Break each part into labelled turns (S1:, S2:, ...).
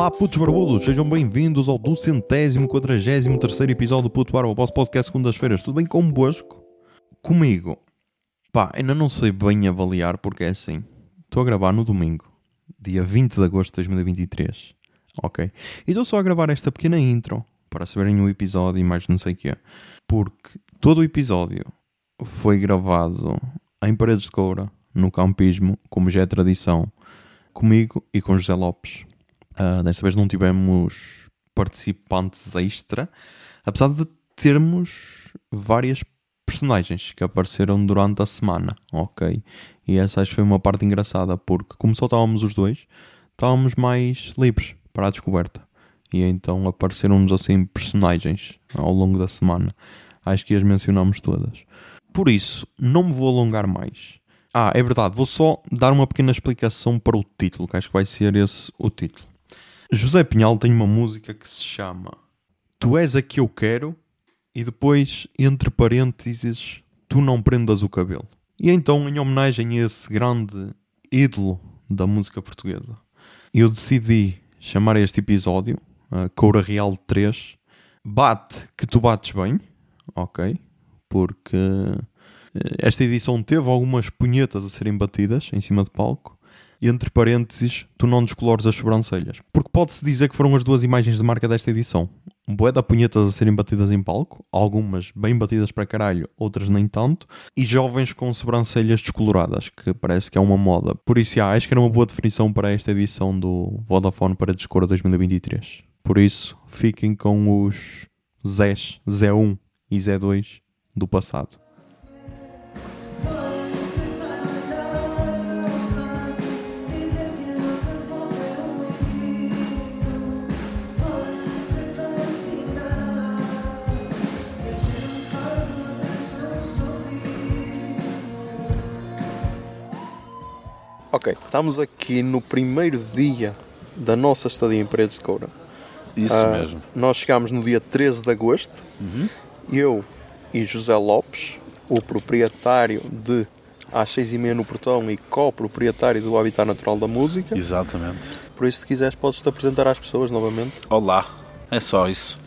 S1: Olá, putos barbudos, sejam bem-vindos ao duzentésimo, quadragésimo terceiro episódio do Puto Barba, o vosso podcast segundas-feiras. Tudo bem convosco? Comigo? Pá, ainda não sei bem avaliar porque é assim. Estou a gravar no domingo, dia 20 de agosto de 2023. Ok? E estou só a gravar esta pequena intro para saberem o episódio e mais não sei o quê. Porque todo o episódio foi gravado em Paredes de Coura, no campismo, como já é tradição, comigo e com José Lopes. Uh, desta vez não tivemos participantes extra, apesar de termos várias personagens que apareceram durante a semana, ok? E essa acho que foi uma parte engraçada, porque como só estávamos os dois, estávamos mais livres para a descoberta. E então apareceram-nos assim personagens ao longo da semana. Acho que as mencionamos todas. Por isso, não me vou alongar mais. Ah, é verdade, vou só dar uma pequena explicação para o título, que acho que vai ser esse o título. José Pinhal tem uma música que se chama Tu és a que eu quero e depois, entre parênteses, Tu não prendas o cabelo. E então, em homenagem a esse grande ídolo da música portuguesa, eu decidi chamar este episódio, uh, Coura Real 3, Bate que tu bates bem, ok? Porque esta edição teve algumas punhetas a serem batidas em cima de palco. Entre parênteses, tu não descolores as sobrancelhas. Porque pode-se dizer que foram as duas imagens de marca desta edição. Bué de punhetas a serem batidas em palco, algumas bem batidas para caralho, outras nem tanto, e jovens com sobrancelhas descoloradas, que parece que é uma moda. Por isso, acho que era uma boa definição para esta edição do Vodafone para Descora 2023. Por isso, fiquem com os Zés, Z1 e Z2 do passado. Ok, estamos aqui no primeiro dia da nossa estadia em Paredes de Coura.
S2: Isso
S1: Ah,
S2: mesmo.
S1: Nós chegámos no dia 13 de agosto. Eu e José Lopes, o proprietário de Às seis e meia no portão e co-proprietário do Habitat Natural da Música.
S2: Exatamente.
S1: Por isso, se quiseres, podes-te apresentar às pessoas novamente.
S2: Olá. É só isso.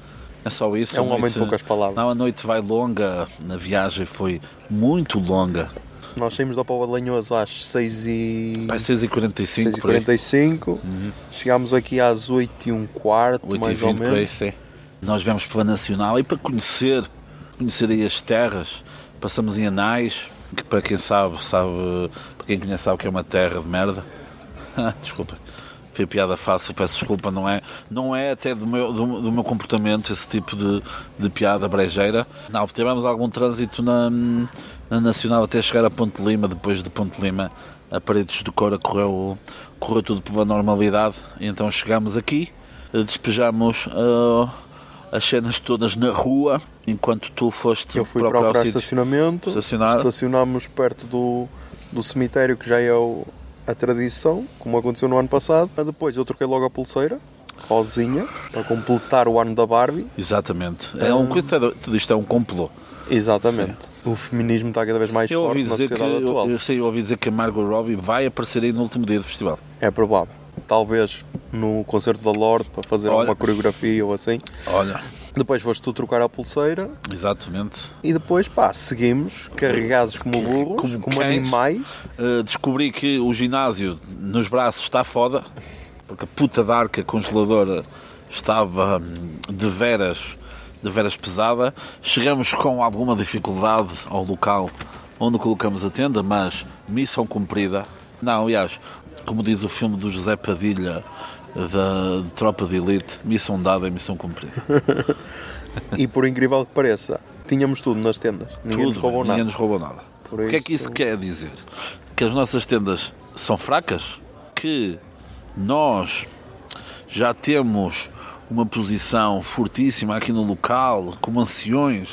S2: É só isso.
S1: É um
S2: A
S1: homem de poucas palavras.
S2: Não, a noite vai longa. A viagem foi muito longa.
S1: Nós saímos da Póvoa de Lanhoso às 6 e...
S2: Vai 6h45 por aí.
S1: 6h45. Chegámos aqui às 8 e um quarto,
S2: 8
S1: mais
S2: e
S1: ou
S2: 20 por aí,
S1: menos.
S2: sim. Nós viemos para a Nacional e para conhecer, conhecer aí as terras. Passamos em Anais, que para quem sabe, sabe, para quem conhece sabe que é uma terra de merda. Desculpa. Foi piada fácil, peço desculpa, não é, não é até do meu, do, do meu comportamento esse tipo de, de piada brejeira. Não, tivemos algum trânsito na, na Nacional até chegar a Ponte Lima, depois de Ponte Lima a Paredes de Cora correu, correu tudo pela normalidade, então chegámos aqui, despejamos ah, as cenas todas na rua, enquanto tu foste
S1: Eu fui
S2: procurar o
S1: procurar estacionamento.
S2: Estacionar.
S1: Estacionámos perto do, do cemitério, que já é o- a tradição, como aconteceu no ano passado. Mas depois eu troquei logo a pulseira, rosinha, para completar o ano da Barbie.
S2: Exatamente. É um, tudo isto é um complô.
S1: Exatamente. O feminismo está cada vez mais
S2: Eu
S1: forte
S2: ouvi
S1: na
S2: dizer que
S1: sociedade atual.
S2: eu, eu sei, eu ouvi dizer que a Margot Robbie vai aparecer aí no último dia do festival.
S1: É provável. Talvez no concerto da Lorde para fazer
S2: Olha.
S1: alguma coreografia ou assim.
S2: Olha,
S1: Depois foste tu trocar a pulseira
S2: exatamente.
S1: e depois, pá, seguimos carregados como burros,
S2: Como
S1: como,
S2: cães.
S1: animais.
S2: Uh, descobri que o ginásio nos braços está foda, porque a puta da arca congeladora estava hum, de veras, de veras pesada. Chegamos com alguma dificuldade ao local onde colocamos a tenda, mas missão cumprida. Não, aliás, como diz o filme do José Padilha da de Tropa de Elite, missão dada é missão cumprida.
S1: E por incrível que pareça, tínhamos tudo nas tendas. Ninguém nos
S2: Tudo,
S1: roubou
S2: ninguém
S1: nada.
S2: nos roubou nada.
S1: Por
S2: o que é que
S1: isso-
S2: isso quer dizer? Que as nossas tendas são fracas? Que nós já temos uma posição fortíssima aqui no local, com anciões?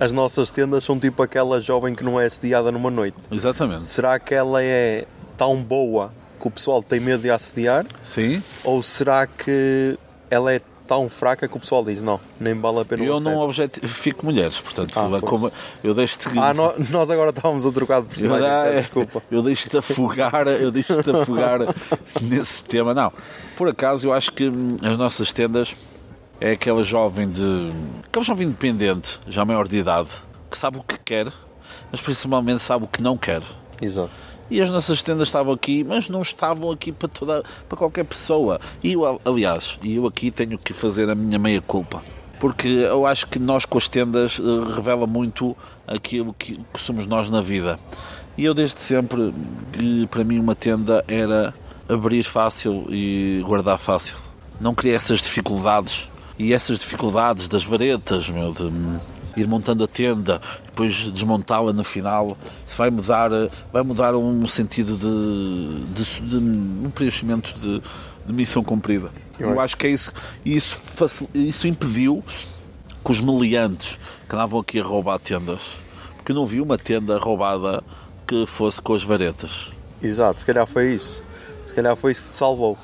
S1: As nossas tendas são tipo aquela jovem que não é assediada numa noite.
S2: Exatamente.
S1: Será que ela é tão boa que o pessoal tem medo de assediar?
S2: Sim?
S1: Ou será que ela é tão fraca que o pessoal diz, não, nem vale a pena
S2: Eu não objetifico mulheres, portanto,
S1: Ah, pois.
S2: como- eu deixo-te.
S1: Ah, nó- nós agora estávamos a trocar de
S2: Eu,
S1: personagem,
S2: ah,
S1: peço
S2: é,
S1: desculpa.
S2: eu deixo-te afogar, eu deixo-te afogar nesse tema. Não, por acaso eu acho que hum, as nossas tendas é aquela jovem de. aquela jovem independente, já maior de idade, que sabe o que quer, mas principalmente sabe o que não quer.
S1: Exato.
S2: E as nossas tendas estavam aqui, mas não estavam aqui para toda para qualquer pessoa. E eu, aliás, e eu aqui tenho que fazer a minha meia culpa. Porque eu acho que nós com as tendas eh, revela muito aquilo que, que somos nós na vida. E eu desde sempre que para mim uma tenda era abrir fácil e guardar fácil. Não queria essas dificuldades. E essas dificuldades das varetas, meu, de ir montando a tenda, depois desmontá-la no final, isso vai mudar, vai mudar um sentido de, de, de um preenchimento de, de missão cumprida.
S1: Eu
S2: acho que é isso, isso, isso impediu que os meliantes que andavam aqui a roubar tendas, porque eu não vi uma tenda roubada que fosse com as varetas.
S1: Exato, se calhar foi isso. Se calhar foi isso que te salvou.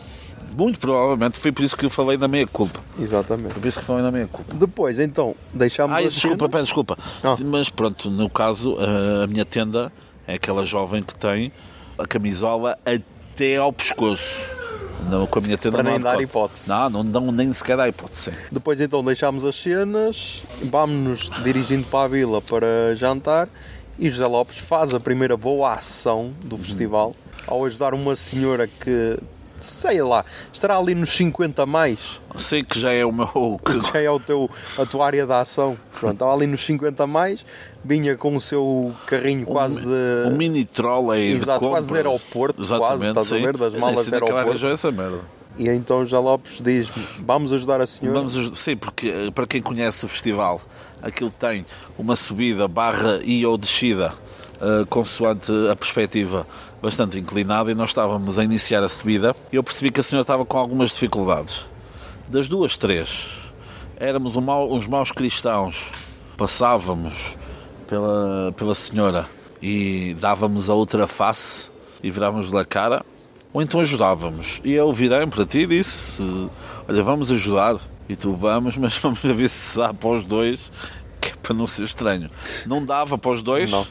S2: Muito provavelmente foi por isso que eu falei da meia culpa.
S1: Exatamente.
S2: Foi por isso que falei da meia culpa.
S1: Depois, então, deixámos as
S2: desculpa, pera, desculpa.
S1: Ah.
S2: Mas pronto, no caso, a- minha tenda é aquela jovem que tem a camisola até ao pescoço. Não, com a minha tenda
S1: Para
S2: não
S1: nem dar hipótese.
S2: Não, não, não, nem sequer dá hipótese.
S1: Depois então deixámos as cenas, vamos-nos dirigindo para a vila para jantar e José Lopes faz a primeira boa ação do festival ao ajudar uma senhora que, sei lá, estará ali nos 50 a mais,
S2: Sei que já é o meu.
S1: que já é o teu, a tua área de ação. Pronto, estava ali nos 50 a mais, vinha com o seu carrinho quase de...
S2: Um mini trolley
S1: Exato,
S2: de
S1: quase de aeroporto, quase,
S2: Exatamente,
S1: estás a
S2: sim.
S1: ver, das malas de
S2: é
S1: aeroporto.
S2: arranjou essa merda.
S1: E então José Lopes diz vamos ajudar a senhora.
S2: Vamos, sim, porque eh, para quem conhece o festival, aquilo tem uma subida, barra e ou descida, eh, consoante a perspectiva bastante inclinada, e nós estávamos a iniciar a subida. Eu percebi que a senhora estava com algumas dificuldades. Das duas, três, éramos um mau- uns maus cristãos, passávamos pela, pela senhora e dávamos a outra face e virávamos-lhe a cara, ou então ajudávamos. E eu virei para ti e disse: Olha, vamos ajudar. E tu vamos, mas vamos ver se dá para os dois, que é para não ser estranho. Não dava para os dois.
S1: Não.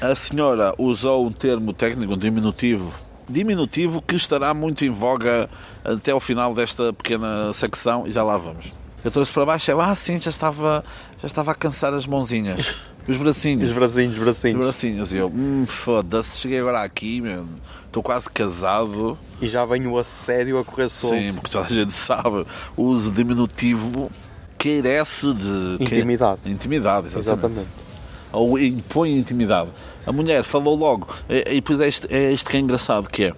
S2: A senhora usou um termo técnico, um diminutivo. Diminutivo que estará muito em voga até ao final desta pequena secção e já lá vamos. Eu trouxe para baixo, eu, ah, sim, já estava, já estava a cansar as mãozinhas, os bracinhos.
S1: Os bracinhos,
S2: Os
S1: bracinhos.
S2: bracinhos. E eu, hum, foda-se, cheguei agora aqui, meu. Estou quase casado.
S1: E já vem o assédio a correr solto.
S2: Sim, porque toda a gente sabe. O uso diminutivo carece de...
S1: Intimidade.
S2: Intimidade, exatamente.
S1: Exatamente.
S2: Ou impõe intimidade. A mulher falou logo. E, e depois é isto, é isto que é engraçado, que é...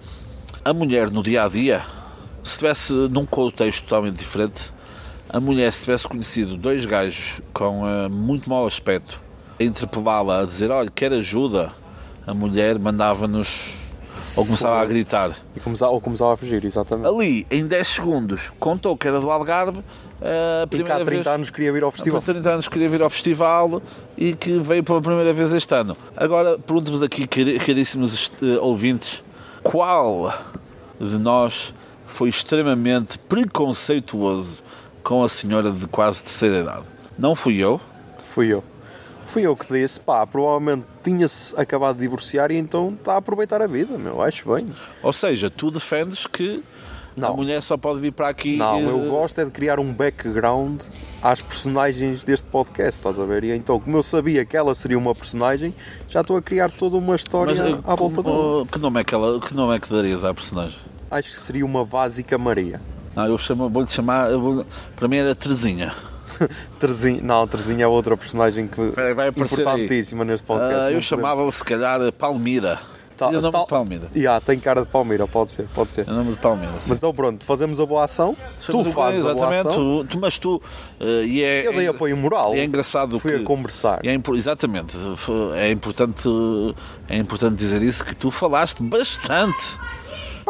S2: A mulher, no dia-a-dia, se estivesse num contexto totalmente diferente, a mulher, se tivesse conhecido dois gajos com eh, muito mau aspecto, a interpelá-la, a dizer, olha, quer ajuda, a mulher mandava-nos... Ou começava a gritar.
S1: E começava, ou começava a fugir, exatamente.
S2: Ali, em 10 segundos, contou que era do Algarve. Eh,
S1: E
S2: primeira
S1: cá há 30
S2: vez,
S1: anos queria vir ao festival.
S2: Há 30 anos queria vir ao festival e que veio pela primeira vez este ano. Agora, pergunto-vos aqui, caríssimos eh, ouvintes, qual de nós foi extremamente preconceituoso com a senhora de quase terceira idade? Não fui eu.
S1: Fui eu. Fui eu que disse, pá, provavelmente tinha-se acabado de divorciar e então está a aproveitar a vida, meu, acho bem.
S2: Ou seja, tu defendes que a
S1: Não.
S2: mulher só pode vir para aqui.
S1: Não,
S2: eh,
S1: eu gosto é de criar um background às personagens deste podcast, estás a ver? E então, como eu sabia que ela seria uma personagem, já estou a criar toda uma história
S2: Mas eh,
S1: à volta dela.
S2: como- que nome é que ela, que nome é que darias à personagem?
S1: Acho que seria uma básica Maria.
S2: Não, eu chamo, vou-lhe chamar. vou- para mim era Terezinha.
S1: Terezinha, não, Terezinha é outra personagem que
S2: Vai-
S1: importantíssima neste podcast. Não
S2: eu chamava-lhe se calhar Palmira.
S1: Tá-
S2: e o nome
S1: tal-
S2: de Palmira.
S1: Ya, tem cara de Palmeira, pode ser, pode ser.
S2: É o nome de Palmira. sim.
S1: Mas então pronto, fazemos a boa ação, tu fazes a boa ação,
S2: tu, mas tu. eh, e é,
S1: eu dei
S2: é-
S1: apoio moral,
S2: é engraçado
S1: fui
S2: que.
S1: a conversar.
S2: é exatamente, é importante, é importante dizer isso que tu falaste bastante.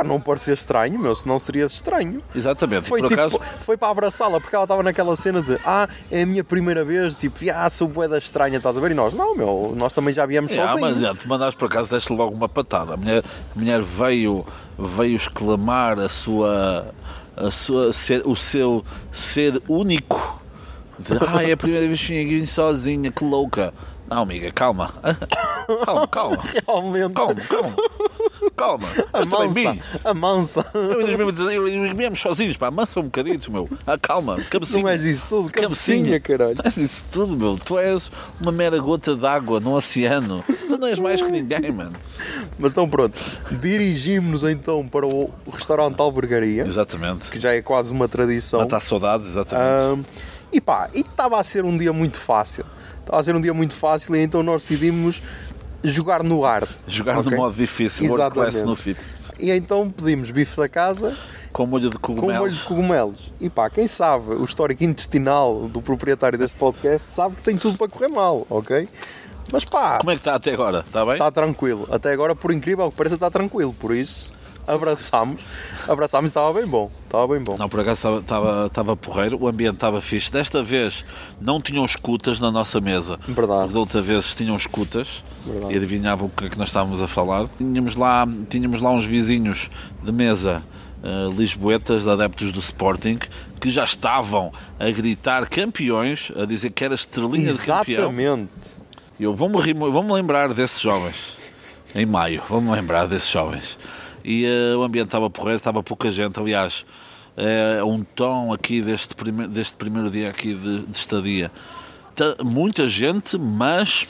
S1: Para não parecer estranho, meu, senão seria estranho.
S2: Exatamente.
S1: Foi,
S2: Por
S1: tipo,
S2: acaso,
S1: foi para abraçá-la, porque ela estava naquela cena de ah, é a minha primeira vez, tipo, ah, sou boeda estranha, estás a ver? E nós, não, meu, nós também já viemos
S2: É,
S1: sozinhos.
S2: mas é, tu mandaste por acaso, deste logo uma patada. A mulher, a mulher veio, veio exclamar a sua, a sua ser, o seu ser único. De, ah, é a primeira vez que vim aqui sozinha, que louca. Não, amiga, calma. Calma, calma.
S1: Realmente,
S2: Calma, calma. Calma.
S1: a
S2: Eu também
S1: mansa,
S2: vim.
S1: a mansa.
S2: Eu eu- eu- viemos sozinhos, pá, amansa um bocadinho, meu. Ah, calma, cabecinha.
S1: Não és isso tudo, cabecinha, caralho.
S2: Não és isso tudo, meu. Tu és uma mera gota d'água no oceano. Tu não és mais que ninguém, mano.
S1: Mas então pronto, dirigimos-nos então para o restaurante Albergaria,
S2: Exatamente.
S1: que já é quase uma tradição.
S2: Matar saudades, exatamente.
S1: Ahm, e pá, e estava a ser um dia muito fácil. Estava a ser um dia muito fácil e então nós decidimos jogar no hard.
S2: Jogar
S1: ok?
S2: no modo difícil, World Class
S1: Exatamente.
S2: no FIP.
S1: E então pedimos bife da casa
S2: Com molho de
S1: com molho de
S2: cogumelos.
S1: cogumelos. E pá, quem sabe o histórico intestinal do proprietário deste podcast sabe que tem tudo para correr mal, ok? Mas pá,
S2: Como é que está até agora? Está bem?
S1: está tranquilo. Até agora, por incrível que pareça, está tranquilo. Por isso, abraçámos. Abraçámos e estava bem bom. Estava bem bom.
S2: Não, por acaso estava, estava, porreiro, o ambiente estava fixe. Desta vez não tinham escutas na nossa mesa.
S1: Verdade.
S2: Da outra vez tinham escutas
S1: Verdade.
S2: e adivinhavam o que é que nós estávamos a falar. Tínhamos lá, tínhamos lá uns vizinhos de mesa eh, lisboetas, de adeptos do Sporting, que já estavam a gritar campeões, a dizer que era estrelinha de campeão.
S1: Exatamente.
S2: E Eu vou-me vou-me lembrar desses jovens. Em maio, vou-me lembrar desses jovens. E eh, o ambiente estava porreiro, estava pouca gente. Aliás, é um tom aqui deste, prime- deste primeiro dia aqui de, de estadia. Ta- Muita gente, mas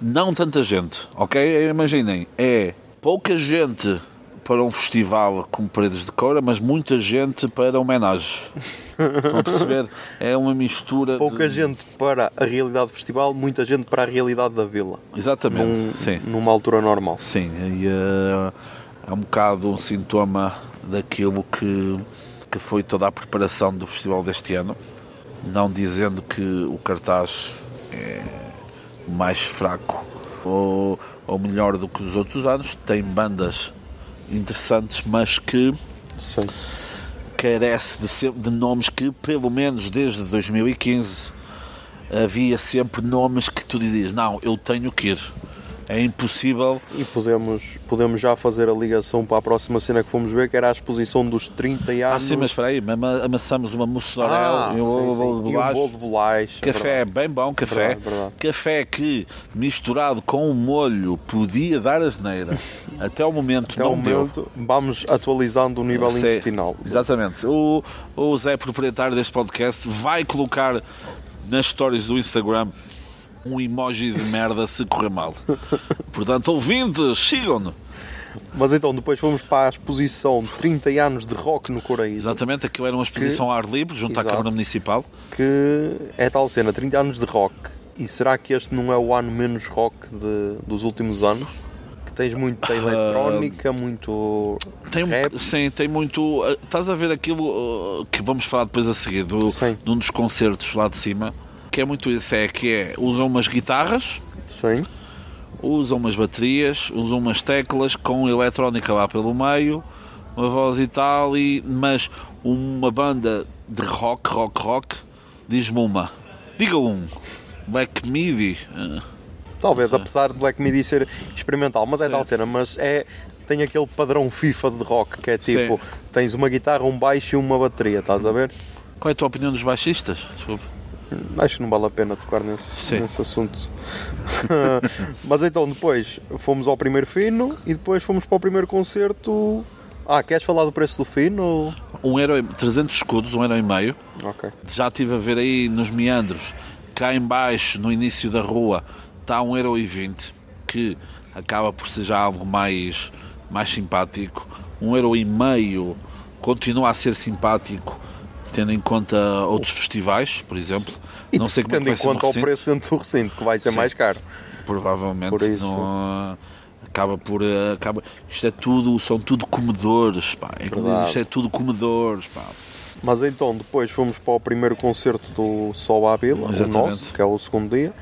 S2: não tanta gente. Ok? Imaginem, é pouca gente para um festival com paredes de coura, mas muita gente para homenagem. Estão a perceber? É uma mistura.
S1: Pouca
S2: de...
S1: gente para a realidade do festival, muita gente para a realidade da vila.
S2: Exatamente,
S1: Num-
S2: sim.
S1: Numa altura normal.
S2: Sim, e eh, é um bocado um sintoma daquilo que, que foi toda a preparação do festival deste ano. Não dizendo que o cartaz é mais fraco ou, ou melhor do que os outros anos, tem bandas interessantes, mas que
S1: Sim.
S2: carece de, de nomes que, pelo menos desde 2015, havia sempre nomes que tu dizias: Não, eu tenho que ir. É impossível
S1: E podemos, podemos já fazer a ligação para a próxima cena que fomos ver, que era a exposição dos 30
S2: Ah,
S1: anos.
S2: sim, mas espera aí, ama- amassamos uma orel
S1: Ah,
S2: e um bolo de
S1: E um
S2: bolacha.
S1: bolacha.
S2: Café, bem bom café.
S1: Verdade, verdade.
S2: Café que, misturado com o molho, podia dar asneira. Até o momento
S1: Até
S2: não
S1: o
S2: deu.
S1: momento, vamos atualizando o nível intestinal.
S2: Exatamente. O, o Zé, proprietário deste podcast, vai colocar nas stories do Instagram um emoji de merda se correr mal. Portanto, ouvintes, sigam-no.
S1: Mas então, depois fomos para a exposição 30 anos de rock no Coraíso,
S2: Exatamente, aquilo era uma exposição ao ar livre, junto
S1: Exato.
S2: à Câmara Municipal.
S1: que é tal cena, 30 anos de rock. E será que este não é o ano menos rock de- dos últimos anos? Que tens muita eletrónica, muito
S2: Tem,
S1: rap.
S2: sim, tem muito. uh, Estás a ver aquilo uh, que vamos falar depois a seguir, do,
S1: Sim.
S2: num dos concertos lá de cima, que é muito isso: é que é, usam umas guitarras,
S1: Sim,
S2: usam umas baterias, usam umas teclas com eletrónica lá pelo meio, uma voz e tal, e, mas uma banda de rock, rock, rock, diz-me uma. Diga um. Black Midi.
S1: talvez, apesar de Black Midi ser experimental, mas é
S2: Sim.
S1: tal cena, mas é tem aquele padrão FIFA de rock que é tipo,
S2: Sim.
S1: tens uma guitarra, um baixo e uma bateria, estás a ver?
S2: Qual é a tua opinião dos baixistas? Desculpe.
S1: Acho que não vale a pena tocar nesse,
S2: Sim.
S1: nesse assunto. Mas então depois fomos ao primeiro fino e depois fomos para o primeiro concerto. Ah, queres falar do preço do fino? ou-
S2: Um euro, e- 300 escudos, um euro e meio.
S1: Ok.
S2: Já estive a ver aí nos meandros, cá em baixo, no início da rua, está 1,20€, que acaba por ser já algo mais, mais simpático. 1,5€ continua a ser simpático, tendo em conta outros festivais, por exemplo.
S1: E
S2: Não sei como é que
S1: tendo
S2: vai
S1: em conta o preço dentro do recinto, que vai ser
S2: Sim.
S1: mais caro.
S2: provavelmente.
S1: Por isso.
S2: Não, acaba por. eh, Acaba, isto é tudo, são tudo comedores, pá.
S1: Verdade.
S2: isto é tudo comedores, pá.
S1: Mas então depois fomos para o primeiro concerto do Sol à Vila, o nosso, que é o segundo dia,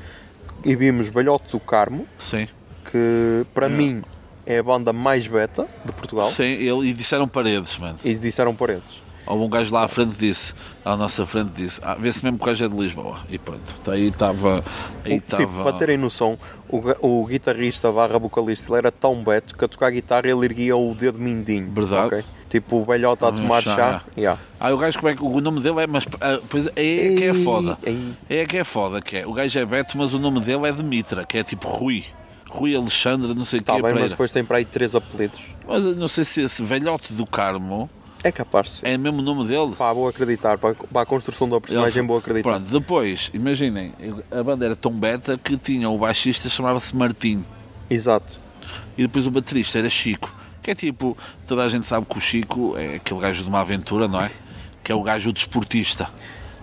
S1: e vimos Balhote do Carmo,
S2: Sim.
S1: que para
S2: É.
S1: mim é a banda mais beta de Portugal.
S2: Sim, ele, e disseram paredes, mano.
S1: E disseram paredes.
S2: Houve um gajo lá à frente disse, à nossa frente disse, ah, vê-se mesmo que o gajo é de Lisboa. E pronto, aí estava. Aí
S1: Tipo, para terem noção, o, o guitarrista barra vocalista ele era tão beto que a tocar guitarra ele erguia o dedo mindinho.
S2: Verdade.
S1: ok? Tipo o velhote a
S2: Ah,
S1: tomar
S2: chá,
S1: chá. Yeah.
S2: Ah, o gajo, como é que o nome dele é. Mas, ah, pois, é, é que é foda.
S1: Ei,
S2: É que é foda, que é. O gajo é Beto, mas o nome dele é Dimitra, que é tipo Rui. Rui Alexandre, não sei o
S1: Tá
S2: que,
S1: bem, mas depois tem para aí três apelidos.
S2: Mas não sei se esse velhote do Carmo
S1: É capaz
S2: é mesmo o nome dele.
S1: Pá, vou acreditar. Para, para a construção da personagem,
S2: Ele-
S1: vou acreditar.
S2: Pronto, depois, imaginem, a banda era tão beta que tinha o baixista chamava-se Martim
S1: Exato.
S2: e depois o baterista era Chico. Que é tipo, toda a gente sabe que o Chico é aquele gajo de uma aventura, não é? Que é o gajo desportista.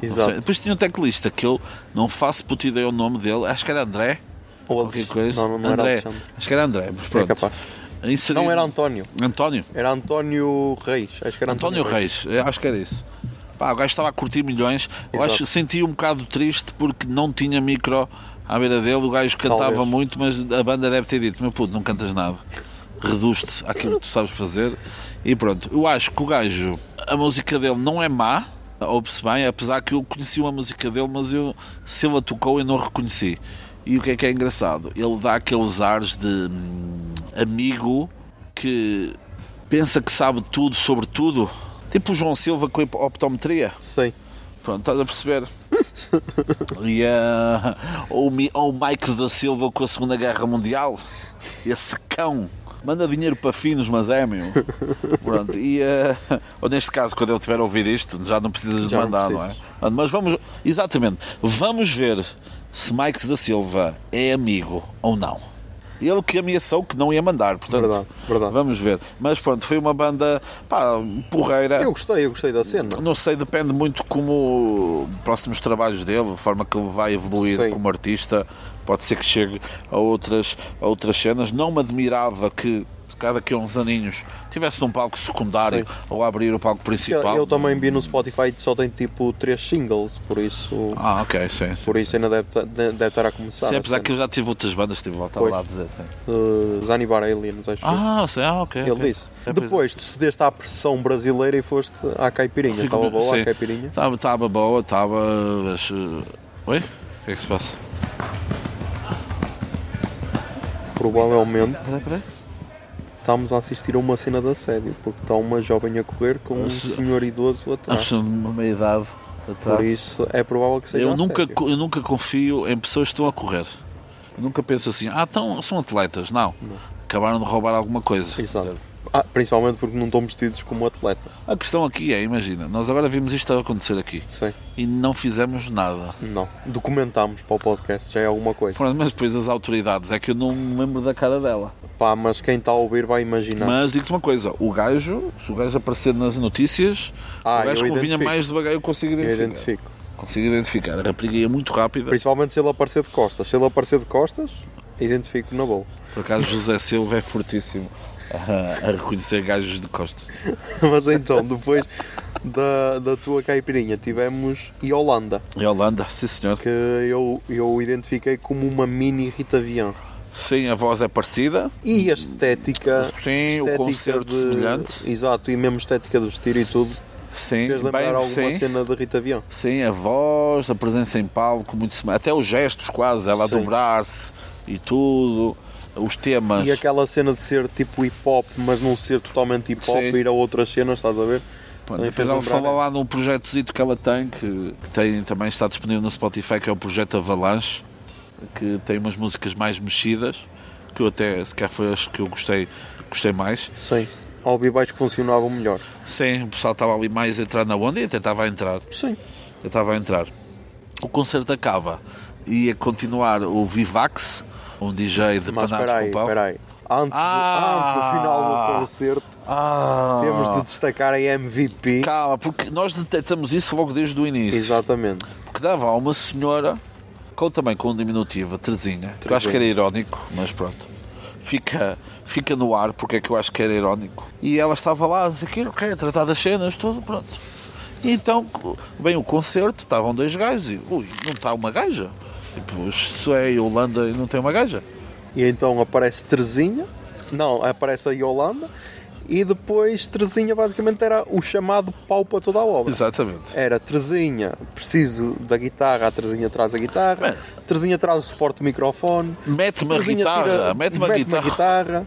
S1: Exato.
S2: Depois tinha um teclista que eu não faço puta ideia o nome dele, acho que era André.
S1: Ou
S2: Qualquer coisa.
S1: Não, não,
S2: André. Acho que era André, mas
S1: É
S2: pronto.
S1: capaz.
S2: Inseri-
S1: Não, era António.
S2: António.
S1: Era António Reis. Acho que era António,
S2: António Reis, eu acho que era isso. Pá, o gajo estava a curtir milhões. Eu
S1: Exato.
S2: acho senti um bocado triste porque não tinha micro à beira dele. O gajo cantava
S1: Talvez.
S2: muito, mas a banda deve ter dito: meu puto, não cantas nada. Reduz-te àquilo que tu sabes fazer. E pronto, eu acho que o gajo, a música dele não é má, ouve-se bem, apesar que eu conheci uma música dele, mas eu, se ele a tocou, eu não reconheci. E o que é que é engraçado? Ele dá aqueles ares de hum, amigo que pensa que sabe tudo sobre tudo. Tipo o João Silva com a optometria.
S1: Sim.
S2: Pronto, estás a perceber? e uh, ou, ou o Mike da Silva com a Segunda Guerra Mundial. Esse cão. Manda dinheiro para finos, mas é meu. Pronto, e uh, ou neste caso, quando ele tiver a ouvir isto, já não precisas de
S1: Já não
S2: mandar, não, é?
S1: precisas.
S2: Pronto, Mas vamos, exatamente, vamos ver se Mike da Silva é amigo ou não. Ele que ameaçou que não ia mandar, portanto,
S1: Verdade, verdade.
S2: vamos ver. Mas pronto, foi uma banda pá, porreira.
S1: Eu gostei, eu gostei da cena.
S2: Não sei, depende muito como próximos trabalhos dele, a forma que ele vai evoluir
S1: Sim.
S2: como artista, pode ser que chegue a outras, a outras cenas. Não me admirava que cada daqui a uns aninhos tivesse num palco secundário
S1: Sim.
S2: ou a abrir o palco
S1: Eu,
S2: principal.
S1: eu também vi no Spotify que só tem tipo três singles, por isso,
S2: Ah, ok, sim. sim
S1: por isso ainda deve, deve estar a começar.
S2: Sim,
S1: a
S2: apesar que eu já tive outras bandas, tive voltado
S1: Pois.
S2: lá a dizer, sim.
S1: Uh, Zanibar Aliens, acho eu.
S2: Ah, sim, ah, ok.
S1: Ele
S2: ok.
S1: disse.
S2: É, é.
S1: Depois tu cedeste à pressão brasileira e foste à caipirinha. Estava boa
S2: sim.
S1: a caipirinha?
S2: Estava, estava boa, estava. eh, Oi? O que é que se passa?
S1: Provavelmente
S2: Peraí, peraí.
S1: Estamos a assistir a uma cena de assédio, porque está uma jovem a correr com um
S2: Mas-
S1: senhor idoso atrás.
S2: Acho uma meia idade atrás.
S1: Por isso é provável que seja
S2: Eu nunca,
S1: assédio.
S2: eu nunca confio em pessoas que estão a correr. Eu nunca penso assim, ah, então, são atletas. Não. Acabaram de roubar alguma coisa.
S1: Exato. Ah, principalmente porque não estão vestidos como atleta.
S2: A questão aqui é, imagina, nós agora vimos isto a acontecer aqui
S1: Sim.
S2: e não fizemos nada.
S1: Não. Documentámos para o podcast, já é alguma coisa.
S2: Pronto, mas depois as autoridades, é que eu não me lembro da cara dela.
S1: Pá, mas quem está a ouvir vai imaginar.
S2: Mas digo-te uma coisa, o gajo, se o gajo aparecer nas notícias,
S1: Ah,
S2: o gajo
S1: eu
S2: convinha mais devagar, eu consigo
S1: Eu
S2: identificar.
S1: identifico.
S2: Consigo identificar. A rapariga ia muito rápida.
S1: Principalmente se ele aparecer de costas. Se ele aparecer de costas, identifico na boa.
S2: Por acaso José Silva é fortíssimo a, a reconhecer gajos de costas.
S1: Mas então, depois da, da tua caipirinha, tivemos Yolanda,
S2: Holanda, sim senhor.
S1: que eu, eu identifiquei como uma mini Rita Vian.
S2: Sim, a voz é parecida.
S1: E a estética.
S2: Sim, o
S1: estética
S2: concerto semelhante.
S1: Exato, e mesmo estética de vestir e tudo.
S2: Sim,
S1: Fez lembrar
S2: bem,
S1: alguma
S2: sim.
S1: cena de Rita Vian.
S2: Sim, a voz, a presença em palco, muito até os gestos quase, ela dobrar-se e tudo, os temas.
S1: E aquela cena de ser tipo hip hop, mas não ser totalmente hip hop,
S2: Sim.
S1: ir a outras cenas, estás a ver?
S2: Depois ela fala
S1: né?
S2: lá num projetozito que ela tem, que, que tem, também está disponível no Spotify, que é o projeto Avalanche, que tem umas músicas mais mexidas, que eu até, se calhar foi as que eu gostei, gostei mais.
S1: Sim. Ao vivo acho que funcionavam melhor.
S2: Sim, o pessoal estava ali mais a entrar na onda e até estava a entrar.
S1: Sim.
S2: Eu estava a entrar. O concerto acaba. Ia continuar o Vivax, um DJ de
S1: Mas
S2: panados
S1: espera aí,
S2: com pau.
S1: espera aí. Antes,
S2: Ah!
S1: do, antes do final do concerto,
S2: Ah,
S1: temos de destacar a MVP.
S2: Calma, porque nós detectamos isso logo desde o início.
S1: Exatamente.
S2: Porque dava a uma senhora, com, também com um diminutivo, a Terezinha, que eu acho que era irónico, mas pronto. Fica, fica no ar porque é que eu acho que era irónico. E ela estava lá a dizer que ok, a tratar das cenas, tudo pronto. E então, bem, o concerto, estavam dois gajos e, ui, não está uma gaja? Tipo, é Holanda e não tem uma gaja?
S1: E então aparece Terezinha Não, aparece a Yolanda e depois Terezinha basicamente era o chamado pau para toda a obra.
S2: Exatamente.
S1: Era Terezinha, preciso da guitarra, a Terezinha traz a guitarra,
S2: Bem.
S1: Terezinha traz o suporte do microfone,
S2: Mete-me a guitarra, mete-me a
S1: mete-me
S2: guitarra.
S1: guitarra,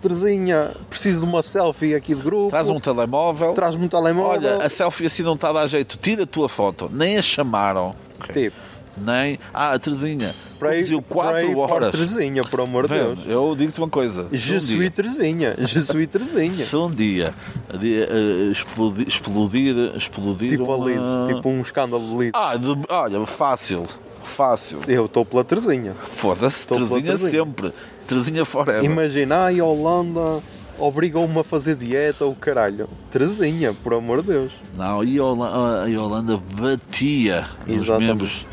S1: Terezinha, preciso de uma selfie aqui de grupo,
S2: Traz um telemóvel.
S1: traz-me um telemóvel.
S2: Olha, a selfie assim não está a dar jeito. Tira a tua foto. Nem a chamaram.
S1: Tipo,
S2: Nem. Ah, a Terezinha.
S1: pray,
S2: Conduziu 4
S1: pray for
S2: horas.
S1: Terezinha, por amor de? Deus.
S2: Eu digo-te uma coisa.
S1: Je
S2: Se um
S1: suis
S2: dia-
S1: Terezinha, je suis Terezinha.
S2: Se um dia de, eh, explodir, explodir, explodir
S1: Tipo a
S2: uma...
S1: Liz, tipo um escândalo de Liz.
S2: Ah, de- olha, fácil. Fácil.
S1: Eu estou pela Terezinha.
S2: Foda-se,
S1: Estou pela
S2: Terezinha sempre. Terezinha forever.
S1: Imagina, ai, a Holanda obrigam-me a fazer dieta ou caralho. Terezinha, por amor de Deus.
S2: Não, e a Holanda, a Holanda batia
S1: Exatamente.
S2: membros,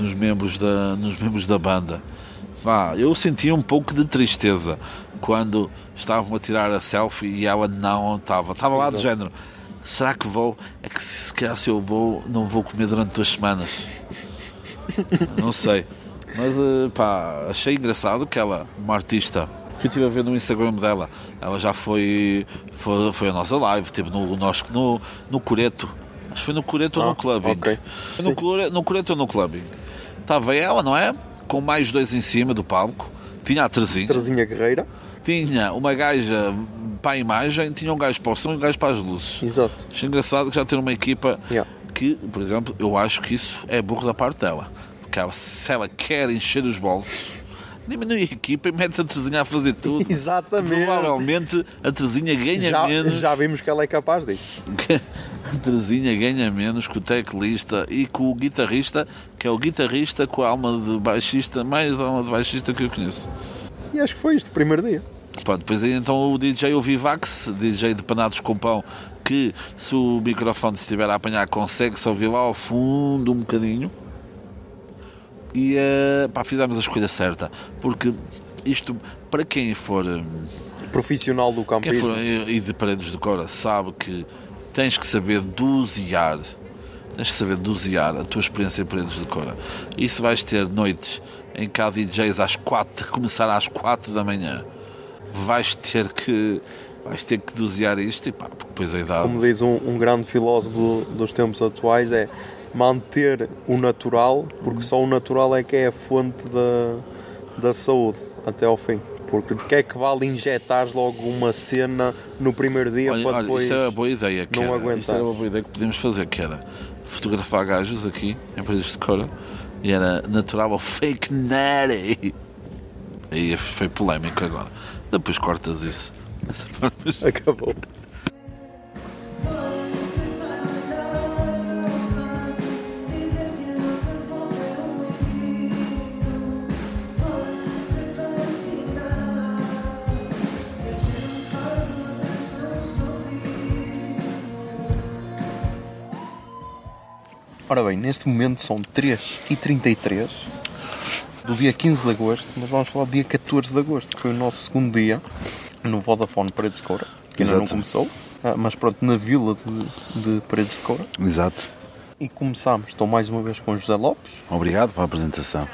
S2: nos, membros da, nos membros da banda. Vá, eu sentia um pouco de tristeza quando estavam a tirar a selfie e ela não estava. Estava lá do género. Será que vou? É que se calhar se eu vou, não vou comer durante duas semanas. Não sei. Mas eh, pá, achei engraçado que ela, uma artista, que eu estive a ver no Instagram dela, ela já foi, foi, foi a nossa live, teve no, nós, no, no Coreto. Acho que foi no Coreto ou
S1: Ah,
S2: no Clubbing.
S1: ok.
S2: Foi No. Core- no Coreto ou no Clubbing. Estava ela, não é? Com mais dois em cima do palco. Tinha a Terezinha.
S1: Terezinha Guerreira.
S2: Tinha uma gaja para a imagem, tinha um gajo para o som e um gajo para as luzes.
S1: Exato.
S2: Achei engraçado que já ter uma equipa
S1: Yeah.
S2: que, por exemplo, eu acho que isso é burro da parte dela. Porque ela, se ela quer encher os bolsos, diminui a equipa e mete a Terezinha a fazer tudo.
S1: Exatamente.
S2: Provavelmente a Terezinha ganha
S1: Já,
S2: menos.
S1: já vimos que ela é capaz disso.
S2: A Terezinha ganha menos que o teclista e que o guitarrista, que é o guitarrista com a alma de baixista, mais alma de baixista que eu conheço.
S1: E acho que foi isto, o primeiro dia.
S2: Pronto, depois aí então o DJ o Vivax, DJ de panados com pão, que se o microfone estiver a apanhar consegue-se ouvir lá ao fundo um bocadinho. E eh, pá, fizemos a escolha certa, porque isto, para quem for, hum,
S1: Profissional do campismo.
S2: for e de paredes de cora, sabe que tens que saber dosear, tens que saber dosear a tua experiência em paredes de cora. E se vais ter noites em que há DJs às 4, começar às 4 da manhã, vais ter que vais ter que dosear isto e pá, depois a idade.
S1: Como diz um, um grande filósofo do- dos tempos atuais, é manter o natural, porque só o natural é que é a fonte da, da saúde até ao fim. Porque de que é que vale injetares logo uma cena no primeiro dia
S2: Olha,
S1: para
S2: olha,
S1: depois.
S2: isto era uma boa ideia. Que
S1: não
S2: era,
S1: aguentar.
S2: Isto era uma boa ideia que podíamos fazer, que era fotografar gajos aqui, em paredes de cora, e era natural ou fake natty. Aí foi polémico agora. Depois cortas isso.
S1: Acabou. Ora bem, neste momento são 3h33 do dia 15 de agosto, mas vamos falar do dia 14 de agosto, que foi o nosso segundo dia no Vodafone Paredes de Coura, que ainda não
S2: Exato.
S1: começou, ah, mas pronto, na vila de, de Paredes de Coura.
S2: Exato.
S1: E começámos, estou mais uma vez com o José Lopes,
S2: Obrigado pela apresentação.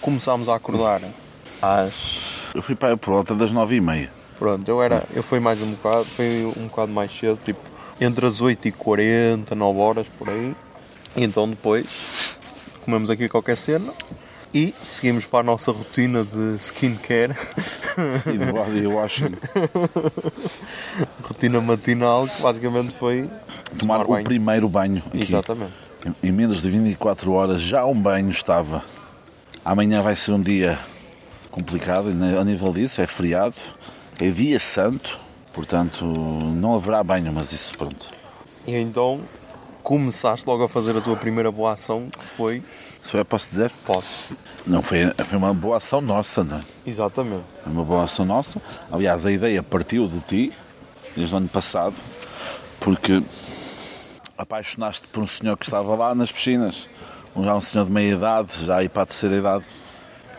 S1: começámos a acordar às.
S2: Eu fui para por volta das nove e meia.
S1: Pronto, eu, era, eu fui mais um bocado, fui um bocado mais cedo, tipo entre as 8h40, 9 horas por aí. E então depois comemos aqui qualquer cena e seguimos para a nossa rotina de skincare,
S2: E de body washing.
S1: rotina matinal, que basicamente foi
S2: Tomar o
S1: banho.
S2: primeiro banho aqui.
S1: Exatamente.
S2: Em menos de 24 horas já um banho estava. Amanhã vai ser um dia complicado e a nível disso, é feriado, é dia santo, portanto não haverá banho, mas isso pronto.
S1: E então começaste logo a fazer a tua primeira boa ação, que foi.
S2: Só é posso dizer?
S1: Pode.
S2: Não, foi, foi uma boa ação nossa, não é?
S1: Exatamente.
S2: Foi uma boa ação nossa. Aliás, a ideia partiu de ti, desde o ano passado, porque apaixonaste por um senhor que estava lá nas piscinas, um- já um senhor de meia idade, já aí para a terceira idade,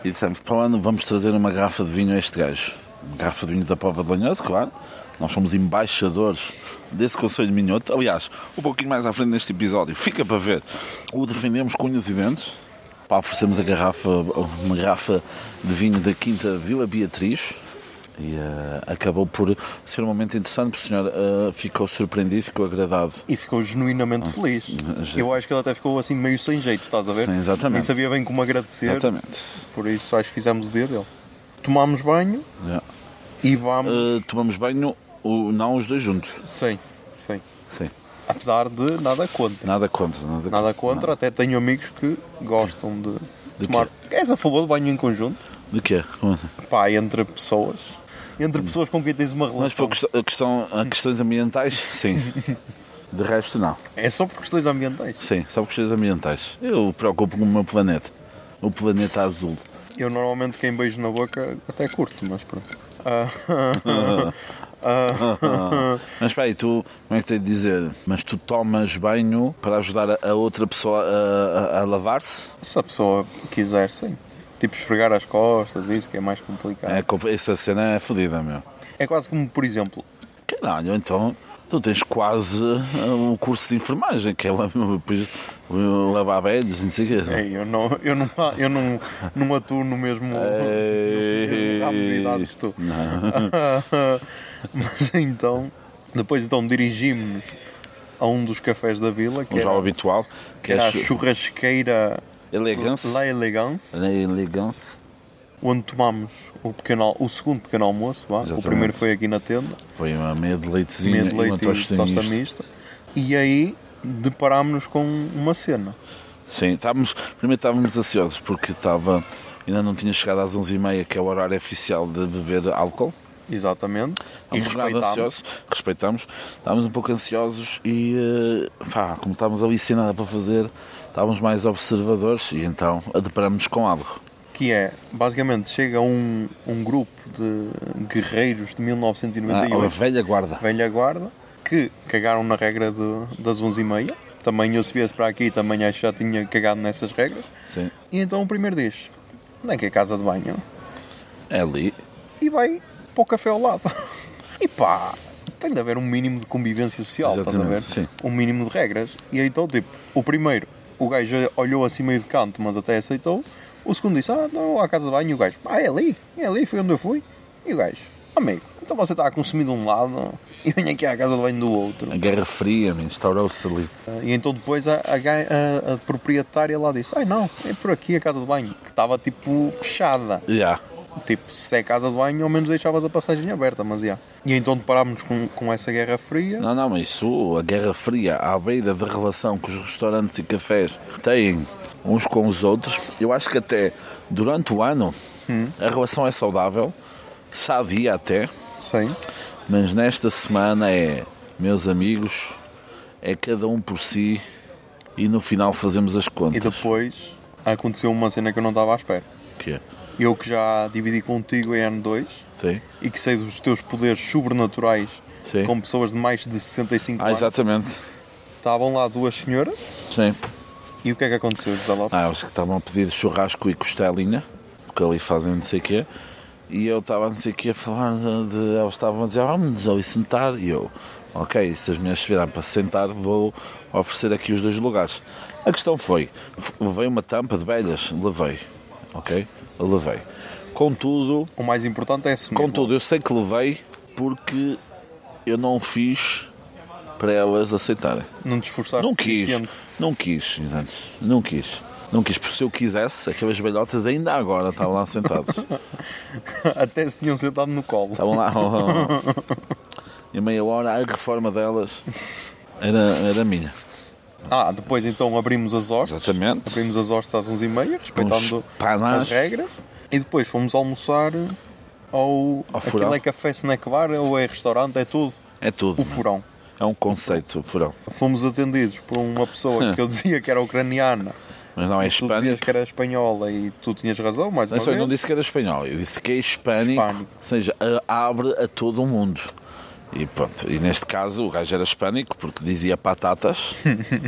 S2: e dissemos, para o ano vamos trazer uma garrafa de vinho a este gajo. Uma garrafa de vinho da Pova de Lanhoso, claro. Nós somos embaixadores desse Conselho Minhoto. Aliás, um pouquinho mais à frente neste episódio, fica para ver, o defendemos com unhas e dentes. Pá, oferecemos a garrafa, uma garrafa de vinho da Quinta Vila Beatriz. E eh, acabou por ser um momento interessante, porque o senhor eh, ficou surpreendido, ficou agradado.
S1: E ficou genuinamente feliz. Eu acho que ele até ficou assim meio sem jeito, estás a ver?
S2: Sim, exatamente.
S1: Nem sabia bem como agradecer.
S2: Exatamente.
S1: Por isso acho que fizemos o dia dele. Tomámos banho
S2: Yeah.
S1: e vamos.
S2: Eh, tomamos banho, o- não os dois juntos.
S1: Sim, sim.
S2: Sim.
S1: Apesar de nada contra.
S2: Nada contra. Nada,
S1: Nada contra, até tenho amigos que gostam de,
S2: De
S1: tomar.
S2: quê?
S1: És a favor do banho em conjunto?
S2: De quê? Como assim?
S1: Pá, entre pessoas. Entre pessoas com quem tens uma
S2: Mas
S1: relação.
S2: por questão, questões ambientais, sim. De resto, não.
S1: É só por questões ambientais.
S2: Sim, só por questões ambientais. Eu preocupo com o meu planeta. O planeta azul.
S1: Eu normalmente quem beijo na boca até curto, mas pronto. Ah,
S2: Mas espera aí, tu, como é que tenho de dizer? Mas tu tomas banho para ajudar a, outra pessoa a, a- a lavar-se?
S1: se a pessoa quiser, sim. Tipo esfregar as costas, isso que é mais complicado.
S2: É, essa cena é fodida, meu.
S1: É quase como, por exemplo,
S2: Caralho, então tu tens quase uh, o curso de enfermagem, que é depois, uh, lavar velhos não sei o quê.
S1: ei, eu não, eu não, eu não, não atuo no mesmo
S2: Ei.
S1: idades que tu.
S2: Não.
S1: Mas então, depois então dirigimos-nos a um dos cafés da vila, que
S2: Um já
S1: era,
S2: habitual,
S1: que
S2: que é
S1: era a
S2: chu-
S1: churrasqueira
S2: elegance.
S1: La Elegance,
S2: La elegance.
S1: onde tomámos o, pequeno, o segundo pequeno almoço. O primeiro foi aqui na tenda,
S2: Foi uma meia de leitezinho
S1: meia de
S2: e uma
S1: leite e
S2: tosta
S1: tosta
S2: mista.
S1: mista. E aí deparámos-nos com uma cena.
S2: Sim, estávamos, primeiro estávamos ansiosos porque estava, ainda não tinha chegado às 11h30, que é o horário oficial de beber álcool.
S1: Exatamente. E
S2: ansiosos, respeitamos, estávamos um pouco ansiosos e, eh, pá, como estávamos ali sem nada para fazer, estávamos mais observadores e então deparamos-nos com algo.
S1: Que é, basicamente, chega um, um grupo de guerreiros de
S2: Ah,
S1: 1998.
S2: a velha guarda.
S1: velha guarda, que cagaram na regra de- das 11h30. Também eu se viesse para aqui, também acho que já tinha cagado nessas regras.
S2: Sim.
S1: E então o primeiro diz, onde é que é a casa de banho?
S2: É ali.
S1: E vai para o café ao lado. E pá, tem de haver um mínimo de convivência social, estás a ver?
S2: Exatamente, sim.
S1: Um mínimo de regras. E então, tipo, o primeiro, o gajo olhou assim meio de canto, mas até aceitou. O segundo disse, ah, não, à casa de banho. E o gajo, ah, é ali, é ali, foi onde eu fui. E o gajo, amigo, então você está a consumir de um lado e vem aqui à casa de banho do outro.
S2: A Guerra Fria instaurou-se ali.
S1: E então depois a, a, a- a proprietária lá disse, ai não, é por aqui a casa de banho, que estava tipo fechada.
S2: Já.
S1: Tipo, se é casa de banho, ao menos deixavas a passagem aberta, mas já. E então deparámos com, com essa guerra fria.
S2: Não, não, mas isso, a Guerra Fria, à beira da relação que os restaurantes e cafés têm uns com os outros, eu acho que até durante o ano a relação é saudável, sadia até,
S1: Sim.
S2: mas nesta semana é, meus amigos, é cada um por si e no final fazemos as
S1: E
S2: contas.
S1: depois aconteceu uma cena que eu não estava à espera.
S2: Que é?
S1: Eu que já dividi contigo em ano 2
S2: Sim,
S1: e que sei dos teus poderes sobrenaturais
S2: sim.
S1: com pessoas de mais de 65
S2: Ah,
S1: anos,
S2: exatamente.
S1: estavam lá duas senhoras
S2: Sim.
S1: e o que é que aconteceu, José Lopes?
S2: Ah, eles que estavam a pedir churrasco e costelinha, porque ali fazem não sei o quê. E eu estava não sei o quê a falar de. eles estavam a dizer, vamos ali sentar. E eu, ok, se as mulheres se virarem para se sentar, vou oferecer aqui os dois lugares. A questão foi: levei uma tampa de velhas, levei, ok? Levei. Contudo,
S1: O mais importante é assumir.
S2: contudo, eu sei que levei porque eu não fiz para elas aceitarem.
S1: Não te esforçaste
S2: Não quis,
S1: suficiente.
S2: não quis, entende? Não quis. Não quis, porque se eu quisesse, aquelas velhotas ainda agora estavam lá sentadas.
S1: Até se tinham sentado no colo.
S2: Estavam lá. E meia hora a reforma delas era, era minha.
S1: Ah, depois então abrimos as hostes.
S2: Exatamente.
S1: Abrimos as hostes às 11h30, respeitando as regras. E depois fomos almoçar ao.
S2: Ao
S1: Aquilo
S2: furão.
S1: é café snack bar ou é restaurante, é tudo.
S2: É tudo.
S1: O furão.
S2: É um conceito, o furão.
S1: Fomos atendidos por uma pessoa que eu dizia que era ucraniana.
S2: Mas não é
S1: Tu dizias
S2: hispânico.
S1: que era espanhola e tu tinhas razão, mais
S2: Não, eu não disse que era espanhol, eu disse que é hispânico,
S1: Hispânico.
S2: ou seja, abre a todo o mundo. E pronto, e neste caso o gajo era hispânico porque dizia patatas.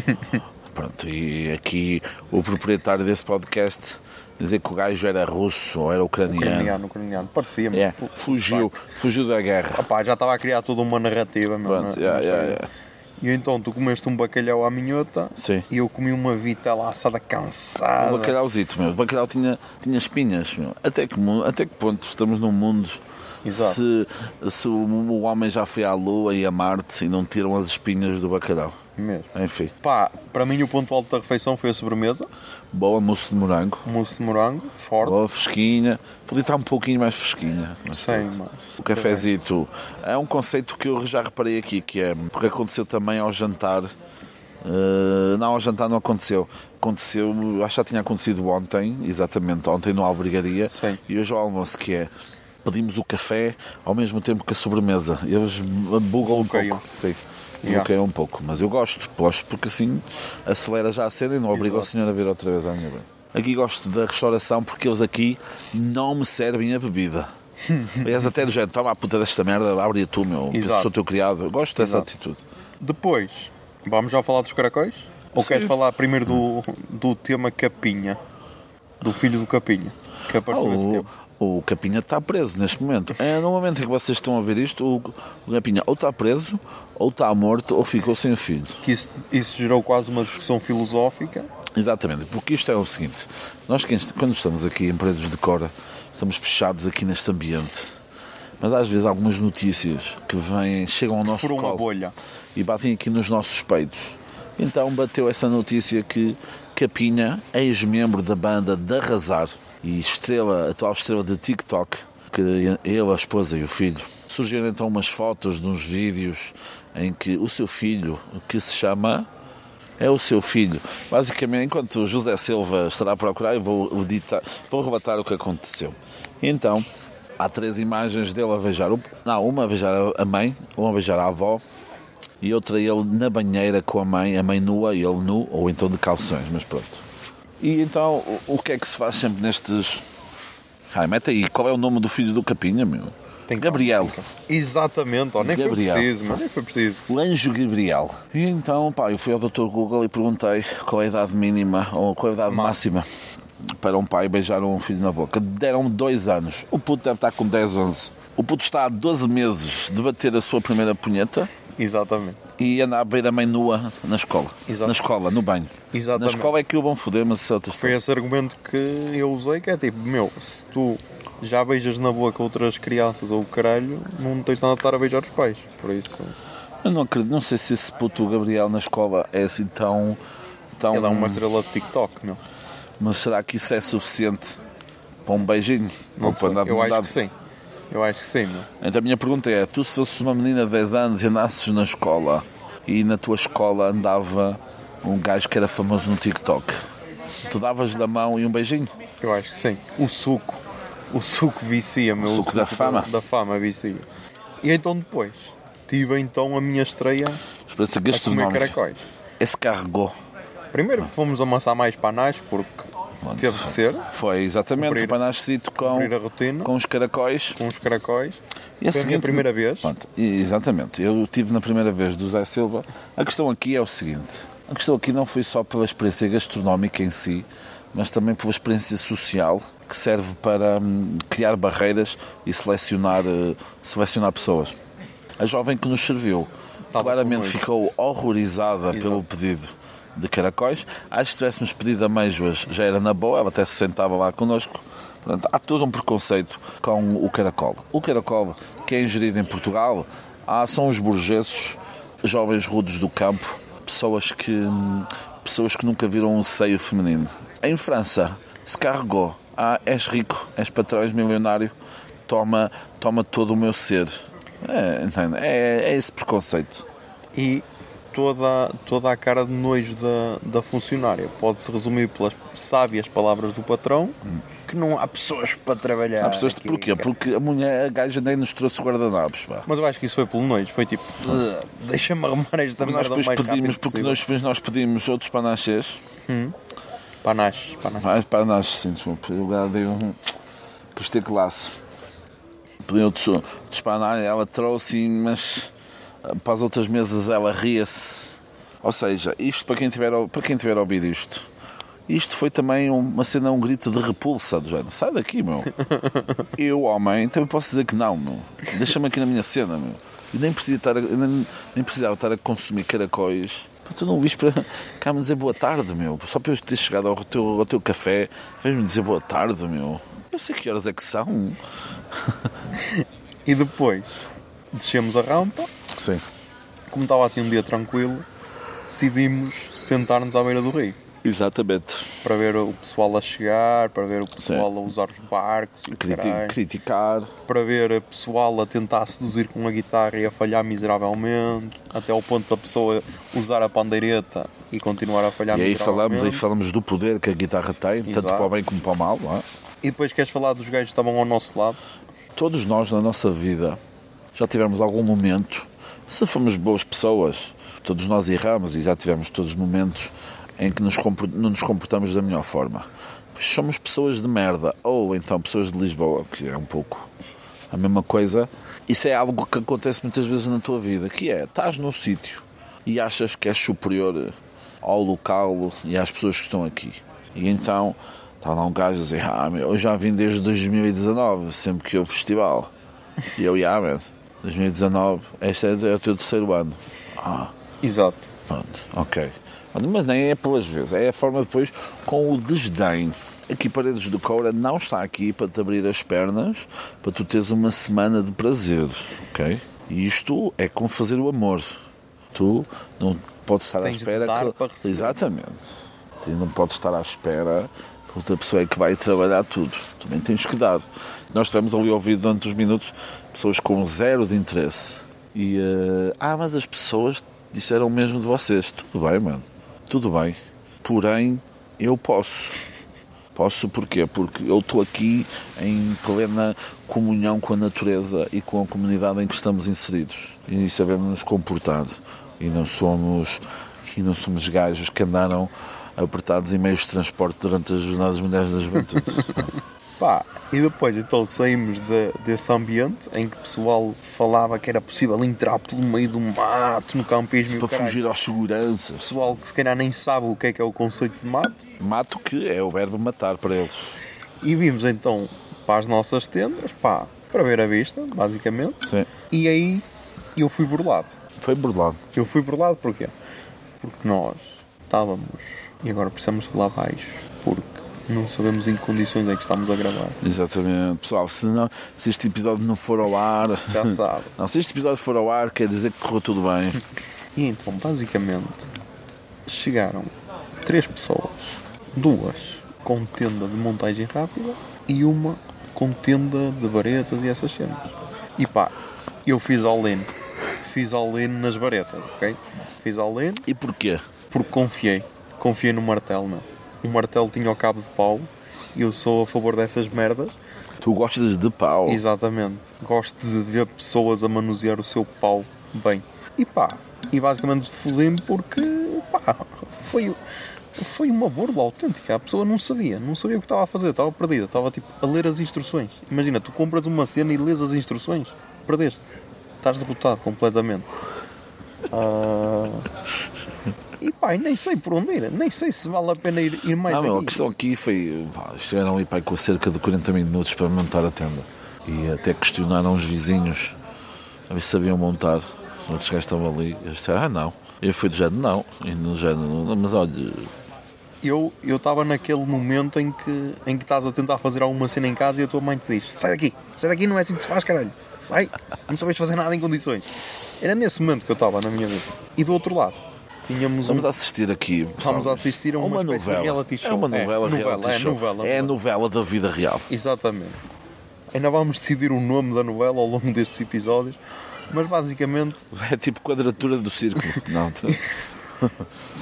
S2: pronto, e aqui o proprietário desse podcast dizer que o gajo era russo ou era ucraniano.
S1: Ucraniano, ucraniano. Parecia-me.
S2: É, fugiu, fugiu da guerra.
S1: Já estava a criar toda uma narrativa. meu,
S2: Pronto,
S1: não-
S2: yeah, yeah, yeah.
S1: E então tu comeste um bacalhau à minhota
S2: Sim.
S1: e eu comi uma vitela assada cansada.
S2: O bacalhauzito, meu. O bacalhau tinha, tinha espinhas, meu. Até que, até que ponto estamos num mundo
S1: Exato.
S2: Se, se o, o homem já foi à Lua e a Marte e não tiram as espinhas do bacalhau.
S1: Mesmo.
S2: Enfim,
S1: Pá, para mim o ponto alto da refeição foi a sobremesa.
S2: boa mousse de morango.
S1: Mousse de morango, forte.
S2: Boa fresquinha. Podia estar um pouquinho mais fresquinha.
S1: Sem, mas...
S2: O cafezito é um conceito que eu já reparei aqui, que é porque aconteceu também ao jantar. eh, não, ao jantar não aconteceu. Aconteceu, acho que já tinha acontecido ontem, exatamente, ontem no Albergaria.
S1: Sim.
S2: E hoje ao almoço, que é pedimos o café ao mesmo tempo que a sobremesa. Eles bugam um pouco. Sim.
S1: Yeah.
S2: Bloqueiam um pouco, mas eu gosto, gosto porque assim acelera já a cena e não obriga o senhor a vir outra vez à minha beira. Aqui gosto da restauração porque eles aqui não me servem a bebida. És até do género, toma a puta desta merda, abre tu, meu.
S1: Exato.
S2: Sou teu criado. Eu gosto dessa
S1: Exato.
S2: atitude.
S1: Depois, vamos já falar dos caracóis? Ou
S2: Sim.
S1: queres falar primeiro do, do tema Capinha? Do filho do Capinha, que apareceu esse
S2: o,
S1: tempo.
S2: O Capinha está preso neste momento. É no momento em que vocês estão a ver isto, o, o Capinha ou está preso, ou está morto, ou ficou sem o filho.
S1: Que isso, isso gerou quase uma discussão filosófica.
S2: Exatamente, porque isto é o seguinte: nós quando estamos aqui em Paredes de Cora, estamos fechados aqui neste ambiente, mas às vezes algumas notícias que vêm, chegam ao nosso
S1: Por uma bolha.
S2: e batem aqui nos nossos peitos. Então bateu essa notícia que Capinha, ex-membro da banda de Arrasar e estrela, atual estrela de TikTok, que ele, a esposa e o filho, surgiram então umas fotos de uns vídeos em que o seu filho, que se chama é o seu filho. Basicamente, enquanto o José Silva estará a procurar, eu vou, editar, vou relatar o que aconteceu. Então, há três imagens dele a beijar. o- Não, uma a beijar a mãe, uma a beijar a avó e outra ele na banheira com a mãe, a mãe nua e ele nu, ou então de calções, mas pronto. E então, o, o que é que se faz sempre nestes. Ai, mete aí, qual é o nome do filho do Capinha, meu?
S1: Tem
S2: Gabriel.
S1: Exatamente, ó, nem
S2: Gabriel.
S1: foi preciso, mas nem foi preciso.
S2: O Anjo Gabriel. E então, pá, eu fui ao Dr. Google e perguntei qual é a idade mínima ou qual é a idade máxima para um pai beijar um filho na boca. Deram-me dois anos. O puto deve estar com 10, 11. O puto está há 12 meses de bater a sua primeira punheta
S1: Exatamente.
S2: E anda à beira-mãe nua na escola.
S1: Exato.
S2: Na escola, no banho.
S1: Exatamente.
S2: Na escola é que o vão foder, mas isso é outra
S1: Foi esse argumento que eu usei, que é tipo, meu, se tu já beijas na boca outras crianças ou o caralho, não tens nada de estar a beijar os pais. Por isso,
S2: Eu não acredito, não sei se esse puto Gabriel na escola é assim tão. tão
S1: ele é uma estrela de TikTok, meu.
S2: Mas será que isso é suficiente para um beijinho?
S1: Não
S2: Ou para andar de
S1: eu acho que sim. Eu acho que sim, meu.
S2: Então a minha pergunta é: tu se fosses uma menina de 10 anos e andasses na escola e na tua escola andava um gajo que era famoso no TikTok, tu davas da mão e um beijinho?
S1: Eu acho que sim. O suco. O suco vicia, meu.
S2: suco da fama.
S1: Da, fama vicia. E então depois, tive então a minha estreia
S2: Experiência
S1: a comer caracóis.
S2: Esse carregou.
S1: Primeiro fomos amassar mais panás, porque teve de ser,
S2: Foi exatamente
S1: Cumprir-
S2: o panachecito com,
S1: rotina,
S2: com os caracóis.
S1: com os caracóis.
S2: E a
S1: Foi a minha primeira vez.
S2: Pronto, exatamente. Eu tive na primeira vez do Zé Silva. A questão aqui é o seguinte: a questão aqui não foi só pela experiência gastronómica em si, mas também pela experiência social que serve para hum, criar barreiras e selecionar, eh, selecionar pessoas. A jovem que nos serviu
S1: Estava
S2: claramente ficou horrorizada pelo pedido de caracóis. Acho que se tivéssemos pedido amêijoas já era na boa, ela até se sentava lá connosco. Portanto, há todo um preconceito com o caracol. O caracol, que é ingerido em Portugal, há, são os burgueses, jovens rudos do campo, pessoas que, pessoas que nunca viram um seio feminino. Em França, se carregou. Ah, és rico, és patrão, és milionário, toma, toma todo o meu ser. É, é, é esse preconceito.
S1: E toda, toda a cara de nojo da, da funcionária pode-se resumir pelas sábias palavras do patrão que não há pessoas para trabalhar.
S2: Há pessoas
S1: aqui.
S2: porquê? Porque a mulher, a gaja nem nos trouxe guardanapos. Pá.
S1: Mas eu acho que isso foi pelo nojo. Foi tipo, "Ugh, deixa-me arrumar esta
S2: Nós
S1: merda o
S2: depois
S1: mais
S2: pedimos, porque
S1: possível."
S2: nós, depois nós pedimos outros panachês.
S1: Panache, panache.
S2: Mais panachos, sim, desculpa. Eu dei um. Gostei classe. Pedi outros, outros panachos, ela trouxe, mas para as outras mesas ela ria-se. Ou seja, isto para quem tiver, para quem tiver ouvido isto, isto foi também uma cena, um grito de repulsa do género. Sai daqui, meu. Eu, homem, também posso dizer que não, meu. Deixa-me aqui na minha cena, meu. E nem, precisa estar a, nem, nem precisava estar a consumir caracóis. Tu não viste para cá me dizer boa tarde, meu. Só para eu ter chegado ao teu, ao teu café, vens-me dizer boa tarde, meu. Eu sei que horas é que são.
S1: E depois descemos a rampa,
S2: Sim.
S1: como estava assim um dia tranquilo, decidimos sentar-nos à beira do rio.
S2: Exatamente.
S1: Para ver o pessoal a chegar, para ver o pessoal a usar os barcos,
S2: Criti-
S1: caralho,
S2: criticar.
S1: para ver o pessoal a tentar seduzir com a guitarra e a falhar miseravelmente, até ao ponto da pessoa usar a pandeireta e continuar a falhar
S2: E aí
S1: miseravelmente.
S2: falamos, aí falamos do poder que a guitarra tem, tanto
S1: Exato.
S2: para o bem como para o mal. Não é?
S1: E depois queres falar dos gajos que estavam ao nosso lado?
S2: Todos nós na nossa vida já tivemos algum momento, se fomos boas pessoas, todos nós erramos e já tivemos todos momentos em que nos não nos comportamos da melhor forma. Pois somos pessoas de merda, ou então pessoas de Lisboa, que é um pouco a mesma coisa. Isso é algo que acontece muitas vezes na tua vida, que é, estás num sítio e achas que és superior ao local e às pessoas que estão aqui. E então está lá um gajo a dizer, ah, meu, eu já vim desde 2019, sempre que houve festival. E eu, yeah, 2019, este é, é o teu terceiro ano. Ah,
S1: Exato.
S2: Pronto, ok. Mas nem é pelas vezes, é a forma depois com o desdém. Aqui Paredes do Coura não está aqui para te abrir as pernas, para tu teres uma semana de prazeres, ok? E isto é como fazer o amor. Tu não podes estar à
S1: Tens de
S2: espera
S1: dar
S2: que...
S1: para receber.
S2: Exatamente. Tu não podes estar à espera que outra pessoa é que vai trabalhar tudo. Também tens que dar. Nós tivemos ali ouvido durante uns minutos pessoas com zero de interesse. E, eh, ah, mas as pessoas disseram mesmo de vocês. Tudo bem, mano. Tudo bem. Porém, eu posso. Posso porquê? Porque eu estou aqui em plena comunhão com a natureza e com a comunidade em que estamos inseridos. E sabemos nos comportar. E não somos, e não somos gajos que andaram apertados em meios de transporte durante as Jornadas Mundiais da Juventude.
S1: Pá, e depois então saímos de- desse ambiente em que o pessoal falava que era possível entrar pelo meio do mato, no campismo
S2: para fugir aos seguranças.
S1: Pessoal que se calhar nem sabe o que é que é o conceito de mato.
S2: Mato que é o verbo matar para eles.
S1: E vimos então para as nossas tendas, pá, para ver a vista, basicamente.
S2: Sim.
S1: E aí eu fui burlado.
S2: Foi burlado.
S1: Eu fui burlado porquê? Porque nós estávamos, e agora precisamos falar baixo, porque não sabemos em que condições é que estamos a gravar.
S2: Exatamente. Pessoal, se, não, se este episódio não for ao ar.
S1: Já sabe.
S2: Não, se este episódio for ao ar, quer dizer que correu tudo bem.
S1: E então, basicamente, chegaram três pessoas, duas com tenda de montagem rápida e uma com tenda de varetas e essas cenas. E pá, eu fiz all-in. Fiz all-in nas varetas, ok? Fiz all-in
S2: E porquê?
S1: porque confiei. Confiei no martelo, meu. O martelo tinha o cabo de pau e eu sou a favor dessas merdas.
S2: Tu gostas de pau.
S1: Exatamente. Gosto de ver pessoas a manusear o seu pau bem. E pá, e basicamente fuzei-me porque pá, foi, foi uma burla autêntica. A pessoa não sabia, não sabia o que estava a fazer, estava perdida, estava tipo a ler as instruções. Imagina, tu compras uma cena e lês as instruções, perdeste. Estás derrotado completamente. Ah, E e nem sei por onde ir, nem sei se vale a pena ir, ir mais
S2: Não, meu, a
S1: aqui.
S2: questão aqui foi. pá, Estiveram ali pá, com cerca de 40 minutos para montar a tenda. E até questionaram os vizinhos a ver se sabiam montar. Os outros gajos estavam ali. Eles disseram, ah, não. Eu fui do género, não. E no género, não, mas olha,
S1: eu eu estava naquele momento em que em que estás a tentar fazer alguma cena em casa e a tua mãe te diz sai daqui, sai daqui, não é assim que se faz, caralho vai, não sabes fazer nada em condições era nesse momento que eu estava na minha vida e do outro lado tínhamos
S2: Estamos
S1: um,
S2: a assistir aqui.
S1: Estamos a assistir a uma
S2: uma novela.
S1: reality show.
S2: É uma
S1: É,
S2: novela,
S1: novela,
S2: reality
S1: é novela,
S2: É a
S1: novela.
S2: novela da vida real.
S1: exatamente ainda vamos decidir o nome da novela ao longo destes episódios mas basicamente
S2: É tipo quadratura do círculo. não, tu-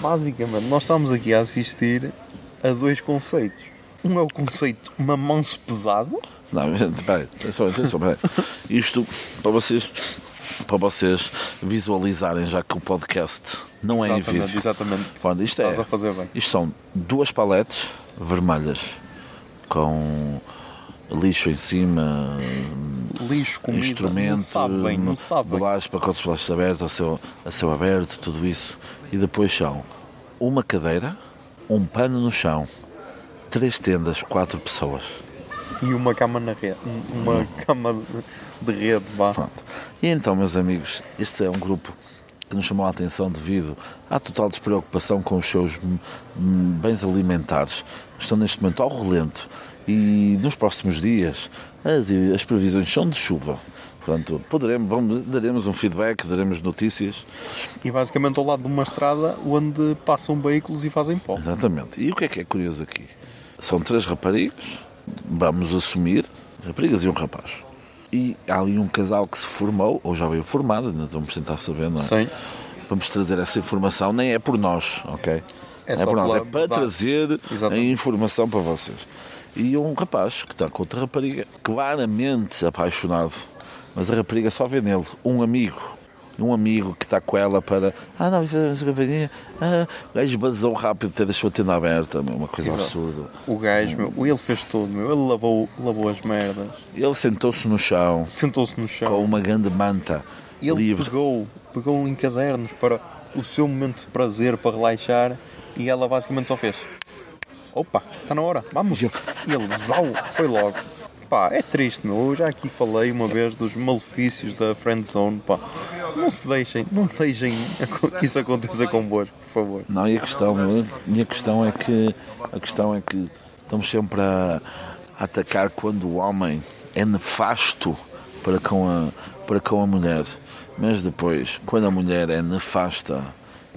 S1: basicamente nós estamos aqui a assistir a dois conceitos um é o conceito mamanço pesado
S2: Não, peraí, atenção, atenção, peraí. Isto para vocês, para vocês visualizarem, já que o podcast não é em vídeo.
S1: exatamente
S2: Pronto, isto
S1: estás
S2: é,
S1: a fazer bem
S2: isto são duas paletes vermelhas com lixo em cima,
S1: lixo, comida,
S2: instrumento,
S1: não sabe bem, não sabe
S2: pacotes de abertos, a céu, a céu aberto, tudo isso. E depois são uma cadeira, um pano no chão, três tendas, quatro pessoas.
S1: E uma cama na rede, uma cama de, de rede, vá.
S2: Pronto. E então, meus amigos, este é um grupo que nos chamou a atenção devido à total despreocupação com os seus bens alimentares. Estão neste momento ao relento e nos próximos dias as, as previsões são de chuva. Portanto, poderemos, vamos, daremos um feedback, daremos notícias.
S1: E basicamente ao lado de uma estrada onde passam veículos e fazem pó.
S2: Exatamente. E o que é que é curioso aqui? São três raparigas, vamos assumir, raparigas e um rapaz. E há ali um casal que se formou, ou já veio formado, ainda vamos tentar saber, não é?
S1: Sim.
S2: Vamos trazer essa informação, nem é por nós, ok?
S1: É
S2: É,
S1: só
S2: por nós, é para trazer a
S1: Exatamente.
S2: informação para vocês. E um rapaz que está com outra rapariga, claramente apaixonado, mas a rapariga só vê nele um amigo. Um amigo que está com ela para. Ah, não, isso é uma companhia. Ah, o gajo basou rápido, até deixou a tenda aberta, meu, uma coisa
S1: Exato.
S2: absurda.
S1: O gajo, meu, ele fez tudo, meu. Ele lavou, lavou as merdas,
S2: Ele sentou-se no chão
S1: sentou-se no chão.
S2: com uma grande manta
S1: ele
S2: livre.
S1: pegou, pegou em cadernos para o seu momento de prazer, para relaxar, e ela basicamente só fez. Opa, está na hora, vamos. E ele, zau, foi logo. Pá, é triste, meu. Eu já aqui falei uma vez dos malefícios da friend zone, pá. Não se deixem, não deixem que isso aconteça convosco, por favor.
S2: Não, e a questão, questão é que a questão é que estamos sempre a, a atacar quando o homem é nefasto para com a para com a mulher, mas depois quando a mulher é nefasta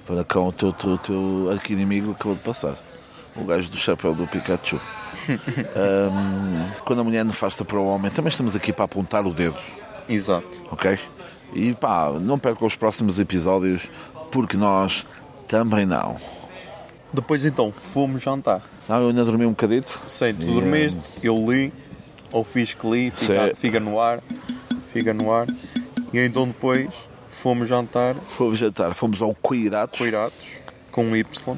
S2: para com o teu, teu, teu arqui-inimigo acabou de passar. O gajo do chapéu do Pikachu. Ahm, quando a mulher nefasta para o homem, também estamos aqui para apontar o dedo
S1: Exato.
S2: ok? E pá, não percam os próximos episódios, porque nós também não.
S1: Depois então, fomos jantar.
S2: Não, eu ainda dormi um bocadito.
S1: Sei, tu
S2: E,
S1: dormiste, eu li, ou fiz que li, fica, fica no ar, fica no ar. E então depois fomos jantar
S2: Fomos jantar, fomos ao Coiratos,
S1: cuidados com um Y.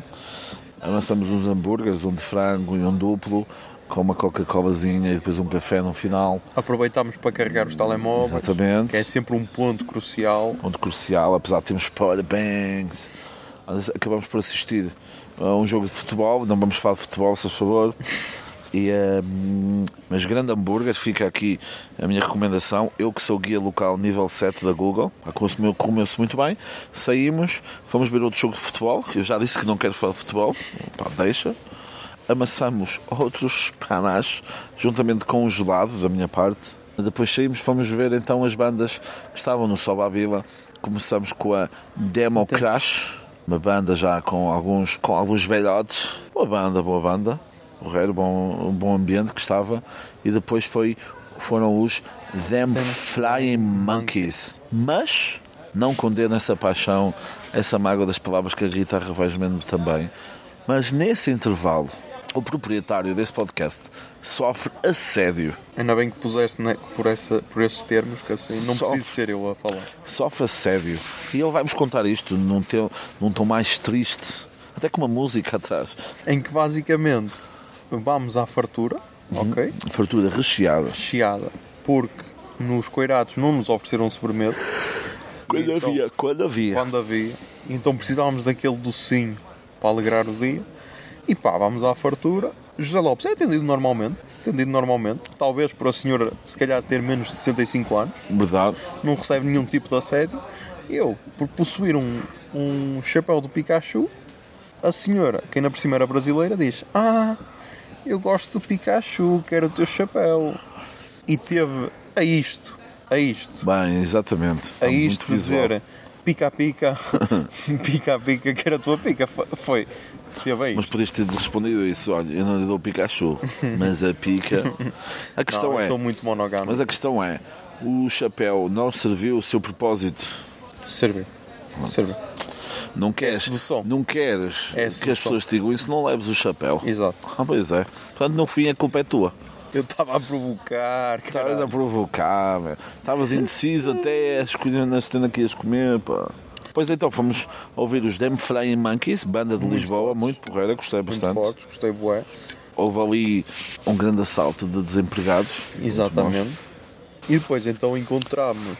S2: avançamos uns hambúrgueres, um de frango e um duplo, com uma Coca-Colazinha e depois um café no final.
S1: Aproveitámos para carregar os telemóveis,
S2: Exatamente.
S1: que é sempre um ponto crucial.
S2: Ponto crucial, apesar de termos powerbanks. Acabamos por assistir a um jogo de futebol, não vamos falar de futebol, se faz favor. E, hum, mas grande hambúrguer, fica aqui a minha recomendação. Eu que sou guia local nível 7 da Google, comeu- comeu-se muito bem. Saímos, fomos ver outro jogo de futebol, que eu já disse que não quero falar de futebol, pá, deixa. Amassamos outros panás, juntamente com um gelado da minha parte. Depois saímos, fomos ver então as bandas que estavam no Soba Vila. Começamos com a Demo Crash, uma banda já com alguns, com alguns velhotes. Boa banda, boa banda. Porreiro, bom, um bom ambiente que estava. E depois foi, foram os Them Flying Monkeys. Mas não condeno essa paixão, essa mágoa das palavras que a guitarra vai gemendo também. Mas nesse intervalo, o proprietário desse podcast sofre assédio.
S1: Ainda bem que puseste né, por, essa, por esses termos, que assim não
S2: Só-
S1: preciso ser eu a falar.
S2: Sofre assédio. E ele vai-nos contar isto num, teu, num tom mais triste, até com uma música atrás.
S1: Em que basicamente vamos à fartura, ok?
S2: Fartura recheada.
S1: Chiada, porque nos coirados não nos ofereceram sobremesa.
S2: Quando
S1: Então,
S2: havia, quando havia.
S1: quando havia. Então precisávamos daquele docinho para alegrar o dia. E pá, vamos à fartura. José Lopes é atendido normalmente, atendido normalmente. Talvez por a senhora se calhar ter menos de 65 anos,
S2: Verdade.
S1: não recebe nenhum tipo de assédio. Eu, por possuir um, um chapéu do Pikachu, a senhora, que ainda por cima era brasileira, diz: Ah, eu gosto do Pikachu, quero o teu chapéu. E teve a isto, a isto,
S2: Bem, exatamente. Está
S1: a isto
S2: visual.
S1: dizer pica pica, pica pica, que era a tua pica. Foi- teve a
S2: Mas
S1: isto.
S2: podias ter respondido isso. Olha, eu não lhe dou Pikachu, mas a pica. A questão
S1: Não, eu
S2: é.
S1: sou muito monogâmico.
S2: Mas a questão é: o chapéu não serviu o seu propósito.
S1: Serviu. Serviu.
S2: Não queres,
S1: sedução.
S2: não queres
S1: É
S2: que as pessoas digam isso, não leves o chapéu.
S1: Exato.
S2: Ah, pois é. Portanto, no fim a culpa é tua.
S1: Eu estava a provocar,
S2: Estavas a provocar. Estavas indeciso até a escolher na cena que ias comer, pá. Pois então, fomos ouvir os Them Flying Monkeys, banda de Lisboa,
S1: fortes.
S2: muito porreira, gostei
S1: Muito
S2: bastante.
S1: fortes, gostei bué.
S2: Houve ali um grande assalto de desempregados.
S1: Exatamente. E depois então encontramos.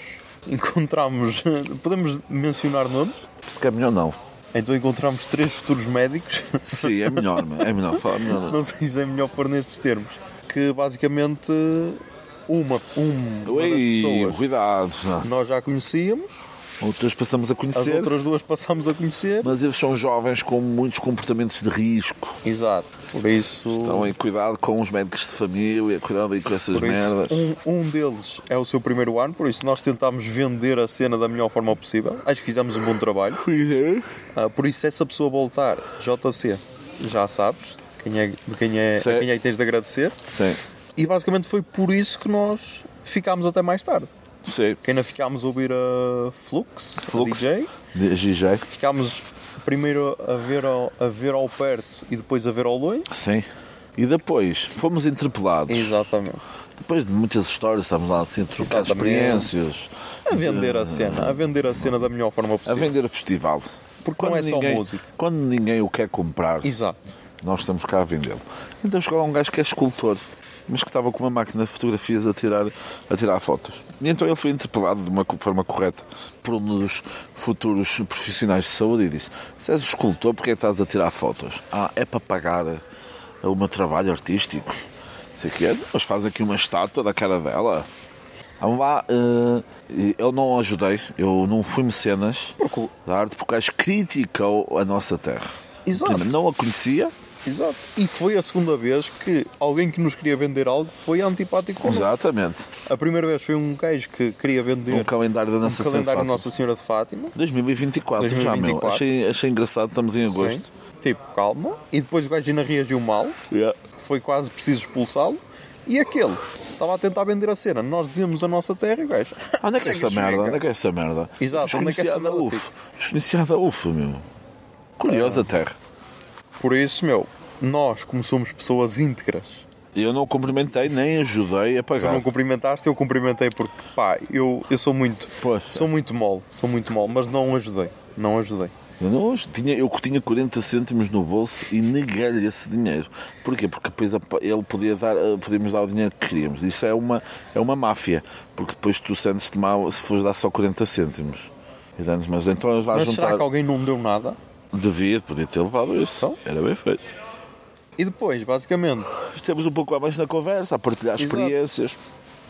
S1: Encontramos. Podemos mencionar nomes?
S2: Se é melhor não.
S1: Então encontramos três futuros médicos.
S2: Sim, é melhor, é melhor. Fala melhor.
S1: Não sei se é melhor pôr nestes termos. Que basicamente uma, um, uma
S2: Ui,
S1: pessoas
S2: cuidado.
S1: nós já conhecíamos
S2: Outras passamos a
S1: As
S2: conhecer,
S1: outras duas passámos a conhecer.
S2: mas eles são jovens com muitos comportamentos de risco.
S1: Exato. Por isso.
S2: Estão em cuidado com os médicos de família, cuidado aí com essas
S1: isso,
S2: merdas.
S1: um, um deles é o seu primeiro ano, por isso nós tentámos vender a cena da melhor forma possível. Acho que fizemos um bom trabalho. Ah, por isso, se essa pessoa voltar, JC, já sabes quem é, de quem é, a quem é que tens de agradecer.
S2: Sim,
S1: E basicamente foi por isso que nós ficámos até mais tarde.
S2: sim.
S1: Que ainda ficámos a ouvir a Flux, a
S2: Flux.
S1: DJ.
S2: De GG.
S1: Ficámos primeiro a ver, ao, a ver ao perto e depois a ver ao longe.
S2: Sim. E depois fomos interpelados.
S1: Exatamente.
S2: Depois de muitas histórias, estamos lá assim a trocar experiências.
S1: A vender a cena, a vender a cena da melhor forma
S2: A
S1: possível.
S2: vender a festival.
S1: Porque não é só
S2: ninguém,
S1: música.
S2: Quando ninguém o quer comprar,
S1: Exato.
S2: nós estamos cá a vendê-lo. Então chegou um gajo que é escultor, mas que estava com uma máquina de fotografias a tirar, a tirar fotos. E então ele foi interpelado de uma forma correta por um dos futuros profissionais de saúde e disse: Se és escultor, porque é estás a tirar fotos? Ah, é para pagar eh, o meu trabalho artístico. Sei que é, mas faz aqui uma estátua da cara dela. Vamos lá, eh, eu não ajudei, eu não fui mecenas da arte porque acho criticou a nossa terra.
S1: Exato.
S2: Primeiro, não a conhecia,
S1: Exato. E foi a segunda vez que alguém que nos queria vender algo foi antipático connosco.
S2: exatamente.
S1: A primeira vez foi um gajo que queria vender
S2: Um calendário da
S1: um
S2: Nossa
S1: calendário
S2: Senhora.
S1: de Nossa Senhora de Fátima.
S2: 2024, já, meu.
S1: 2024.
S2: Achei, achei engraçado, estamos em agosto.
S1: Sim. Tipo, calma. E depois o gajo ainda reagiu mal.
S2: Yeah.
S1: Foi quase preciso expulsá-lo. E aquele estava a tentar vender a cena. Nós dizíamos a nossa terra e o gajo.
S2: Onde é que é essa merda? Onde é que é essa merda?
S1: Exato, onde é que essa
S2: Desconhecida
S1: merda
S2: UF. Desconhecida UF, meu. Curiosa terra.
S1: Por isso, meu, nós, como somos pessoas íntegras,
S2: Eu não cumprimentei nem ajudei a
S1: tu
S2: pagar.
S1: não cumprimentaste, eu cumprimentei porque, pá, eu, eu sou muito,
S2: Pois.
S1: sou muito mole, sou muito mole, mas não ajudei, não ajudei.
S2: Eu, não, tinha, eu tinha 40 cêntimos no bolso e neguei-lhe esse dinheiro. Porquê? Porque depois ele podia dar, eh, podíamos dar o dinheiro que queríamos. Isso é uma, é uma máfia. Porque depois tu sentes-te mal se fores dar só 40 cêntimos. Mas então
S1: Mas
S2: juntar.
S1: será que alguém não me deu nada?
S2: Devia, podia ter levado isso.
S1: Então?
S2: Era bem feito.
S1: E depois, basicamente,
S2: Estamos um pouco abaixo na conversa, a partilhar
S1: Exato.
S2: experiências.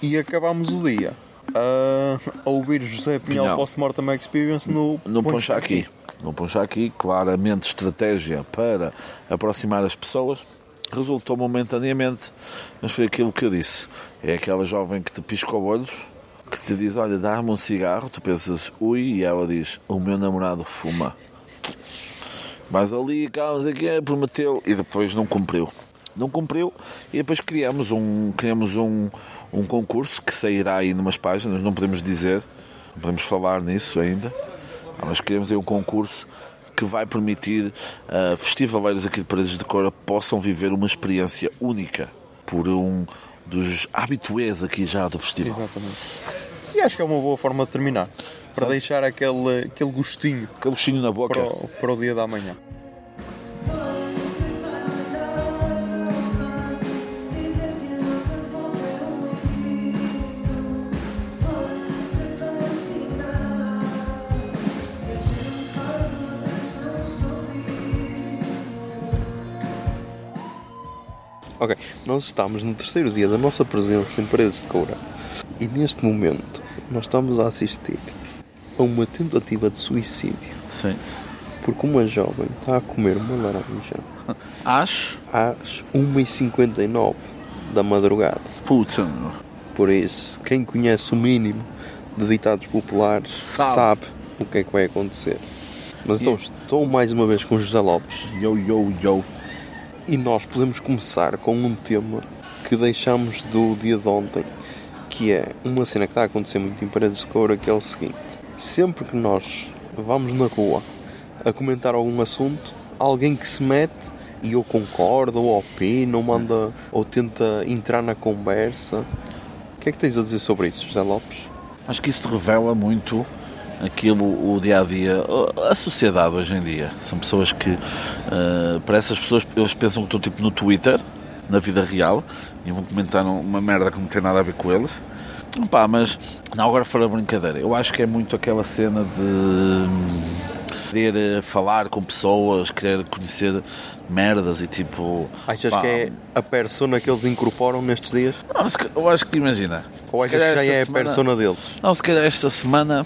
S1: e acabámos o dia a, a ouvir José Pinhal
S2: Pinhal.
S1: Post-Mortem Experience no,
S2: No Poncha aqui. No Poncha aqui, claramente estratégia para aproximar as pessoas. Resultou momentaneamente, mas foi aquilo que eu disse. É aquela jovem que te pisca o olho, que te diz, olha, dá-me um cigarro, tu pensas, ui, e ela diz, o meu namorado fuma. Mas ali, causa que prometeu e depois não cumpriu. Não cumpriu e depois criamos um, criamos um, um concurso que sairá aí numas páginas, não podemos dizer, não podemos falar nisso ainda, Ah, mas criamos aí um concurso que vai permitir a festivaleiros aqui de Paredes de Cora possam viver uma experiência única por um dos habitués aqui já do festival.
S1: Exatamente. E acho que é uma boa forma de terminar. Para deixar aquele, aquele gostinho
S2: Aquele gostinho na boca.
S1: para o, para o dia da manhã. Ok, nós estamos no terceiro dia da nossa presença em Paredes de Coura e neste momento nós estamos a assistir a uma tentativa de suicídio
S2: Sim.
S1: porque uma jovem está a comer uma laranja
S2: Acho.
S1: às 1h59 da madrugada.
S2: Puta.
S1: Por isso, quem conhece o mínimo de ditados populares
S2: Sabe.
S1: sabe, o que é que vai acontecer. Mas então, estou mais uma vez com José Lopes
S2: Yo, yo, yo.
S1: e nós podemos começar com um tema que deixamos do dia de ontem, que é uma cena que está a acontecer muito em Paredes de Coura, que é o seguinte. Sempre que nós vamos na rua a comentar algum assunto, alguém que se mete e eu concordo, ou opina, ou manda, ou tenta entrar na conversa. O que é que tens a dizer sobre isso, José Lopes?
S2: Acho que isso revela muito aquilo, o dia a dia, a sociedade hoje em dia. São pessoas que, eh, para essas pessoas, eles pensam que estou tipo no Twitter, na vida real, e vão comentar uma merda que não tem nada a ver com eles. Pá, mas, não, agora fora brincadeira, eu acho que é muito aquela cena de querer eh, falar com pessoas, querer conhecer merdas e tipo.
S1: Achas
S2: pá,
S1: que é a persona que eles incorporam nestes dias?
S2: não, eu acho que imagina.
S1: Ou achas que já é a
S2: semana-
S1: persona deles?
S2: Não, se calhar esta semana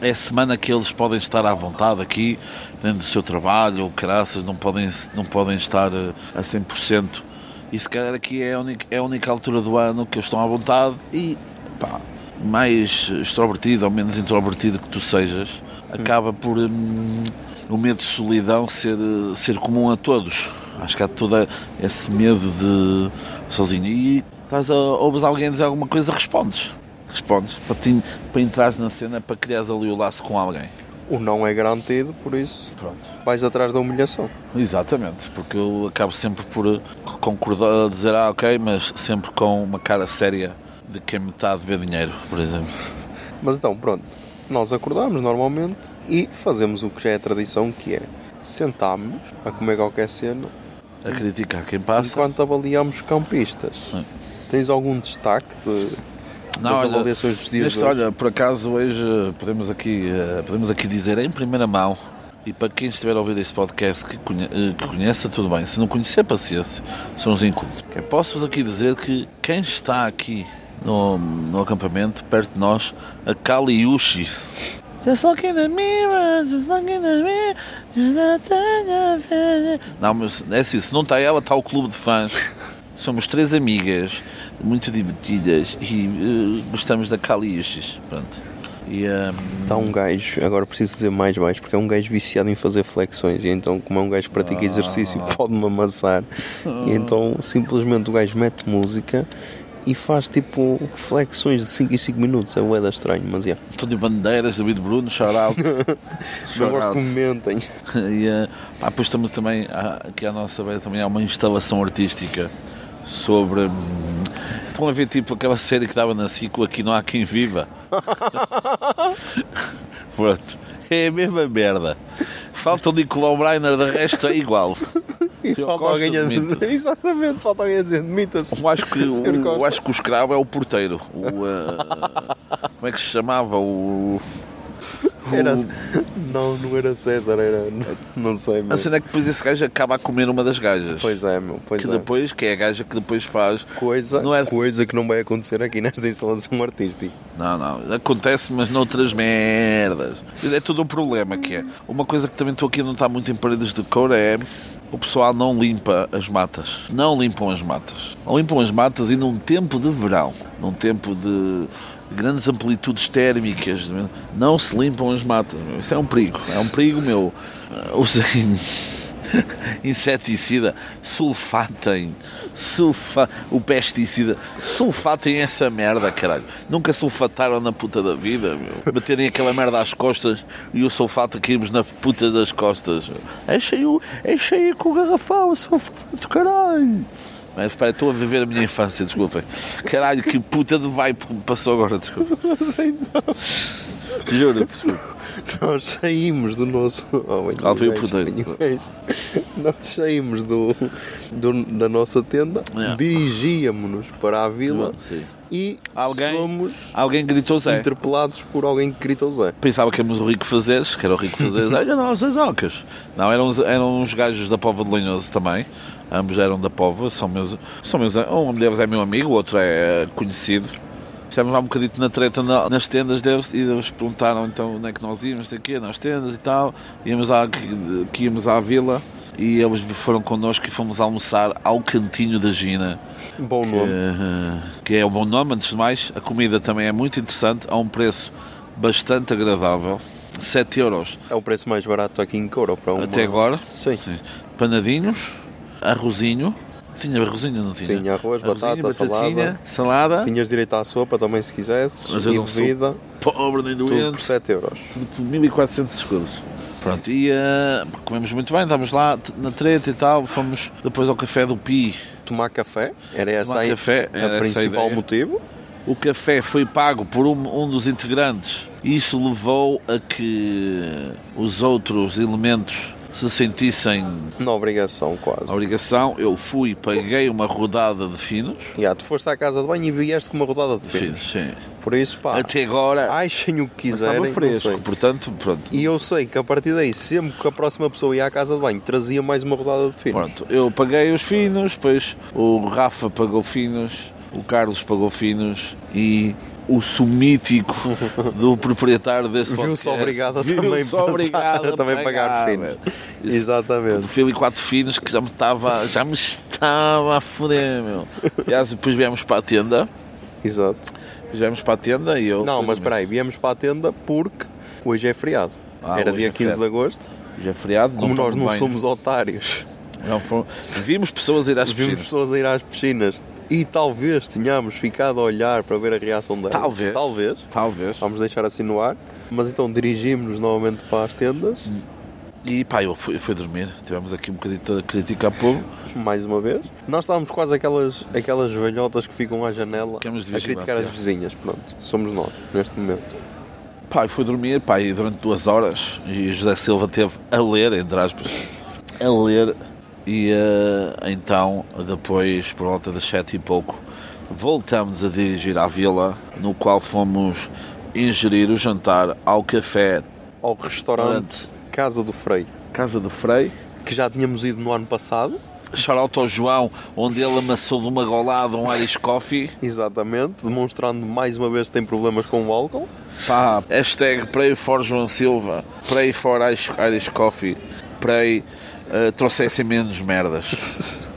S2: é a semana que eles podem estar à vontade aqui, dentro do seu trabalho, ou caraças, não podem, não podem estar eh, a 100%. E se calhar aqui é a, única, é a única altura do ano que eles estão à vontade e, pá, mais extrovertido ou menos introvertido que tu sejas, acaba por hum, o medo de solidão ser, ser comum a todos. Acho que há todo esse medo de sozinho. E estás a, ouves alguém dizer alguma coisa, respondes. Respondes para, ti, para entrar na cena, para criares ali o laço com alguém.
S1: O não é garantido, por isso
S2: Pronto.
S1: vais atrás da humilhação.
S2: Exatamente, porque eu acabo sempre por eh, concordar, dizer, ah, ok, mas sempre com uma cara séria de quem me está a dever dinheiro, por exemplo.
S1: Mas então, pronto, nós acordamos normalmente e fazemos o que já é tradição, que é sentarmos a comer qualquer cena
S2: A criticar quem passa.
S1: enquanto avaliamos campistas.
S2: Sim.
S1: Tens algum destaque de,
S2: Não,
S1: das
S2: olha,
S1: avaliações dos dias
S2: Neste, olha, por acaso hoje podemos aqui, eh, podemos aqui dizer em primeira mão e para quem estiver a ouvir este podcast que, conhe- eh, que conheça, tudo bem. Se não conhecer, paciência, são os incultos. Posso-vos aqui dizer que quem está aqui no, no acampamento, perto de nós, a Kaliushi. Just look in the mirror, just look in the mirror. Não, mas é assim, se não está ela, está o clube de fãs. Somos três amigas, muito divertidas e eh, gostamos da Kaliushi. Pronto. E, ehm,
S1: Está um gajo, agora preciso dizer mais baixo, porque é um gajo viciado em fazer flexões e então, como é um gajo que pratica exercício, pode-me amassar. E então, simplesmente o gajo mete música e faz tipo flexões de 5 em 5 minutos. É boeda estranho, mas é.
S2: António Bandeiras, David Bruno, shout out.
S1: Não gosto que me mentem.
S2: e, eh, pá, depois estamos também, há- aqui à nossa beira também há uma instalação artística sobre. hum, estão a ver tipo aquela série que dava na Cico, aqui não há quem viva. Pronto. É a mesma merda. Falta o Nicolau Breiner, de resto é igual.
S1: E
S2: Senhor
S1: falta
S2: Costa
S1: alguém a
S2: demita-se.
S1: Exatamente, falta alguém a dizer, demita-se.
S2: Eu acho que, o, acho que o escravo é o porteiro. O, eh, como é que se chamava? O.
S1: Era... Não, não era César, era. Não sei,
S2: A
S1: mas.
S2: cena é que depois esse gajo acaba a comer uma das gajas.
S1: Pois é, meu. Pois
S2: que
S1: é.
S2: depois, que é a gaja que depois faz.
S1: Coisa,
S2: Não é-
S1: coisa que não vai acontecer aqui nesta instalação artística.
S2: Não, não, acontece, mas noutras merdas. É todo um problema que é. Uma coisa que também estou aqui a notar muito em paredes de cor é. O pessoal não limpa as matas. Não limpam as matas. Não limpam as matas e num tempo de verão, num tempo de grandes amplitudes térmicas, não se limpam as matas. meu. Isso é um perigo. É um perigo, meu. Ah, Usem inseticida, sulfatem, sulfa, o pesticida, sulfatem essa merda, caralho. Nunca sulfataram na puta da vida, meu. Baterem aquela merda às costas e o sulfato caímos na puta das costas. É cheio, é cheio com o garrafão, o sulfato, caralho. Mas espera, estou a viver a minha infância, desculpem. Caralho, que puta de vibe que me passou agora, desculpa. Juro, desculpa.
S1: Nós saímos do nosso. Oh,
S2: Lá foi o.
S1: Nós saímos do, do- da nossa tenda,
S2: É.
S1: dirigíamos-nos para a vila
S2: Sim.
S1: e
S2: Alguém-
S1: somos
S2: Alguém gritou Zé.
S1: interpelados por alguém que gritou Zé.
S2: Pensava que éramos o Rico Fazeres, que era o Rico Fazeres. Olha, não, as ocas. Não, eram, eram uns gajos da Pova de Lanhoso também. Ambos eram da Pova, são meus. São meus um deles é meu amigo, o outro é conhecido. Estivemos lá um bocadito na treta na- nas tendas deles e eles perguntaram então onde é que nós íamos, sei quê, nas tendas e tal. Íamos à, que, que íamos à vila e eles foram connosco e fomos almoçar ao Cantinho da Gina.
S1: Bom nome.
S2: Eh, que é um bom nome, antes de mais. A comida também é muito interessante, a um preço bastante agradável. 7 euros
S1: É o preço mais barato aqui em Couro para uma...
S2: até agora.
S1: Sim.
S2: Panadinhos, arrozinho. Tinha arrozinho, não tinha?
S1: Tinha arroz, batata,
S2: batatinha, salada.
S1: Tinhas direito à sopa também se quisesses
S2: Mas eu
S1: e bebida,
S2: Pobre nem
S1: tudo por
S2: doente.
S1: 7 euros.
S2: Tudo por 1400 escudos. Pronto, e eh, comemos muito bem, estávamos lá na treta e tal. Fomos depois ao café do Pi.
S1: Tomar café, era essa
S2: Tomar
S1: aí
S2: café, era
S1: a principal
S2: ideia.
S1: motivo.
S2: O café foi pago por um, um dos integrantes e isso levou a que os outros elementos se sentissem
S1: Na obrigação, quase.
S2: a obrigação. Eu fui, paguei uma rodada de finos.
S1: Ya, tu foste à casa de banho e vieste com uma rodada de finos.
S2: Finos, sim.
S1: Por isso, pá,
S2: Até agora
S1: achem o que quiserem.
S2: fresco, portanto, pronto.
S1: E eu sei que a partir daí, sempre que a próxima pessoa ia à casa de banho, trazia mais uma rodada de finos.
S2: Pronto, eu paguei os finos, depois o Rafa pagou finos, o Carlos pagou finos e urso mítico do proprietário deste
S1: Viu-se
S2: podcast.
S1: obrigado a
S2: Viu-se
S1: também, passar-
S2: obrigado
S1: a também pagar fino.
S2: velho.
S1: Exatamente.
S2: fio e quatro finos que já me estava já me estava a foder meu Aliás, depois viemos para a tenda
S1: Exato.
S2: viemos para a tenda e eu
S1: Não, mas espera aí, viemos para a tenda porque hoje é feriado.
S2: Ah,
S1: Era
S2: hoje
S1: dia
S2: é
S1: 15 de agosto.
S2: já é feriado
S1: Como nós não
S2: banho.
S1: somos otários,
S2: Não fomos- vimos pessoas ir às
S1: vimos
S2: piscinas
S1: pessoas a ir às piscinas e talvez tenhamos ficado a olhar para ver a reação delas.
S2: Talvez.
S1: Talvez.
S2: talvez
S1: Vamos deixar assim no ar. Mas então dirigimos-nos novamente para as tendas,
S2: e pá eu fui, fui dormir tivemos aqui um bocadinho de crítica a povo
S1: mais uma vez. Nós estávamos quase aquelas, aquelas velhotas que ficam à janela a criticar as
S2: vigilância.
S1: vizinhas. Pronto, somos nós, neste momento.
S2: pá eu fui dormir pá durante duas horas e José Silva teve a ler entre aspas a ler e eh, então depois por volta das sete e pouco voltamos a dirigir à vila no qual fomos ingerir o jantar ao café
S1: Ao restaurante. Casa do Frei,
S2: Casa do Frei
S1: que já tínhamos ido no ano passado.
S2: Shout ao João onde ele amassou de uma golada um Irish Coffee
S1: Exatamente, demonstrando mais uma vez que tem problemas com o álcool.
S2: Pá, hashtag Pray for João Silva, Pray for Irish, Irish Coffee, Pray uh, trouxessem menos merdas.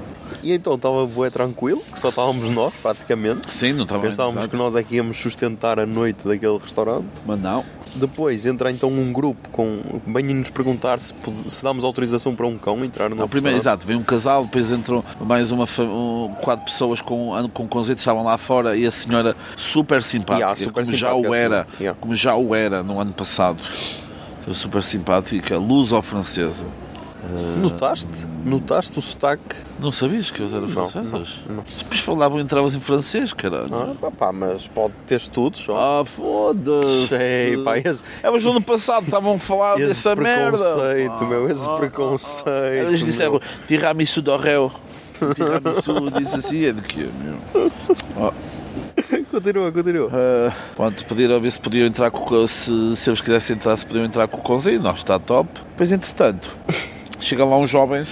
S1: E então estava bué tranquilo, que só estávamos nós, praticamente.
S2: Sim, não estava
S1: Pensávamos que nós é que íamos sustentar a noite daquele restaurante.
S2: Mas não.
S1: Depois entra então um grupo com bem nos perguntar se, se damos autorização para um cão entrar no
S2: Não, primeiro, exato, veio um casal, depois entrou mais uma um, quatro pessoas com, com conceito, estavam lá fora e a senhora super simpática,
S1: Yeah, super
S2: como já
S1: simpática,
S2: o era,
S1: yeah.
S2: como já o era no ano passado. Super simpática, luz ao francesa.
S1: Notaste? Notaste o sotaque?
S2: Não sabias que eles eram
S1: Não,
S2: franceses?
S1: não, não.
S2: Depois falavam entravas em francês, caralho.
S1: Ah, pá, pá, mas pode ter estudos só.
S2: Ah, foda-se.
S1: Sei, pá, esse,
S2: É, mas no ano passado estavam a falar
S1: esse
S2: dessa merda.
S1: preconceito, meu, esse
S2: Ah,
S1: preconceito.
S2: Eles disseram tiramisu do réu. Tiramisu disse assim, é de quê, meu?
S1: Continua, continua.
S2: Ah, pronto, pediram a ver se podiam entrar com se, se eles quisessem entrar, se podiam entrar com o cãozinho, nós está top. Depois, entretanto, chegam lá uns jovens,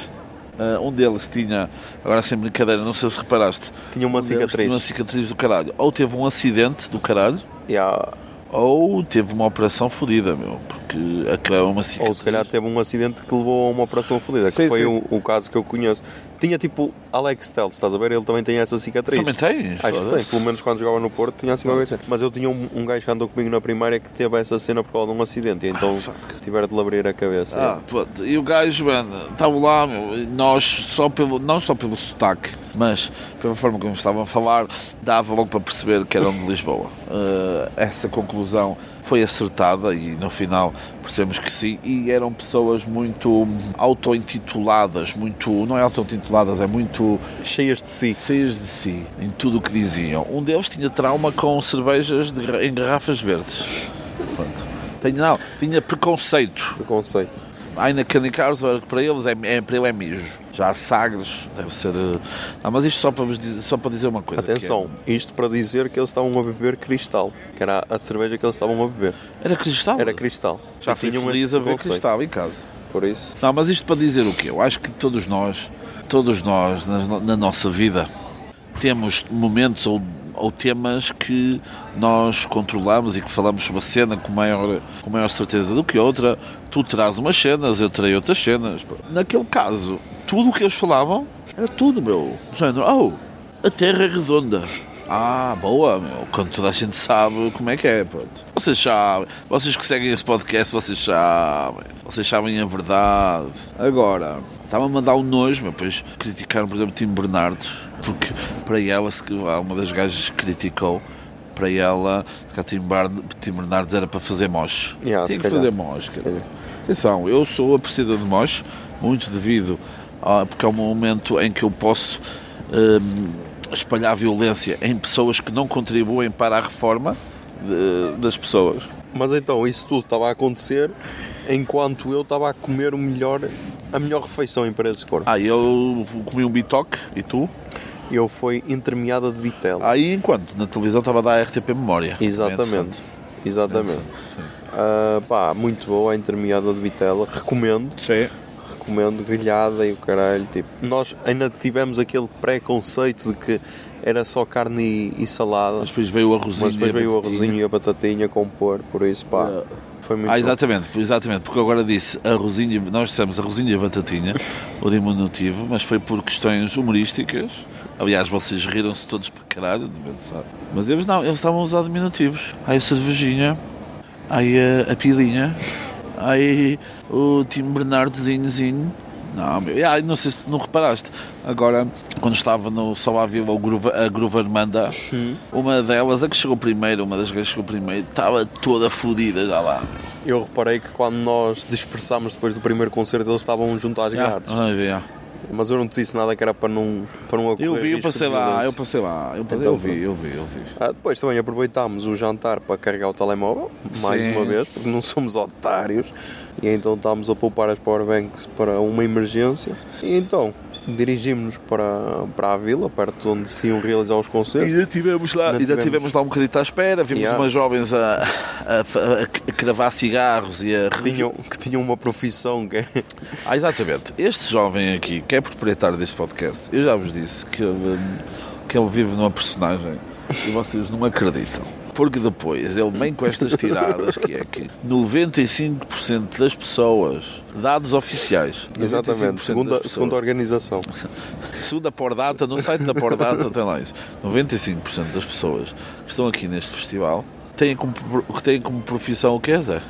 S2: ah, um deles tinha, agora sem brincadeira, não sei se reparaste,
S1: Tinha uma
S2: um
S1: cicatriz.
S2: tinha uma cicatriz do caralho. Ou teve um acidente do caralho,
S1: Yeah.
S2: ou teve uma operação fodida, meu, porque aquela é uma cicatriz.
S1: Ou se calhar teve um acidente que levou a uma operação fodida, que foi o, o caso que eu conheço. Tinha tipo Alex Telles, estás a ver? Ele também tem essa cicatriz.
S2: Também tem?
S1: Acho que tem, pelo menos quando jogava no Porto tinha assim qualquer. Mas eu tinha um, um gajo que andou comigo na primária que teve essa cena por causa de um acidente, e então
S2: Ah,
S1: tiveram de lhe abrir a cabeça.
S2: Ah, pronto. E o gajo, mano, estava lá, meu, e nós, só pelo, não só pelo sotaque, mas pela forma como estavam a falar, dava logo para perceber que eram de Lisboa. Ah, essa conclusão foi acertada e no final percebemos que sim. E eram pessoas muito auto-intituladas, muito. não é auto-intituladas, é muito
S1: Cheias de si.
S2: cheias de si em tudo o que diziam. Um deles tinha trauma com cervejas de em garrafas verdes. Pronto. Não, tinha preconceito.
S1: Preconceito.
S2: Ainda Candy Cars, para eles é, é, para ele é mijo. Já há Sagres, deve ser. eh, Não, mas isto só para, dizer, só para dizer uma coisa. é-
S1: Atenção, isto para dizer que eles estavam a beber cristal, que era a cerveja que eles estavam a beber.
S2: é- era cristal.
S1: Era cristal.
S2: Já fui feliz a
S1: preconceito.
S2: cristal em casa.
S1: Por isso.
S2: Não, mas isto para dizer o quê? Eu acho que todos nós, todos nós na, na nossa vida, temos momentos ou, ou temas que nós controlamos e que falamos sobre cena com maior, com maior certeza do que outra. Tu terás umas cenas, eu terei outras cenas. Naquele caso, tudo o que eles falavam era tudo, meu. Género, oh, a Terra é redonda. Ah, boa, meu. Quando toda a gente sabe como é que é, pronto. Vocês sabem, vocês que seguem esse podcast, vocês sabem. Vocês sabem a verdade. Agora, estava a mandar um nojo, meu, depois criticaram, por exemplo, Tim Bernardes, porque para ela, uma das gajas criticou, para ela, se calhar Tim, Bar- Tim Bernardes era para fazer moche.
S1: Yeah, se
S2: que fazer
S1: calhar.
S2: Atenção, eu sou apreciador de moche, muito devido a, porque é um momento em que eu posso hum, espalhar violência em pessoas que não contribuem para a reforma de- das pessoas.
S1: Mas então, isso tudo estava a acontecer enquanto eu estava a comer o melhor, a melhor refeição em paredes de cor.
S2: Ah, eu comi um bitoque, e tu?
S1: Eu fui intermeada de vitela.
S2: Aí, enquanto na televisão estava a dar a RTP Memória.
S1: Exatamente.
S2: É
S1: Exatamente. Ah, pá, muito boa a intermeada de vitela. Recomendo.
S2: Sim.
S1: Comendo grelhada e o caralho. Tipo, nós ainda tivemos aquele preconceito de que era só carne e, e salada.
S2: Mas depois veio o arrozinho.
S1: Mas depois
S2: a
S1: veio o arrozinho e a batatinha a compor, por isso pá, foi muito
S2: Ah,
S1: bom.
S2: exatamente, exatamente, porque agora disse arrozinho, nós dissemos arrozinho e a batatinha, o diminutivo, mas foi por questões humorísticas. Aliás, vocês riram-se todos para caralho, devem saber. Mas eles não, eles estavam a usar diminutivos. Aí a cervejinha, aí a, a pilinha, aí o Tim Bernardozinhozinho. Não, ah, não sei se tu não reparaste. Agora, quando estava no Só à Groove, a Groove Armanda, uma delas, a que chegou primeiro, uma das que chegou primeiro, estava toda fodida já lá.
S1: Eu reparei que quando nós dispersámos depois do primeiro concerto eles estavam junto às grades.
S2: Ah, ah,
S1: Mas eu não te disse nada que era para não, para não ocorrer
S2: Eu vi, eu passei lá, eu passei lá, eu,
S1: Então,
S2: eu vi, eu vi, eu vi.
S1: Ah, depois também aproveitámos o jantar para carregar o telemóvel, mais
S2: Sim.
S1: uma vez, porque não somos otários. E então estávamos a poupar as powerbanks para uma emergência. E então dirigimos-nos para, para a vila, perto de onde se iam realizar os concertos.
S2: Ainda tivemos lá,
S1: Ainda
S2: ainda
S1: tivemos.
S2: tivemos lá um bocadito à espera, vimos
S1: Yeah.
S2: umas jovens a, a, a, a cravar cigarros e a
S1: Que tinham, que tinham uma profissão que é.
S2: Ah, exatamente. Este jovem aqui, que é proprietário deste podcast, eu já vos disse que ele, que ele vive numa personagem e vocês não acreditam. Porque depois ele vem com estas tiradas que é que 95% das pessoas, dados oficiais, 95%
S1: Exatamente, segundo, a- segundo a organização.
S2: Segundo a Pordata, no site da Pordata tem lá isso. 95% das pessoas que estão aqui neste festival têm como, que têm como profissão o que é, Zé?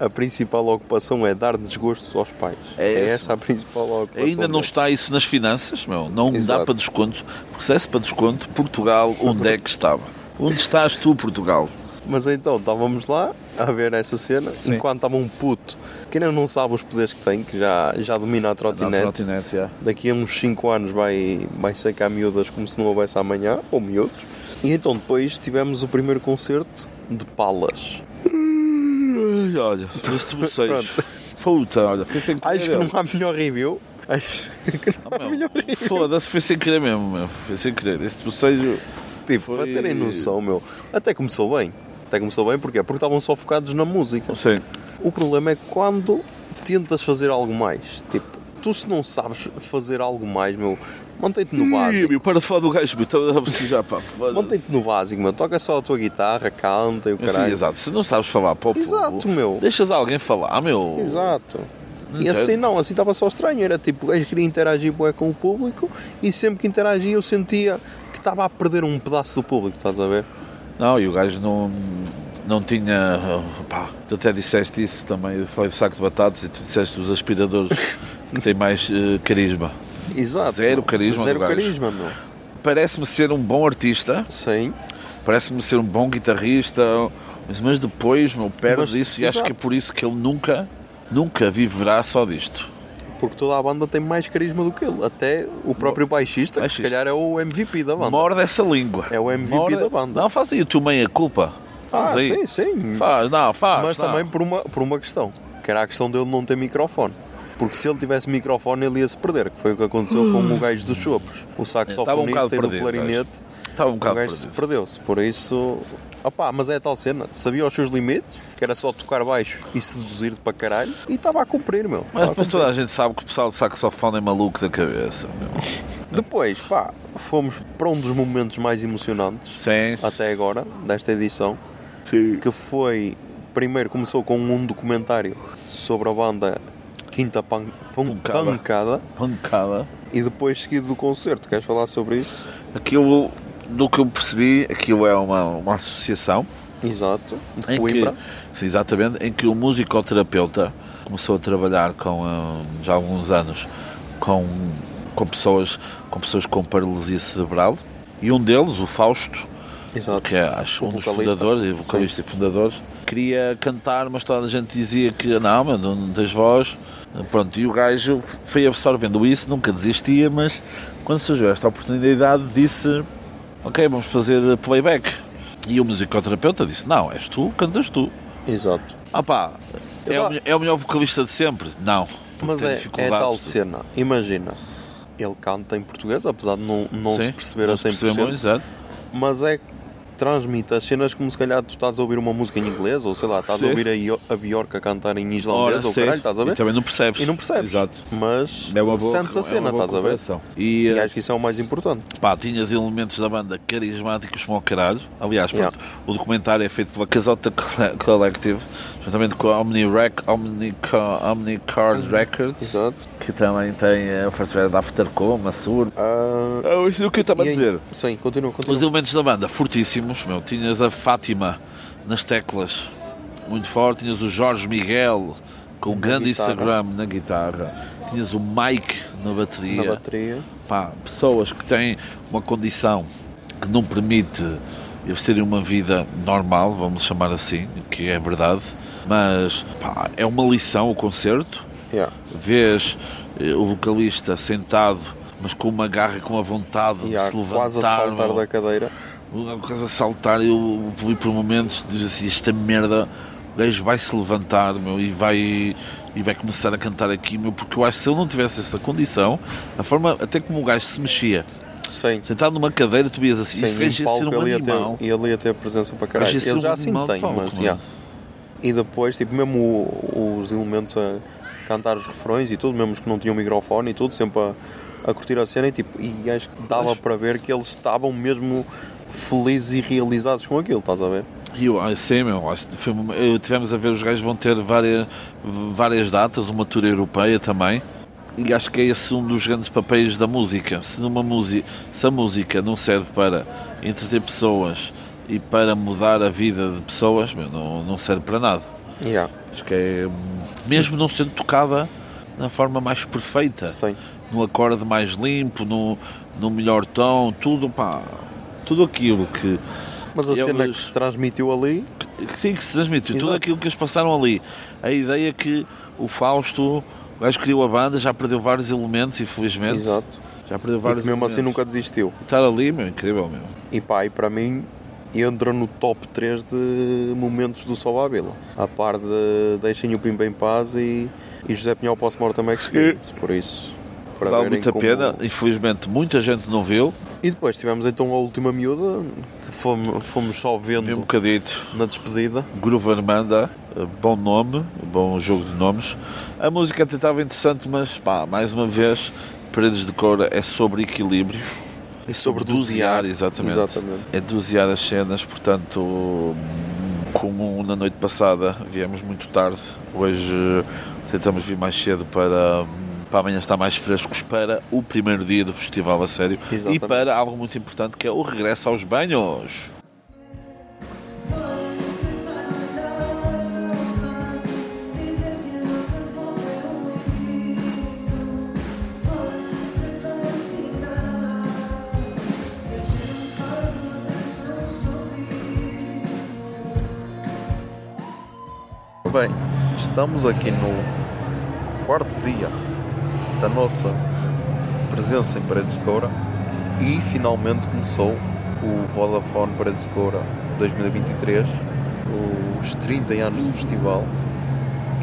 S1: A principal ocupação é dar desgostos aos pais.
S2: É
S1: É, essa a principal ocupação.
S2: Ainda não
S1: deles.
S2: está isso nas finanças, meu. Não dá
S1: Exato.
S2: para desconto. Porque se desse para desconto, Portugal, onde é que estava? Onde estás tu, Portugal?
S1: Mas então, estávamos lá a ver essa cena, enquanto estava um puto que ainda não sabe os poderes que tem, que já, já domina a trotinete.
S2: trotinete, já.
S1: Daqui a uns 5 anos vai, vai secar miúdas como se não houvesse amanhã, ou miúdos. E então depois tivemos o primeiro concerto de Palas.
S2: Ai, Olha, este bocejo. Puta, olha, foi sem querer.
S1: Acho que não há melhor review. Acho que não há
S2: Meu,
S1: melhor review.
S2: Foda-se, foi sem querer mesmo, meu. Foi sem querer. Este bocejo.
S1: Tipo,
S2: Foi-
S1: para terem noção, meu, até começou bem. Até começou bem, porquê? Porque estavam só focados na música.
S2: Não sei.
S1: O problema é quando tentas fazer algo mais. Tipo, tu se não sabes fazer algo mais, meu, mantém-te no
S2: Ih,
S1: básico.
S2: meu, para de falar do gajo, meu. Estava a bocejar, pá. foda-se.
S1: Mantém-te no básico, meu. Toca só a tua guitarra, canta e o
S2: Sim,
S1: caralho.
S2: exato. Se não sabes falar povo,
S1: Exato, meu.
S2: deixas alguém falar, meu.
S1: Exato. E
S2: Entendo.
S1: assim não, assim estava só estranho. Era tipo, o gajo queria interagir bué com o público e sempre que interagia eu sentia estava a perder um pedaço do público, estás a ver?
S2: Não, e o gajo não, não tinha. Pá, tu até disseste isso também. Foi o saco de batatas e tu disseste os aspiradores que têm mais eh, carisma.
S1: Exato.
S2: Zero carisma
S1: Zero carisma, meu.
S2: Parece-me ser um bom artista,
S1: Sim.
S2: parece-me ser um bom guitarrista, mas, mas depois meu, perde
S1: Mas,
S2: isso e acho que é por isso que ele nunca, nunca viverá só disto.
S1: Porque toda a banda tem mais carisma do que ele. Até o próprio baixista, que
S2: Baixista.
S1: se calhar é o MVP da banda.
S2: Morde essa língua.
S1: É o MVP
S2: Morde-
S1: da banda.
S2: Não, faz aí tua mãe a culpa.
S1: Ah,
S2: Faz aí.
S1: sim, sim.
S2: Faz, não, faz.
S1: Mas
S2: não.
S1: também por uma, por uma questão, que era a questão dele não ter microfone. Porque se ele tivesse microfone ele ia se perder, que foi o que aconteceu com o gajo dos chopos. O
S2: um
S1: saxofonista
S2: bocado
S1: e do clarinete,
S2: Estava um
S1: o
S2: bocado
S1: gajo se perdeu-se. Por isso, opá, mas é a tal cena, sabia os seus limites, que era só tocar baixo e seduzir-te para caralho, e estava a cumprir, meu.
S2: Mas depois toda a gente sabe que o pessoal de saxofone é maluco da cabeça. Meu.
S1: Depois, pá, fomos para um dos momentos mais emocionantes
S2: Sim.
S1: até agora, desta edição,
S2: Sim.
S1: que foi primeiro começou com um documentário sobre a banda Quinta Pan, Pan-
S2: Pancada.
S1: Pancada
S2: Pancada.
S1: e depois seguido do concerto. Queres falar sobre isso?
S2: Aquilo, do que eu percebi, aquilo é uma, uma associação
S1: Exato. De
S2: em
S1: Coimbra.
S2: que, sim, exatamente, em que o musicoterapeuta começou a trabalhar com, ah, já há alguns anos com, com, pessoas, com pessoas com paralisia cerebral e um deles, o Fausto,
S1: Exato.
S2: que é acho, um dos fundadores e vocalista e fundadores, queria cantar, mas toda a gente dizia que não, mas não tens voz. Pronto, e o gajo foi absorvendo isso, nunca desistia, mas quando surgiu esta oportunidade disse ok, vamos fazer playback. E o musicoterapeuta disse, não, és tu, cantas tu.
S1: Exato.
S2: Ah pá, é, o, é o melhor vocalista de sempre? Não,
S1: Mas é, é tal cena. Imagina, ele canta em português, apesar de não, não
S2: Sim,
S1: se perceber
S2: não
S1: a
S2: se percebe
S1: 100%,
S2: muito, exato.
S1: mas é transmite as cenas como se calhar tu estás a ouvir uma música em inglês, ou sei lá, estás
S2: Sim.
S1: a ouvir a, Io- a Bjork a cantar em
S2: Ora,
S1: islandês, ou
S2: sim.
S1: caralho, estás a
S2: E
S1: ver?
S2: também não percebes.
S1: E não percebes.
S2: Exato.
S1: Mas
S2: É uma boa,
S1: sentes a
S2: é
S1: cena, estás a ver?
S2: E,
S1: E
S2: eh,
S1: acho que isso é o mais importante.
S2: Pá, tinhas elementos da banda carismáticos como ao caralho. Aliás,
S1: Yeah.
S2: pronto, o documentário é feito pela Casota Colle- Collective, juntamente com a Omni, Rec, Omni, Omni Card Records,
S1: Exato.
S2: que também tem eh, o festival da Aftercom, Massur.
S1: Ah,
S2: Ah, isso é o que eu estava a
S1: e
S2: dizer.
S1: Sim, continua,
S2: Os
S1: continua.
S2: elementos da banda, fortíssimos, meu. Tinhas a Fátima nas teclas, muito forte. Tinhas o Jorge Miguel com um grande
S1: guitarra.
S2: Instagram na guitarra. Tinhas o Mike na bateria.
S1: Na bateria.
S2: Pá, pessoas que têm uma condição que não permite eles terem uma vida normal, vamos chamar assim, que é verdade, mas pá, é uma lição o concerto.
S1: Yeah.
S2: Vês eh, o vocalista sentado, mas com uma garra, com uma vontade de
S1: Yeah,
S2: se levantar.
S1: quase a saltar
S2: meu.
S1: da cadeira.
S2: Uma coisa a saltar, eu vi por momentos, diz assim, esta merda, o gajo vai se levantar, meu, e vai, e vai começar a cantar aqui, meu, porque eu acho que se ele não tivesse essa condição, a forma, até como o gajo se mexia,
S1: Sim.
S2: sentado numa cadeira, tu vias assim,
S1: Sim,
S2: este gajo ia ser um
S1: ele ia, ter, ele ia ter presença para caralho. Ele
S2: um
S1: já assim tem,
S2: palco,
S1: mas yeah. E depois, tipo, mesmo o- os elementos a cantar os refrões e tudo, mesmo os que não tinham microfone e tudo, sempre a, a curtir a cena e tipo, e acho que dava
S2: Pois.
S1: para ver que eles estavam mesmo felizes e realizados com aquilo, estás a ver?
S2: Eu, ah, sim, meu, acho que tivemos a ver, os gajos vão ter várias, várias datas, uma tour europeia também. E acho que é esse um dos grandes papéis da música. Se, numa música, se a música não serve para entreter pessoas e para mudar a vida de pessoas, meu, não, não serve para nada.
S1: Yeah.
S2: Acho que é. Mesmo não sendo tocada na forma mais perfeita,
S1: Sim.
S2: no acorde mais limpo, no, no melhor tom, tudo, pá. Tudo aquilo que.
S1: Mas a
S2: Eles-
S1: cena que se transmitiu ali,
S2: que Sim, que se transmite. Tudo
S1: Exato.
S2: aquilo que eles passaram ali. A ideia que o Fausto, o gajo criou a banda, já perdeu vários elementos, infelizmente.
S1: exato,
S2: Já perdeu
S1: e
S2: vários
S1: que mesmo assim
S2: elementos.
S1: nunca desistiu.
S2: Estar ali, meu, incrível, meu.
S1: E pá, e para mim entra no top 3 de momentos do Sol à Vila. A par de Deixem o Pimba em Paz e, e José Pinhal Post-Mortem Experience. Por isso, para
S2: Vale muito a
S1: como-
S2: pena. Infelizmente, muita gente não viu.
S1: E depois tivemos então a última miúda, que fomos, fomos só
S2: Vi um
S1: vendo
S2: bocadito.
S1: na despedida.
S2: Groove Armanda, eh, bom nome, bom jogo de nomes. A música até estava interessante, mas pá, mais uma vez, Paredes de Cora é sobre equilíbrio.
S1: É sobre dosear.
S2: exatamente.
S1: Exatamente.
S2: É dosear as cenas, portanto, como na noite passada viemos muito tarde, hoje tentamos vir mais cedo para, para amanhã estar mais frescos para o primeiro dia do festival a sério
S1: Exatamente.
S2: e para algo muito importante que é o regresso aos banhos.
S1: Bem, estamos aqui no quarto dia da nossa presença em Paredes de Coura e finalmente começou o Vodafone Paredes de Coura 2023, os 30 anos do festival,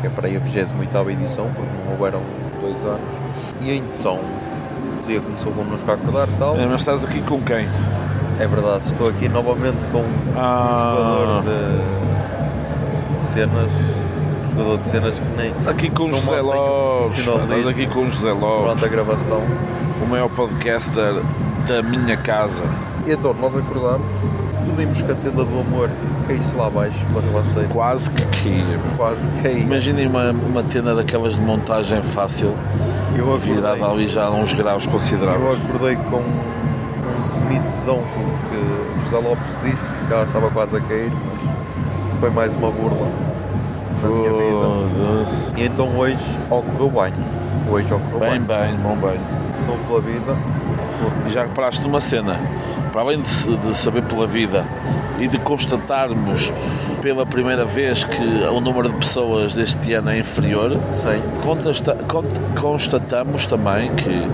S1: que é para aí a 28 edição, porque não houveram dois anos. E então, o dia começou connosco a acordar e tal.
S2: É, mas estás aqui com quem?
S1: É verdade, estou aqui novamente com um
S2: Ah.
S1: jogador de, de cenas, um jogador de cenas que nem
S2: Aqui com o José Lopes. aqui com o José Lopes,
S1: durante a gravação.
S2: o maior podcaster da minha casa.
S1: E então nós acordámos, pedimos que a tenda do amor caísse lá abaixo pela ribanceira.
S2: Quase que caía.
S1: Quase caiu.
S2: Imaginem uma, uma tenda daquelas de montagem fácil,
S1: Eu
S2: virada
S1: acordei,
S2: ali já uns graus
S1: eu
S2: consideráveis.
S1: acordei com um smithzão porque José Lopes disse que ela estava quase a cair, mas foi mais uma burla minha vida.
S2: Foda-se.
S1: E então hoje ocorreu bem. Hoje ocorreu
S2: Bem,
S1: bem.
S2: bem, bom bem.
S1: Sou pela vida.
S2: E já reparaste numa cena, para além de, de saber pela vida e de constatarmos pela primeira vez que o número de pessoas deste ano é inferior,
S1: Sim.
S2: constatamos também que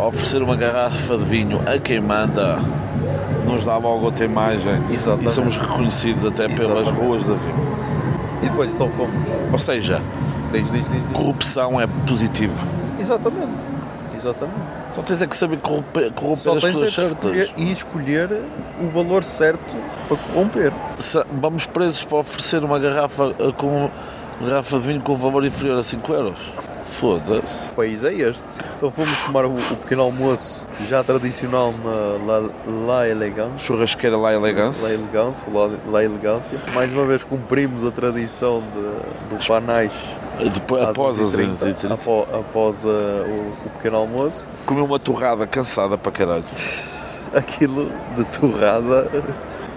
S2: oferecer uma garrafa de vinho a quem manda nos dá logo outra imagem
S1: Exatamente.
S2: e somos reconhecidos até pelas
S1: Exatamente.
S2: ruas da vida.
S1: E depois então fomos.
S2: Ou seja,
S1: Diz, diz, diz,
S2: corrupção é positivo.
S1: Exatamente. Exatamente.
S2: Só tens é que saber corromper, corromper as
S1: é
S2: pessoas
S1: de
S2: certas.
S1: e escolher o valor certo para corromper.
S2: Vamos presos para oferecer uma garrafa eh, com garrafa de vinho com valor inferior a 5 euros. Foda-se.
S1: Que país é este? Então fomos tomar o, o pequeno almoço já tradicional na La, La Elegance.
S2: Churrasqueira lá elegância.
S1: La Elegância, La, La Elegância. Mais uma vez cumprimos a tradição de, do Panais
S2: Depois, após as
S1: 11h30,
S2: 11h30.
S1: apó- após uh, o, o pequeno almoço.
S2: Comi uma torrada cansada para caralho.
S1: Aquilo de torrada,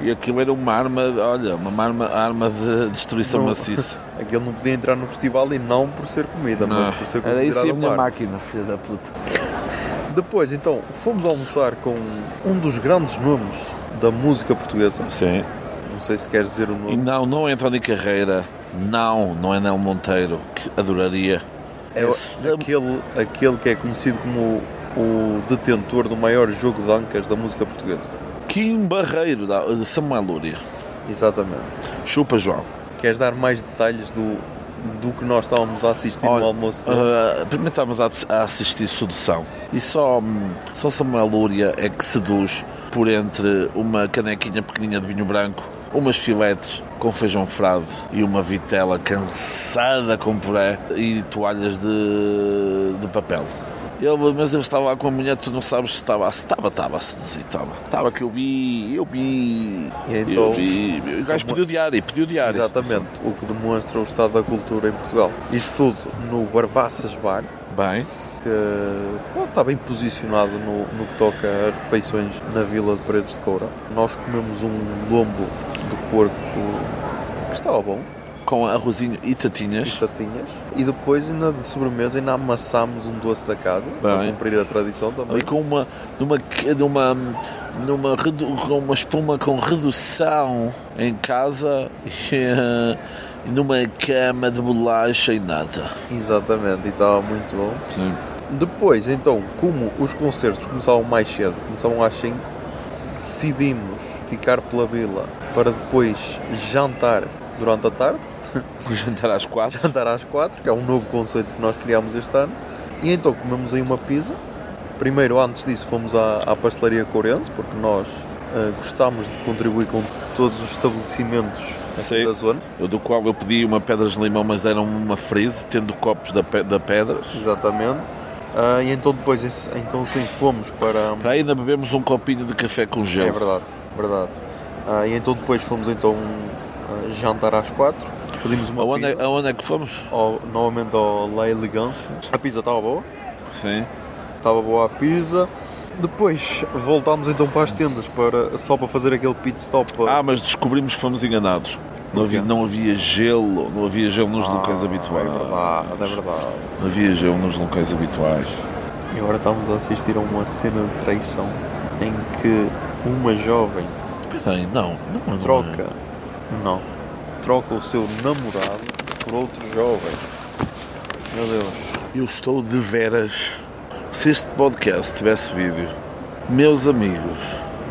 S2: E aquilo era uma arma, olha, uma arma, arma de destruição
S1: Não.
S2: maciça.
S1: aquilo não podia entrar no festival e não por ser comida, mas por ser
S2: Era isso
S1: considerado
S2: e a minha máquina, filha da puta.
S1: Depois, então, fomos almoçar com um dos grandes nomes da música portuguesa.
S2: Sim.
S1: Não sei se queres dizer o
S2: E
S1: nome.
S2: não, não é António Carreira. Não, não é Nel Monteiro, que adoraria.
S1: É
S2: Esse-
S1: aquele, aquele que é conhecido como o detentor do maior jogo de ancas da música portuguesa.
S2: Kim Barreiro, da- de Samuel Lúria.
S1: Exatamente.
S2: Chupa, João.
S1: Queres dar mais detalhes do, do que nós estávamos a assistir
S2: Olha,
S1: no almoço?
S2: Uh, primeiro estávamos a, a assistir Sedução e só, só Samuel Lúria é que seduz por entre uma canequinha pequeninha de vinho branco, umas filetes com feijão frade e uma vitela cansada com puré e toalhas de, de papel. Ele, mas eu estava lá com a mulher, tu não sabes se estava, se estava, estava a seduzir, estava. Estava que eu vi, eu vi,
S1: E então,
S2: eu vi. O gajo pediu diário, pediu diário.
S1: Exatamente, o que demonstra o estado da cultura em Portugal. Isto tudo no Barbaças Bar,
S2: Bem,
S1: que pronto, está bem posicionado no, no que toca a refeições na Vila de Paredes de Coura. Nós comemos um lombo de porco que estava bom,
S2: com arrozinho e tatinhas.
S1: e tatinhas, e depois ainda de sobremesa ainda amassámos um doce da casa, para
S2: Bem.
S1: cumprir a tradição também.
S2: Ali com uma, numa, numa, numa, com uma espuma com redução em casa e, eh, e numa cama de bolacha e nada.
S1: Exatamente, e estava muito bom.
S2: Sim.
S1: Depois, então, como os concertos começavam mais cedo, começavam às 5, decidimos ficar pela vila para depois jantar durante a tarde,
S2: O jantar às quatro.
S1: jantar às 4, que é um novo conceito que nós criámos este ano. E então comemos aí uma pizza. Primeiro, antes disso, fomos à, à pastelaria Courense, porque nós ah, gostámos de contribuir com todos os estabelecimentos
S2: Sim.
S1: da zona.
S2: Do qual eu pedi uma pedras de limão, mas deram uma frise, tendo copos da, da pedras.
S1: Exatamente. Ah, e então depois, então sim, fomos para...
S2: Para ainda bebemos um copinho de café com gelo.
S1: É verdade, verdade. Ah, e então depois fomos então ah, jantar às quatro. Pedimos uma
S2: Aonde,
S1: pizza.
S2: é- aonde é que fomos?
S1: Ao- novamente ao La Elegância. A pizza estava boa.
S2: Sim.
S1: Estava boa a pizza. Depois voltámos então para as tendas para, só para fazer aquele pit stop. para-
S2: Ah, mas descobrimos que fomos enganados. Não havia, não havia gelo, não havia gelo nos locais habituais.
S1: É verdade, é verdade.
S2: Não havia gelo nos locais habituais.
S1: E agora estamos a assistir a uma cena de traição em que uma jovem
S2: Espera aí, não, não, não é.
S1: troca. Não. Troca o seu namorado por outro jovem. Meu Deus.
S2: Eu estou de veras. Se este podcast tivesse vídeo, meus amigos,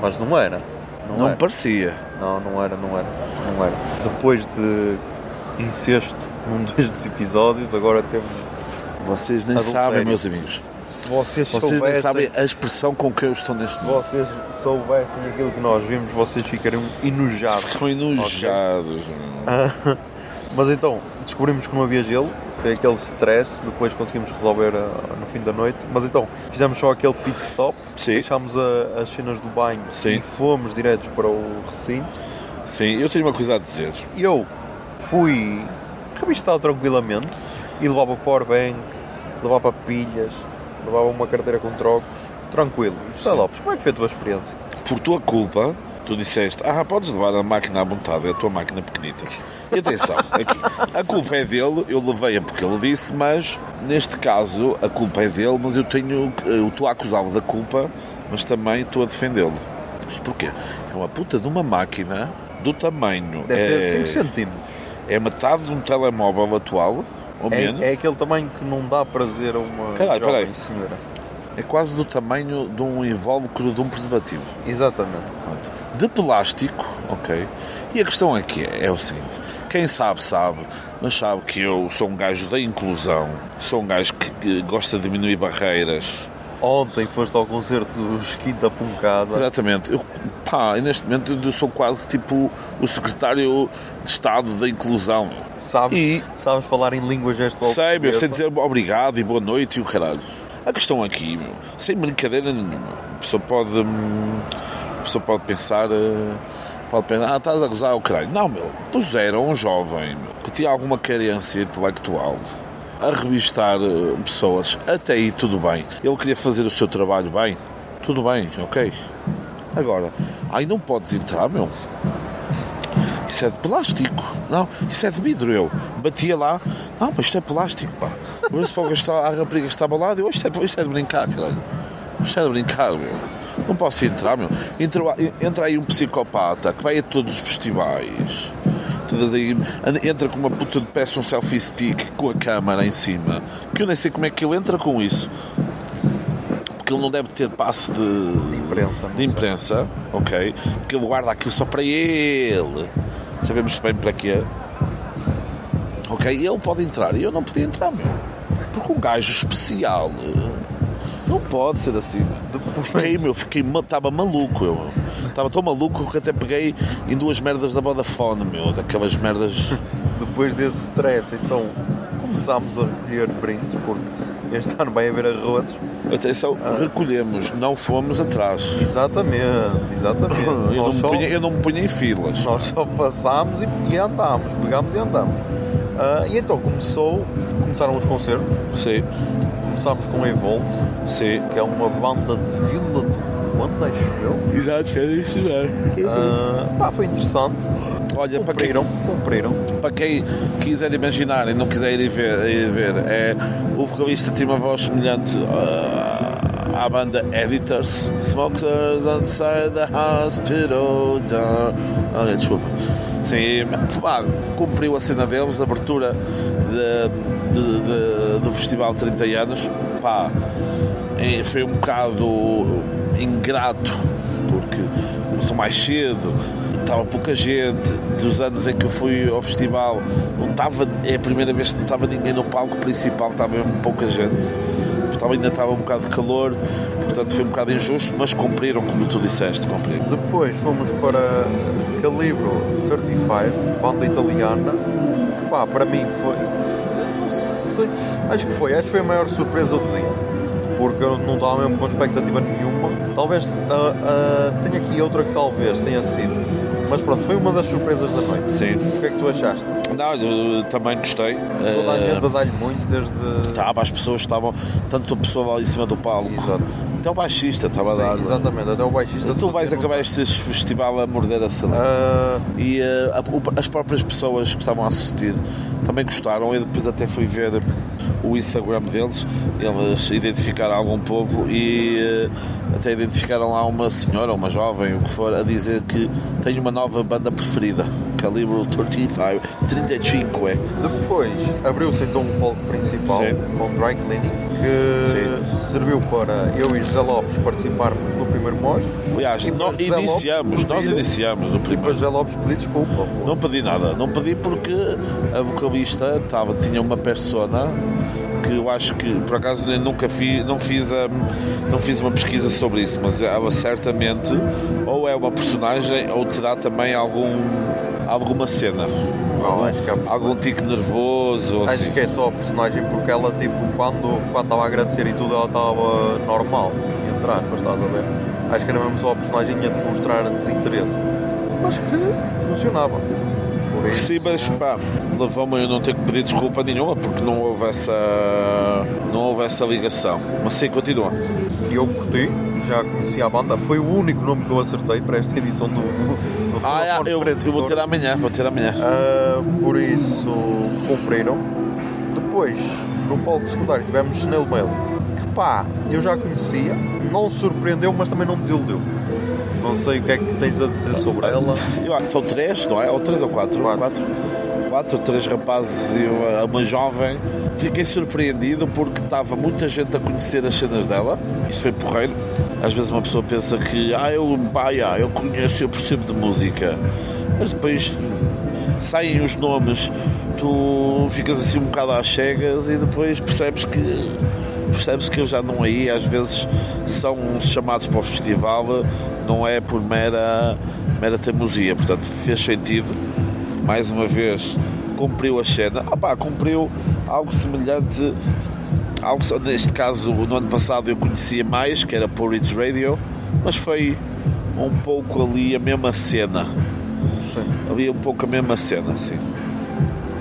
S1: Mas não era. Não,
S2: não
S1: era.
S2: parecia.
S1: Não, não era, não era. Não era. Depois de incesto num destes episódios, agora temos.
S2: Vocês nem
S1: Adultério.
S2: sabem, meus amigos.
S1: Se vocês,
S2: Vocês nem
S1: soubessem,
S2: sabem a expressão com que eu estou neste
S1: se
S2: momento.
S1: vocês soubessem aquilo que nós vimos, vocês ficariam enojados.
S2: Ficam enojados.
S1: Mas então, descobrimos que não havia gelo, foi aquele stress, depois conseguimos resolver ah, no fim da noite. Mas então, fizemos só aquele pit stop,
S2: Sim.
S1: deixámos a- as cenas do banho
S2: Sim.
S1: e fomos diretos para o recinto.
S2: Sim, eu tenho uma coisa a dizer.
S1: Eu fui revistar tranquilamente e levava powerbank, levava pilhas, levava uma carteira com trocos, tranquilo. José. Lopes, como é que foi a tua experiência?
S2: Por tua culpa, tu disseste: Ah, podes levar a máquina à vontade, é a tua máquina pequenita. E atenção, aqui, a culpa é dele, eu levei-a porque ele disse, mas neste caso a culpa é dele, mas eu tenho. Eu estou a acusá-lo da culpa, mas também estou a defendê-lo. Isto porquê? É uma puta de uma máquina do tamanho.
S1: Deve ter
S2: é,
S1: 5 centímetros.
S2: é metade de um telemóvel atual, ou menos.
S1: É, é aquele tamanho que não dá prazer a uma
S2: Caralho,
S1: jovem
S2: peraí.
S1: senhora.
S2: É quase do tamanho de um invólucro de um preservativo.
S1: Exatamente.
S2: Pronto. De plástico, ok. E a questão aqui é, é o seguinte: quem sabe, sabe, mas sabe que eu sou um gajo da inclusão, sou um gajo que, que gosta de diminuir barreiras
S1: Ontem foste ao concerto dos Quinta Puncada.
S2: Exatamente. Eu, pá, e neste momento eu sou quase tipo o secretário de Estado da Inclusão.
S1: Sabes,
S2: E-
S1: sabes falar em língua gestual
S2: Sei, meu, sei dizer obrigado e boa noite e o caralho. A questão aqui, meu, sem brincadeira nenhuma, a pessoa pode, hum, a pessoa pode pensar, eh, pode pensar, ah, estás a gozar o caralho. Não, meu, puseram um jovem meu, que tinha alguma carência intelectual a revistar eh, pessoas. Até aí tudo bem. Ele queria fazer o seu trabalho bem. Tudo bem, ok. Agora, aí não podes entrar, meu. Isso é de plástico. Não, isso é de vidro. Eu batia lá. Não, mas isto é plástico, pá. O gajo está- a rapariga estava lá, eu, isto é, isto é de brincar, caralho. Isto é de brincar, meu. Não posso entrar, meu. Entra, entra aí um psicopata que vai a todos os festivais. Todas aí, entra com uma puta de peça, um selfie stick com a câmara em cima. Que eu nem sei como é que ele entra com isso. Porque ele não deve ter passe de,
S1: imprensa, não
S2: de imprensa, ok? Porque ele guarda aquilo só para ele. Sabemos bem para quê. Ok? E ele pode entrar. E eu não podia entrar, meu. Porque um gajo especial não pode ser assim. Fiquei, meu, fiquei, estava maluco, eu. Estava tão maluco que até peguei em duas merdas da Vodafone, meu. Daquelas merdas.
S1: Depois desse stress, então começámos a recolher brindes, porque este ano vai haver arrotos.
S2: Atenção, recolhemos, não fomos atrás.
S1: Exatamente, exatamente.
S2: Eu não,
S1: só,
S2: punha, eu não me punha em filas.
S1: nós só passámos e, e andámos, pegámos e andámos. Ah, e então começou, começaram os concertos,
S2: Sim,
S1: começámos com Evolve,
S2: sim.
S1: que é uma banda de Vila do Conde, acho eu.
S2: Exato, é isso,
S1: Ah, pá, foi interessante.
S2: Olha, para quem,
S1: Cumpriram, cumpriram.
S2: para quem quiser imaginar e não quiser ir ver, ir ver é, o vocalista tem uma voz semelhante ah, à banda Editors. Smokers outside the hospital. Olha, desculpa. Sim, pá, cumpriu a cena deles, a abertura de, de- de- do festival 30 anos. Pá, e foi um bocado ingrato porque começou mais cedo, estava pouca gente. Dos anos em que eu fui ao festival, não estava, é a primeira vez que não estava ninguém no palco principal, estava mesmo pouca gente. Estava, ainda estava um bocado de calor, portanto foi um bocado injusto, mas cumpriram, como tu disseste, cumpriram.
S1: Depois fomos para Calibro 35, banda italiana, que pá, para mim foi. Sei, acho que foi, acho que foi a maior surpresa do dia. Porque eu não estava mesmo com expectativa nenhuma. Talvez ah, ah, tenha aqui outra que talvez tenha sido. Mas pronto, foi uma das surpresas da noite.
S2: Sim.
S1: O que é que tu achaste?
S2: Não, eu também gostei.
S1: Toda a
S2: Eh,
S1: gente a dar-lhe muito desde.
S2: Estava, as pessoas estavam, tanto a pessoa lá em cima do palco,
S1: Exato.
S2: Até o baixista estava
S1: Sim,
S2: a dar.
S1: exatamente, até o baixista
S2: Tu vais acabar este festival a morder a sala.
S1: Ah,
S2: E a- o- as próprias pessoas que estavam a assistir também gostaram. Eu depois até fui ver o Instagram deles. Eles identificaram algum povo e eh, até identificaram lá uma senhora, uma jovem, o que for, a dizer que tem uma nova banda preferida. Calibre 35, 35 é.
S1: Depois abriu-se então um palco principal
S2: Sim.
S1: com dry cleaning que serviu para eu e José Lopes participarmos primeiro MOS
S2: Aliás, nós iniciamos, nós iniciamos o primeiro.
S1: José Lopes pedir desculpa. pô.
S2: Não pedi nada, não pedi porque a vocalista estava, tinha uma persona que eu acho que por acaso eu nunca fiz, não fiz, a, não fiz uma pesquisa sobre isso, mas ela certamente ou é uma personagem ou terá também algum alguma cena.
S1: Não, acho que é
S2: algum tique nervoso ou
S1: Acho
S2: assim.
S1: que é só a personagem porque ela tipo quando quando estava a agradecer e tudo ela estava normal, entre aspas, estás a ver? Acho que era mesmo só a personagem a demonstrar desinteresse. Mas que funcionava. Por isso,
S2: Sim, mas pá, levou-me a eu não ter que pedir desculpa nenhuma porque não houve essa não houve essa ligação. Mas sim, continua.
S1: E eu curti, já conhecia a banda, foi o único nome que eu acertei para esta edição do, do
S2: Ah, é, eu, eu vou ter amanhã, vou ter amanhã.
S1: Ah, por isso cumpriram. Depois, no palco secundário, tivemos Snail Mail, pá, eu já conhecia, não surpreendeu, mas também não me desiludiu. Não sei o que é que tens a dizer sobre ela.
S2: Eu acho que são três, não é? Ou três ou quatro?
S1: Quatro.
S2: Quatro, quatro três rapazes e uma, uma jovem. Fiquei surpreendido porque estava muita gente a conhecer as cenas dela. Isso foi porreiro. Às vezes uma pessoa pensa que, ah, eu, pá, já, eu conheço, eu percebo de música. Mas depois saem os nomes, tu ficas assim um bocado às cegas e depois percebes que percebes que já não aí, às vezes são chamados para o festival, não é por mera, mera teimosia, portanto fez sentido, mais uma vez cumpriu a cena, ah pá, cumpriu algo semelhante, algo, neste caso no ano passado eu conhecia mais, que era Porridge Radio, mas foi um pouco ali a mesma cena,
S1: Sim.
S2: ali um pouco a mesma cena, sim.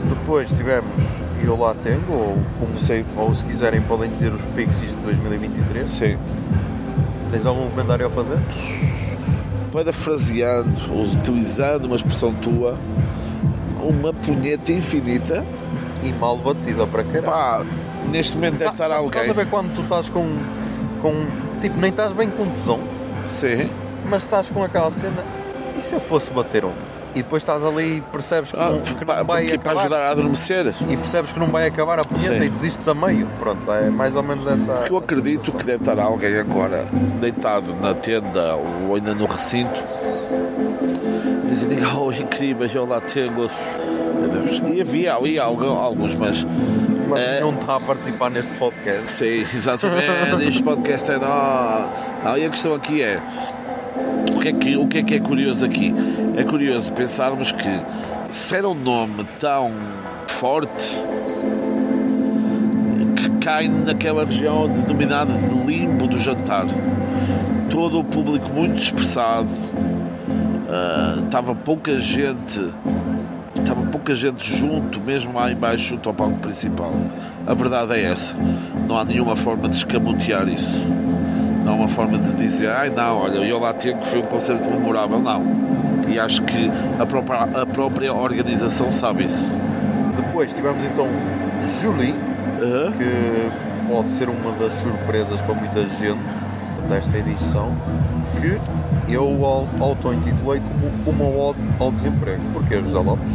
S1: Depois tivemos Eu Lá Tengo, ou, como,
S2: Sim.
S1: ou se quiserem podem dizer os Pixies de 2023.
S2: Sim.
S1: Tens algum comentário a fazer?
S2: parafraseando, utilizando uma expressão tua, uma punheta infinita.
S1: E mal batida para caralho.
S2: Pá, neste momento deve estar alguém.
S1: Estás a ver quando tu estás com, com. Tipo, nem estás bem com tesão,
S2: Sim.
S1: mas estás com aquela cena. E se eu fosse bater um? E depois estás ali e percebes que,
S2: Ah,
S1: não, que
S2: pá,
S1: não vai
S2: porque para
S1: acabar.
S2: ajudar a adormecer.
S1: E percebes que não vai acabar a punheta
S2: Sim.
S1: e desistes a meio. Pronto, é mais ou menos essa.
S2: Porque eu acredito
S1: sensação.
S2: que deve estar alguém agora deitado na tenda ou ainda no recinto, dizendo: Oh, incrível, eu lá tenho. Meu Deus. E havia ali alguns, mas
S1: Mas
S2: É.
S1: não está a participar neste podcast.
S2: Sei, exatamente. este podcast é. Não, e a questão aqui é. O que é, que, o que é que é curioso aqui? É curioso pensarmos que se era um nome tão forte que cai naquela região denominada de limbo do jantar. Todo o público muito dispersado, ah, estava pouca gente estava pouca gente junto, mesmo lá embaixo junto ao palco principal. A verdade é essa. Não há nenhuma forma de escamotear isso. Não há uma forma de dizer, ai não, olha, eu lá tenho que foi um concerto memorável. Não. E acho que a própria, a própria organização sabe isso.
S1: Depois tivemos então Julie,
S2: Aham.
S1: que pode ser uma das surpresas para muita gente desta edição, que eu au- auto-intitulei como uma ode ao desemprego. Porquê, José Lopes?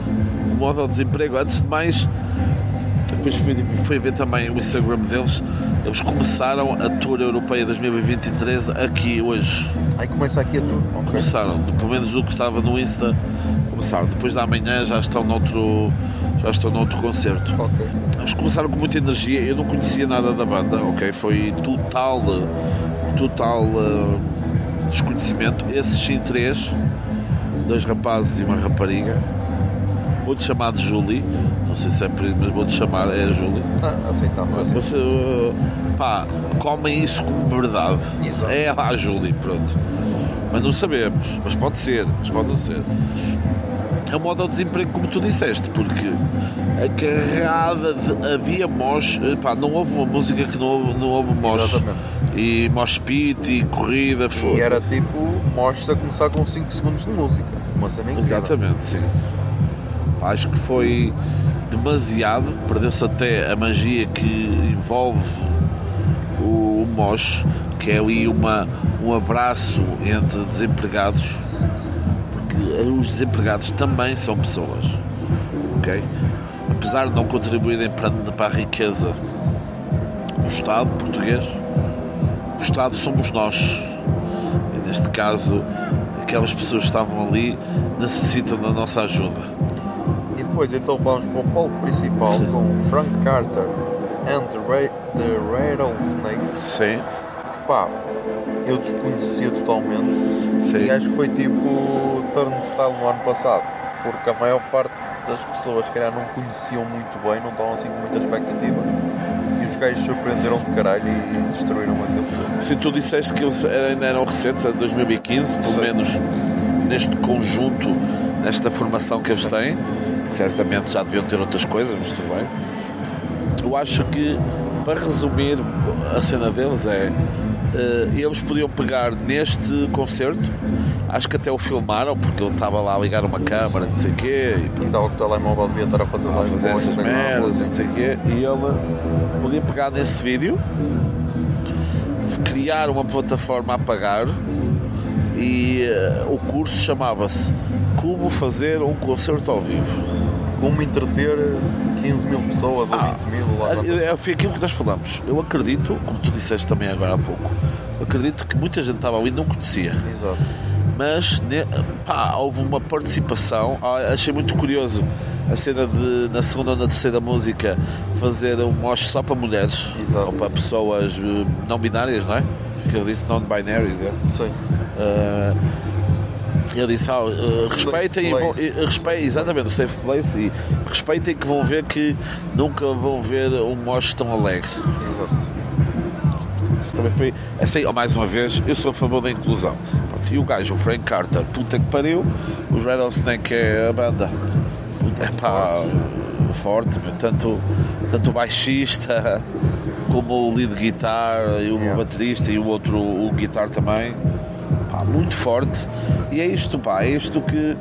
S2: O modo ao desemprego, antes de mais, depois fui, fui ver também o Instagram deles. Eles começaram a Tour Europeia 2023 aqui hoje.
S1: Aí começa aqui a tudo. ok?
S2: Começaram, pelo menos do que estava no Insta, começaram. Depois da manhã já estão noutro, já estão noutro concerto.
S1: Ok.
S2: Eles começaram com muita energia, eu não conhecia nada da banda, ok? Foi total, total eh, desconhecimento. Esses sim três, dois rapazes e uma rapariga. Vou-te chamar de Julie, não sei se é por isso, mas vou-te chamar, é a Julie.
S1: Ah, aceitamos. aceitamos.
S2: Mas, eh, pá, comem isso como verdade.
S1: Exato.
S2: É a Julie, pronto. Mas não sabemos. Mas pode ser, mas pode não ser. É o modo ao desemprego, como tu disseste, porque a carrada de, havia mosh, eh, pá, não houve uma música que não houve, não houve mosh.
S1: Exatamente.
S2: E mosh pit e corrida,
S1: E
S2: foda
S1: era tipo mostra a começar com 5 segundos de música. Uma cena incrível.
S2: Exatamente, sim. Acho que foi demasiado, perdeu-se até a magia que envolve o, o mosh, que é ali uma, um abraço entre desempregados, porque os desempregados também são pessoas, ok? Apesar de não contribuírem para, para a riqueza do Estado português, o Estado somos nós. E neste caso, aquelas pessoas que estavam ali necessitam da nossa ajuda.
S1: E depois então vamos para o palco principal com Frank Carter and the, Ra the Rattlesnake.
S2: Sim,
S1: Que pá, eu desconhecia totalmente.
S2: sim.
S1: E acho que foi tipo Turnstile no ano passado. Porque a maior parte das pessoas, se calhar, não conheciam muito bem, não estavam assim com muita expectativa. E os gajos surpreenderam de caralho e destruíram aquilo tudo.
S2: Se tu disseste que eles ainda eram recentes, de 2015, pelo
S1: Sim.
S2: menos neste conjunto, nesta formação que eles têm, certamente já deviam ter outras coisas, mas tudo bem. Eu acho que, para resumir, a cena deles é. eh, eles podiam pegar neste concerto, acho que até o filmaram, porque ele estava lá a ligar uma câmara, não sei o quê, e
S1: estava com o telemóvel, devia estar a fazer
S2: a fazer essas merdas não sei o quê, e ele podia pegar nesse vídeo, criar uma plataforma a pagar e eh, o curso chamava-se Como fazer um concerto ao vivo.
S1: Como entreter 15 mil pessoas ou
S2: Ah,
S1: 20 mil, lá
S2: É, foi aquilo que nós falamos. Eu acredito, como tu disseste também agora há pouco, acredito que muita gente estava ali e não conhecia.
S1: Exato.
S2: mas pá, houve uma participação. Ah, Achei muito curioso a cena de, na segunda ou na terceira música, fazer um mosh só para mulheres
S1: Exato.
S2: ou para pessoas eh, não binárias, não é? Ele disse non-binary, é?
S1: Sim.
S2: Uh, ele disse, ah, uh, respeitem, e vão,
S1: place.
S2: e, respeitem, exatamente, o safe place, e respeitem que vão ver que nunca vão ver um mosh tão alegre.
S1: Exato.
S2: Isto também foi, assim, mais uma vez, eu sou a favor da inclusão. Pronto, e o gajo, o Frank Carter, puta que pariu, os Rattlesnake é a banda. É pá, forte, meu. Tanto, tanto o baixista como o lead guitar e o
S1: Yeah.
S2: baterista e o outro, o guitar também. Pá, muito forte. E é isto, pá, é isto que.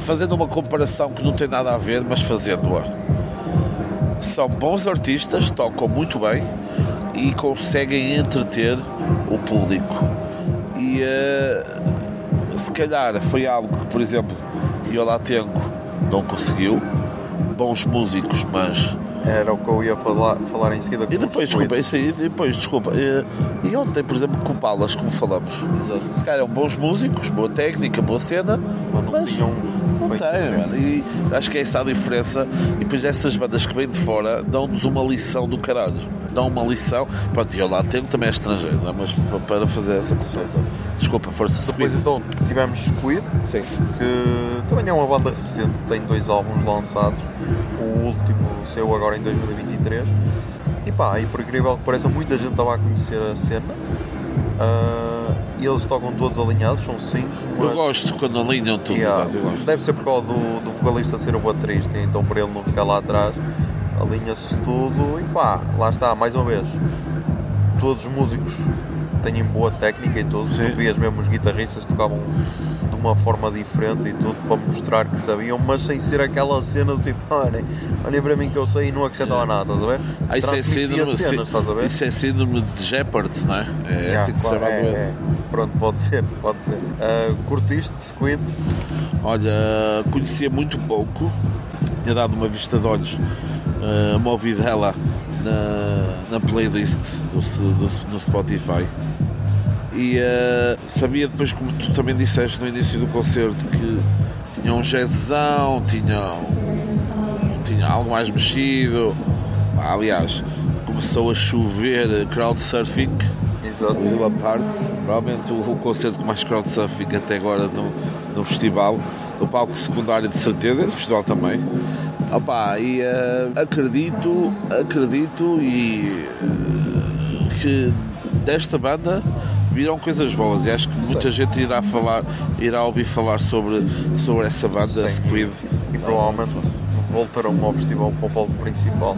S2: Fazendo uma comparação que não tem nada a ver, mas fazendo-a. São bons artistas, tocam muito bem e conseguem entreter o público. E eh, se calhar foi algo que, por exemplo, Iolatenco não conseguiu. Bons músicos, mas
S1: Era o que eu ia falar, falar em seguida.
S2: e depois, desculpa, isso aí, depois, desculpa. E, e ontem, por exemplo, com Palas, como falamos.
S1: Exato.
S2: Se calhar eram bons músicos, boa técnica, boa cena,
S1: Mas não tinham
S2: não tem, mano. E acho que é essa a diferença. E depois essas bandas que vêm de fora dão-nos uma lição do caralho. Dão uma lição. Pronto, e eu lá tenho também é estrangeiro, não é? mas para fazer essa comparação. Desculpa, força
S1: Depois
S2: Squid.
S1: então tivemos Squid,
S2: Sim.
S1: que também é uma banda recente, tem dois álbuns lançados. O último saiu agora em 2023. E pá, e por incrível que pareça, muita gente estava a conhecer a cena. Ah, e eles tocam todos alinhados, são cinco.
S2: Eu
S1: mas-
S2: gosto quando alinham tudo,
S1: Yeah.
S2: exato.
S1: Deve ser por causa do, do vocalista ser o baterista, então para ele não ficar lá atrás, alinha-se tudo e pá, lá está, mais uma vez. Todos os músicos têm boa técnica e tudo.
S2: Sim.
S1: Tu vias mesmo os guitarristas tocavam uma forma diferente e tudo para mostrar que sabiam, mas sem ser aquela cena do tipo, olhem, olhem para mim que eu sei e não acrescentava nada, estás a ver?
S2: Ah, isso é síndrome,
S1: cenas, estás a ver?
S2: isso é síndrome de Jeopardy, não é? É
S1: Yeah,
S2: assim que se chama a
S1: é,
S2: doença.
S1: é. Pronto, pode ser, pode ser. Ah, curtiste Squid?
S2: Olha, conhecia muito pouco, tinha dado uma vista de olhos uh, a uma ouvidela na, na playlist do, do, no Spotify. E uh, sabia depois, como tu também disseste no início do concerto, que tinha um jazzão, tinha, um- tinha algo mais mexido. Pá, Aliás, começou a chover crowdsurfing
S1: Exato.
S2: uma parte, provavelmente o, o concerto com mais crowdsurfing até agora no, no festival, no palco secundário de certeza, e no festival também. Opa, e eh, acredito, acredito e eh, que desta banda viram coisas boas e acho que muita gente irá falar, irá ouvir falar sobre, sobre essa banda
S1: Sim,
S2: Squid.
S1: E provavelmente voltarão ao festival para o palco principal.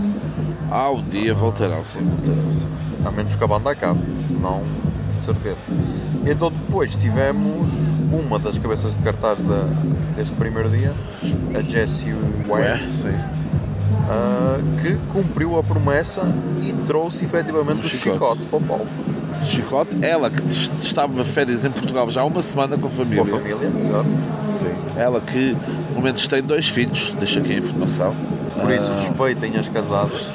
S2: Ah, um dia voltarão, sim, voltarão, sim.
S1: A menos que a banda acabe, senão, de certeza. Então depois tivemos uma das cabeças de cartaz da, deste primeiro dia, a Jessie Ware, ah, que cumpriu a promessa e trouxe efetivamente
S2: Um
S1: o
S2: chicote.
S1: chicote para o palco.
S2: Chicote, ela que estava de férias em Portugal já há uma semana com a
S1: Com
S2: família.
S1: a família, exato.
S2: Sim. Ela que, no momento, tem dois filhos, deixa aqui a informação.
S1: Por isso
S2: Ah,
S1: respeitem as casadas.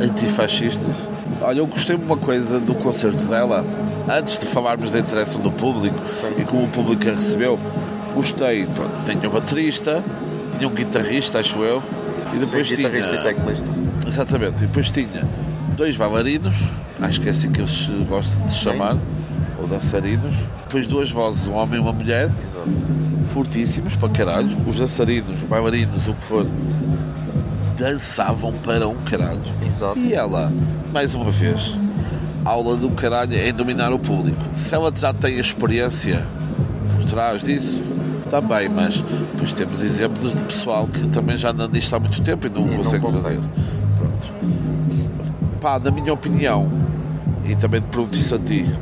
S2: antifascistas. Olha, eu gostei de uma coisa do concerto dela, antes de falarmos da interação do público
S1: Sim.
S2: e como o público a recebeu. Gostei, pronto, tinha um baterista, tinha um guitarrista, acho eu, e depois
S1: Sim,
S2: tinha.
S1: guitarrista e teclista.
S2: Exatamente, e depois tinha dois bailarinos, acho que é assim que eles gostam de chamar, ou dançarinos, depois duas vozes, um homem e uma mulher,
S1: Exato.
S2: fortíssimos para caralho, os dançarinos, bailarinos, o que for, dançavam para um caralho.
S1: Exato.
S2: E ela, mais uma vez, aula do caralho em dominar o público. Se ela já tem experiência por trás disso, bem, mas depois temos exemplos de pessoal que também já anda nisto há muito tempo e não
S1: E não
S2: consegue
S1: consegue.
S2: fazer. Pronto. Pá, na minha opinião, e também te pergunto isso a ti,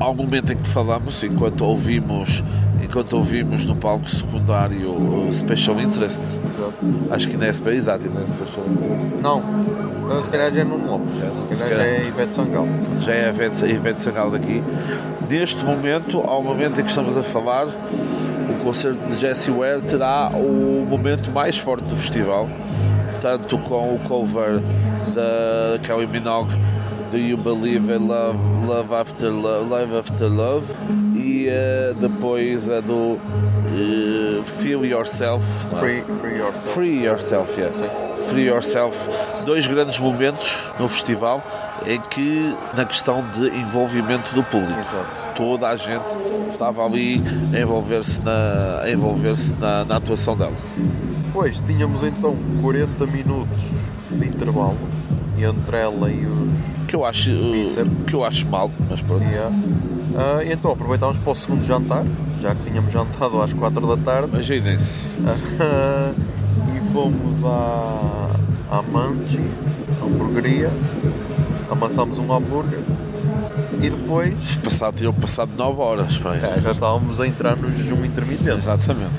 S2: há um momento em que falamos, enquanto ouvimos, enquanto ouvimos no palco secundário o Special Interest,
S1: Exato.
S2: acho que não é SP, exato, não é Special Interest.
S1: Não, se calhar já é Nuno Lopes. Se calhar
S2: Se
S1: já
S2: calhar.
S1: é Ivete Sangal.
S2: já é Ivete, Ivete Sangal daqui. Neste momento, ao momento em que estamos a falar, o concerto de Jessie Ware terá o momento mais forte do festival, tanto com o cover da Kelly Minogue Do You Believe in Love, Love After Love, Love After Love e uh, depois a do uh, Feel Yourself. é?
S1: Free, free yourself.
S2: Free Yourself, yes.
S1: Sim.
S2: Free Yourself. Dois grandes momentos no festival em que, na questão de envolvimento do público,
S1: Exato.
S2: toda a gente estava ali a envolver-se na, a envolver-se na, na atuação dela.
S1: Depois tínhamos então 40 minutos de intervalo entre ela e os.
S2: Que eu acho, uh,
S1: Bíceps.
S2: que eu acho mal, mas pronto.
S1: Yeah. Ah, e então aproveitámos para o segundo jantar, já que tínhamos jantado às 4 da tarde.
S2: Imaginem-se.
S1: e fomos à, à Manchi, à hamburgueria, amassámos um hambúrguer e depois
S2: Passado, tinham passado 9 horas
S1: é, já estávamos a entrar no jejum intermitente.
S2: Exatamente.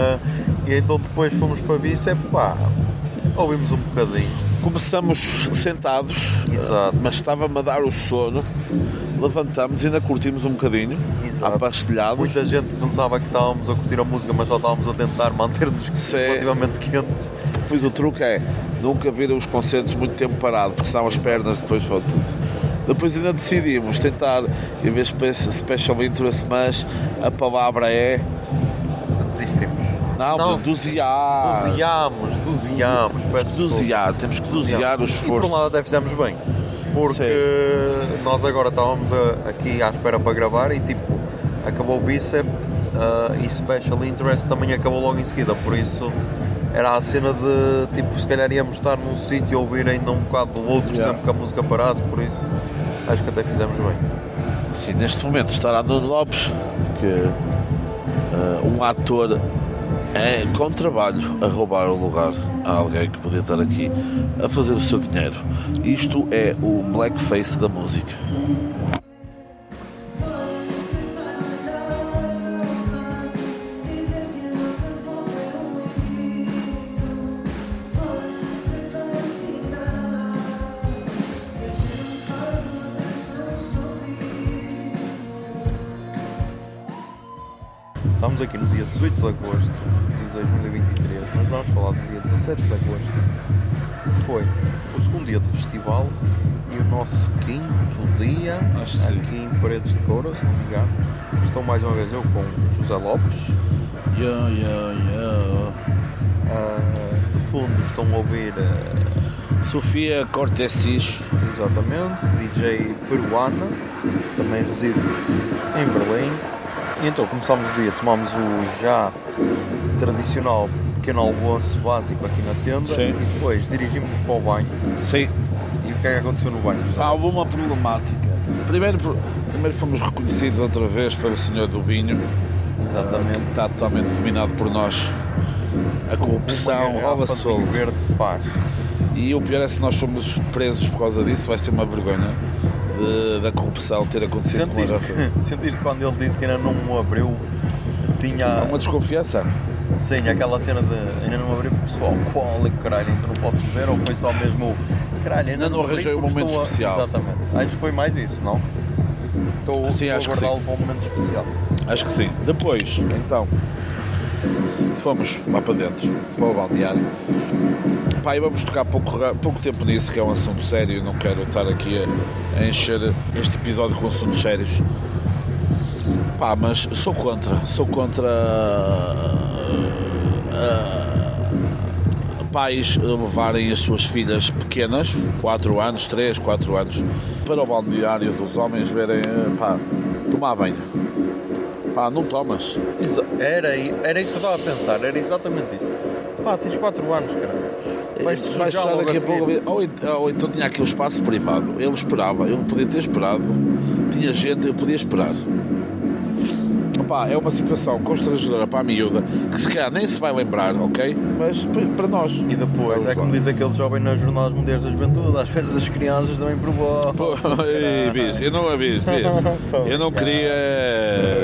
S1: e então depois fomos para Bicep, pá, ouvimos um bocadinho.
S2: Começamos sentados,
S1: Exato.
S2: mas estava-me a dar o sono. Levantamos e ainda curtimos um bocadinho, apastelhados.
S1: Muita gente pensava que estávamos a curtir a música, mas só estávamos a tentar manter-nos relativamente quentes.
S2: Depois o truque é nunca vir os concertos muito tempo parado, porque senão as pernas depois vão tudo. Depois ainda decidimos tentar, em vez de spe- Special Interest, mas a palavra é.
S1: Desistimos.
S2: Não,
S1: Não.
S2: dosear.
S1: Doseámos, doseámos, peço.
S2: Dosear, temos que dosear o
S1: E por
S2: esforço.
S1: um lado até fizemos bem. Porque nós agora estávamos a- aqui à espera para gravar e tipo, acabou o bíceps ah, e Special Interest também acabou logo em seguida. Por isso era a cena de tipo, se calhar íamos estar num sítio e ouvir ainda um bocado do outro
S2: Yeah.
S1: sempre que a música parasse, por isso acho que até fizemos bem.
S2: Sim, neste momento estará Nuno Lopes, que eh, um ator é, com trabalho a roubar o lugar a alguém que podia estar aqui a fazer o seu dinheiro. Isto é o blackface da música.
S1: Estamos aqui no dia 18 de agosto de 2023, mas vamos falar do dia 17 de agosto, que foi o segundo dia de festival e o nosso quinto dia
S2: Acho que sim.
S1: aqui em Paredes de Couro, se não me engano. Estou mais uma vez eu com o José Lopes.
S2: Yeah, yeah, yeah.
S1: Ah, de fundo estão a ouvir ah,
S2: Sofia Cortesis,
S1: exatamente DJ peruana, que também reside em Berlim. E então começámos o dia, tomámos o já tradicional pequeno almoço básico aqui na tenda
S2: Sim.
S1: e depois dirigimos-nos para o banho.
S2: sim,
S1: E o que é que aconteceu no banho?
S2: há alguma problemática. Primeiro, primeiro fomos reconhecidos outra vez pelo senhor do vinho,
S1: Exatamente.
S2: que está totalmente dominado por nós. A corrupção rola solto.
S1: verde faz.
S2: E o pior é se nós somos presos por causa disso, vai ser uma vergonha de- da corrupção ter acontecido com a Rafa.
S1: Sentiste, sentiste quando ele disse que ainda não abriu? Tinha,
S2: Há uma desconfiança.
S1: sim, aquela cena de ainda não abriu porque sou alcoólico, caralho, então não posso beber, ou foi só mesmo, caralho, ainda
S2: Ainda não
S1: abri
S2: arranjei o
S1: porque
S2: momento
S1: a-
S2: especial.
S1: Exatamente. Acho que foi mais isso, não? Estou,
S2: Sim,
S1: estou
S2: acho
S1: a guardá-lo para um momento especial.
S2: Acho que sim. Depois, então, fomos lá para dentro, para o balneário. E vamos tocar pouco, pouco tempo nisso, que é um assunto sério. Não quero estar aqui a, a encher este episódio com assuntos sérios. Pá, mas sou contra. Sou contra. ah, pais levarem as suas filhas pequenas, 4 anos, 3, 4 anos, para o balneário dos homens verem, eh, pá, tomar banho. Pá, não tomas.
S1: Exa- Era, era isso que eu estava a pensar, era exatamente isso. Pá, tens 4 anos, caralho. Vais
S2: Vais
S1: sujar
S2: daqui a
S1: seguir.
S2: pouco. Ou, ent- ou então tinha aqui o espaço privado. Ele esperava, ele podia ter esperado. Tinha gente, eu podia esperar. Opá, é uma situação constrangedora para a miúda que se calhar nem se vai lembrar, ok? Mas para nós.
S1: E depois, é como diz aquele jovem nas Jornadas Mundiais da Juventude, às vezes as crianças também provocam.
S2: Pô, ei, bicho, eu não aviso, Eu não queria.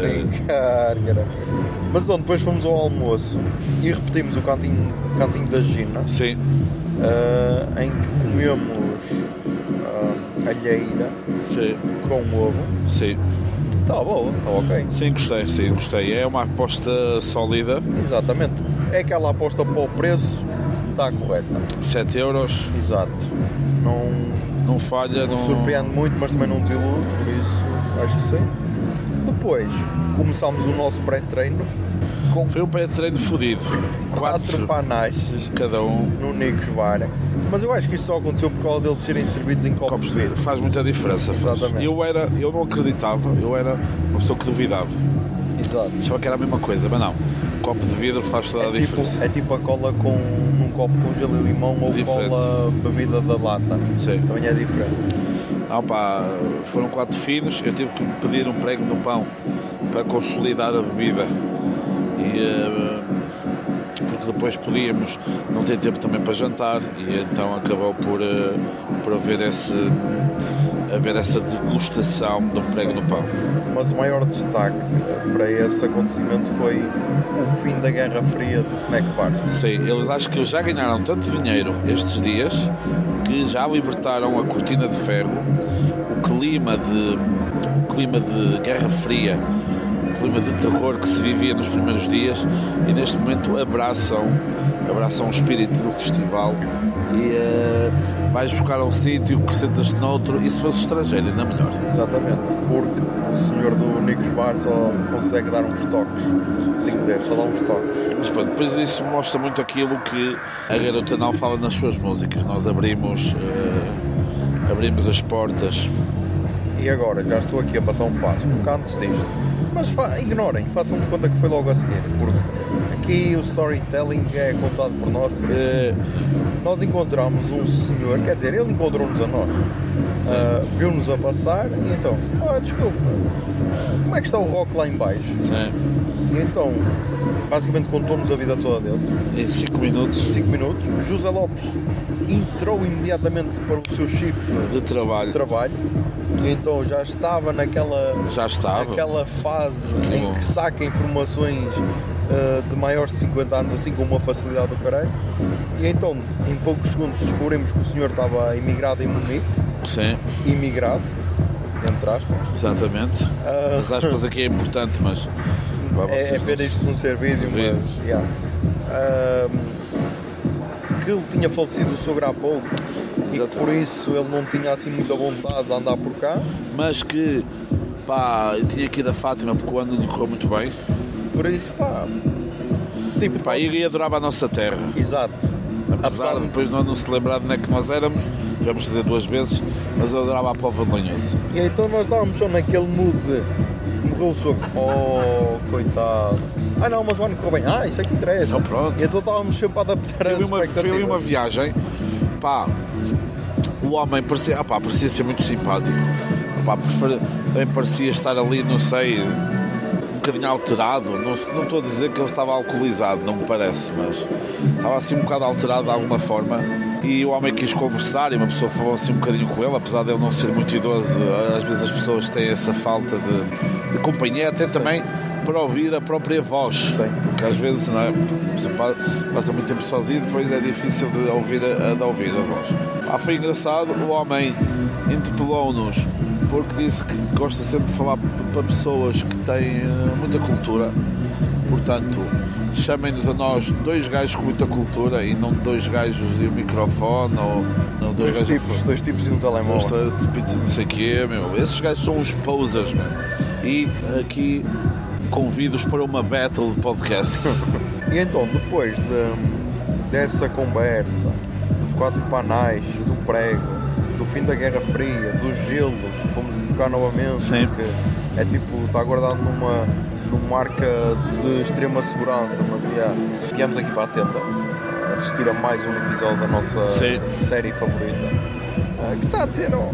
S1: brincar, caralho. Mas bom, depois fomos ao almoço e repetimos o cantinho, cantinho da Gina,
S2: Sim,
S1: ah, em que comemos ah, alheira
S2: sim,
S1: com ovo.
S2: sim.
S1: Está boa, está ok.
S2: Sim, gostei, sim, gostei. É uma aposta sólida.
S1: Exatamente. É aquela aposta para o preço, está correta.
S2: 7 euros.
S1: Exato. Não,
S2: não falha, não.
S1: Surpreende muito, mas também não desilude, por isso acho que sim. Depois começámos o nosso pré-treino com
S2: Foi um pré-treino fodido.
S1: quatro
S2: Quatro cada um.
S1: no Nicos Bar. Mas eu acho que isto só aconteceu por causa deles serem servidos em copos
S2: Copos
S1: de
S2: de vidro. Faz muita diferença. faz.
S1: Exatamente.
S2: Eu, era, eu não acreditava, eu era uma pessoa que duvidava.
S1: Exato.
S2: Achava que era a mesma coisa, mas não. Copo de vidro faz toda a
S1: É tipo,
S2: diferença.
S1: é tipo a cola com num copo com gelo e limão ou
S2: Diferente.
S1: cola bebida da lata.
S2: Sim.
S1: Também é diferente.
S2: Não, pá, foram quatro finos, eu tive que pedir um prego no pão para consolidar a bebida. E, eh, porque depois podíamos não ter tempo também para jantar e então acabou por, eh, por haver, esse, haver essa degustação do prego no pão.
S1: Mas o maior destaque para esse acontecimento foi o fim da Guerra Fria de snack bar.
S2: Sim, eles acho que já ganharam tanto dinheiro estes dias que já libertaram a cortina de ferro, o clima de, o clima de Guerra Fria, o clima de terror que se vivia nos primeiros dias e neste momento abraçam, abraçam o espírito do festival e eh, vais buscar a um sítio que sentas-te noutro e se fosse estrangeiro ainda melhor.
S1: Exatamente, porque o senhor do Nicos Bar só consegue dar uns toques. Tem que ver, só dá uns toques.
S2: Mas pronto, depois isso mostra muito aquilo que a Garota Não fala nas suas músicas. Nós abrimos, eh, abrimos as portas
S1: E agora, já estou aqui a passar um passo, porque antes disto. Mas fa- ignorem, façam de conta que foi logo a seguir, porque aqui o storytelling é contado por nós.
S2: Eh,
S1: Nós encontramos um senhor, quer dizer, ele encontrou-nos a nós, ah, viu-nos a passar e então, ah, desculpa, como é que está o rock lá em baixo?
S2: sim,
S1: E então, basicamente contou-nos a vida toda dele,
S2: em 5 minutos
S1: 5 minutos. José Lopes entrou imediatamente para o seu chip
S2: de trabalho
S1: de trabalho e então já estava naquela,
S2: já estava.
S1: naquela fase
S2: Que
S1: em
S2: bom.
S1: que saca informações ah, de maiores de 50 anos assim com uma facilidade do caralho. E então, em poucos segundos, descobrimos que o senhor estava imigrado em Munique,
S2: Sim,
S1: imigrado, entre aspas.
S2: exatamente.
S1: Ah,
S2: As aspas aqui é importante, mas
S1: É, é ver
S2: não-
S1: isto num ser vídeo,
S2: Vídeo.
S1: mas. yeah. Ahm, que ele tinha falecido o sogro há pouco e que por isso ele não tinha assim muita vontade de andar por cá.
S2: mas que pá, eu tinha que ir a Fátima porque o ano lhe correu muito bem.
S1: Por isso, pá. Tipo,
S2: Pá, e e adorava a nossa terra.
S1: Exato.
S2: Apesar de
S1: de-
S2: depois não, não se lembrar de onde é que nós éramos, tivemos dizer duas vezes, mas eu adorava a Póvoa de Lanhoso.
S1: E então nós estávamos só naquele mood de. Morreu o sogro. Oh, coitado. Ah não, mas o ano correu bem. Ah, isso é que interessa.
S2: Então pronto.
S1: E então estávamos sempre a adaptar
S2: Foi uma, foi uma viagem, pá, o homem parecia, ah, pá, parecia ser muito simpático, pá, prefer- também parecia estar ali, não sei, bocadinho alterado, não, não estou a dizer que ele estava alcoolizado, não me parece, mas estava assim um bocado alterado de alguma forma. E o homem quis conversar e uma pessoa falou assim um bocadinho com ele, apesar de ele não ser muito idoso, às vezes as pessoas têm essa falta de, de companhia, até também para ouvir a própria voz.
S1: Sim.
S2: Porque às vezes não é? Passa muito tempo sozinho e depois é difícil de ouvir a, de ouvir a voz. Ah, foi engraçado, o homem interpelou-nos porque disse que gosta sempre de falar para pessoas que têm eh, muita cultura. Portanto, chamem-nos a nós dois gajos com muita cultura e não dois gajos e um microfone ou não, dois,
S1: Dois
S2: gajos
S1: tipos, dois tipos e um telemóvel.
S2: Dois tipos de não sei o quê, meu. Esses gajos são uns posers, meu. E aqui convido-os para uma battle de podcast.
S1: E então, depois de- dessa conversa, dos quatro panais, do prego, do fim da Guerra Fria, do gelo que fomos buscar novamente,
S2: Sim.
S1: que é tipo, está guardado numa, numa marca de extrema segurança, mas yeah, viemos aqui para a tenda assistir a mais um episódio da nossa
S2: Sim.
S1: série favorita, ah, que está a ter, oh,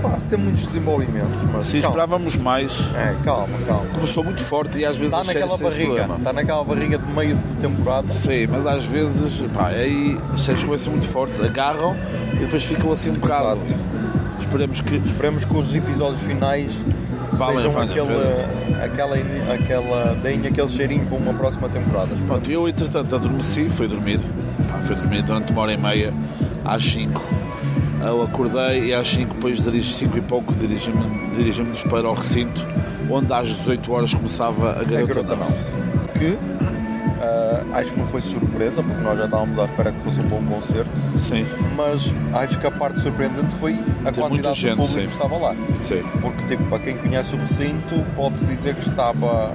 S1: pá, tem muitos desenvolvimentos, mas
S2: Se
S1: calma,
S2: esperávamos mais,
S1: é, calma, calma.
S2: começou muito forte e às vezes
S1: Está naquela barriga,
S2: problema.
S1: está naquela barriga de meio de temporada.
S2: Sim, mas às vezes, pá, aí as séries começam muito fortes, agarram e depois ficam assim um bocado. Esperemos que.
S1: Esperemos que os episódios finais
S2: Valem,
S1: sejam
S2: valem
S1: aquele, aquela, aquela, deem aquele cheirinho para uma próxima temporada.
S2: Pronto, eu entretanto adormeci, fui dormir, pá, fui dormir durante uma hora e meia, às 5. Eu acordei e às 5, depois dirigi 5 e pouco, dirigimos dirigimos para o recinto, onde às 18 horas começava a
S1: A
S2: garota,
S1: garota
S2: não.
S1: Que ah, acho que não foi surpresa, porque nós já estávamos à espera que fosse um bom concerto,
S2: Sim,
S1: mas acho que a parte surpreendente foi a
S2: Tem
S1: quantidade
S2: gente,
S1: de público
S2: sim.
S1: que estava lá.
S2: sim.
S1: Porque, tipo, para quem conhece o recinto, pode-se dizer que estava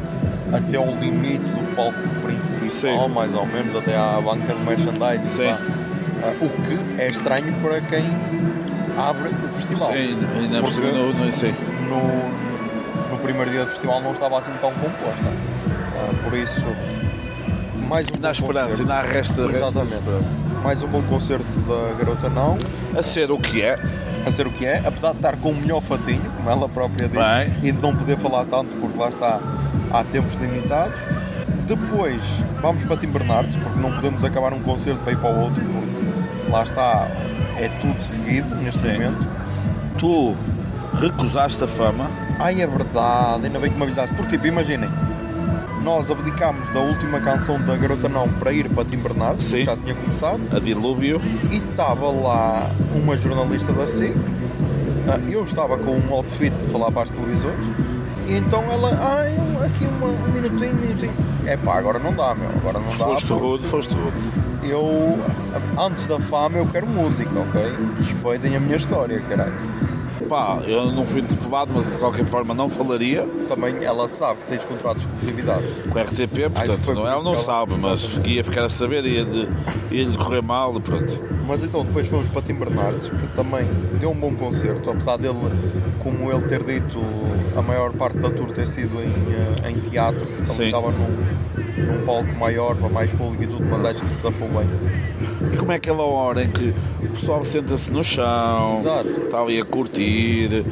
S1: até ao limite do palco principal,
S2: Sim.
S1: mais ou menos, até à banca de merchandising.
S2: Sim.
S1: pá. Ah, o que é estranho para quem abre o festival.
S2: Sim, ainda por
S1: Porque-
S2: cima não, não sei.
S1: no, no primeiro dia do festival não estava assim tão composta. Ah, por isso, mais um
S2: Na esperança, ainda há resta, resta
S1: Exatamente. Mais um bom concerto da Garota Não,
S2: a ser o que é.
S1: a ser o que é, apesar de estar com o melhor fatinho, como ela própria disse,
S2: Bem.
S1: e de não poder falar tanto porque lá está, há tempos limitados. Depois vamos para Tim Bernardes, porque não podemos acabar um concerto para ir para o outro, lá está, é tudo seguido neste
S2: Sim.
S1: momento.
S2: Tu recusaste a fama.
S1: Ai, é verdade, ainda bem que me avisaste. Porque, tipo, imaginem, nós abdicámos da última canção da Garota Não para ir para Tim Bernardo,
S2: Sim.
S1: que já tinha começado,
S2: A Dilúvio.
S1: e estava lá uma jornalista da SIC. Ah, Eu estava com um outfit de falar para as televisões, e então ela, ai, aqui uma, um minutinho, um minutinho. É pá, agora não dá, meu, agora não dá.
S2: Foste rude, foste rude.
S1: Eu, antes da fama, eu quero música, ok? Respeitem a minha história, caralho.
S2: Pá, eu não fui interpelado, mas de qualquer forma não falaria
S1: Também ela sabe que tens contrato de exclusividade.
S2: com a RTP, portanto,
S1: foi
S2: não,
S1: por
S2: ela não
S1: ela-
S2: sabe, mas
S1: Exatamente.
S2: ia ficar a saber, ia-lhe ia correr mal e pronto.
S1: Mas então depois fomos para Tim Bernardes, que também deu um bom concerto, apesar dele, como ele ter dito, a maior parte da tour ter sido em, eh, em teatros, também
S2: Sim.
S1: estava num, num palco maior, para mais público e tudo, mas acho que se safou bem.
S2: E como é aquela hora em que o pessoal senta-se no chão,
S1: Exato.
S2: está ali a curtir,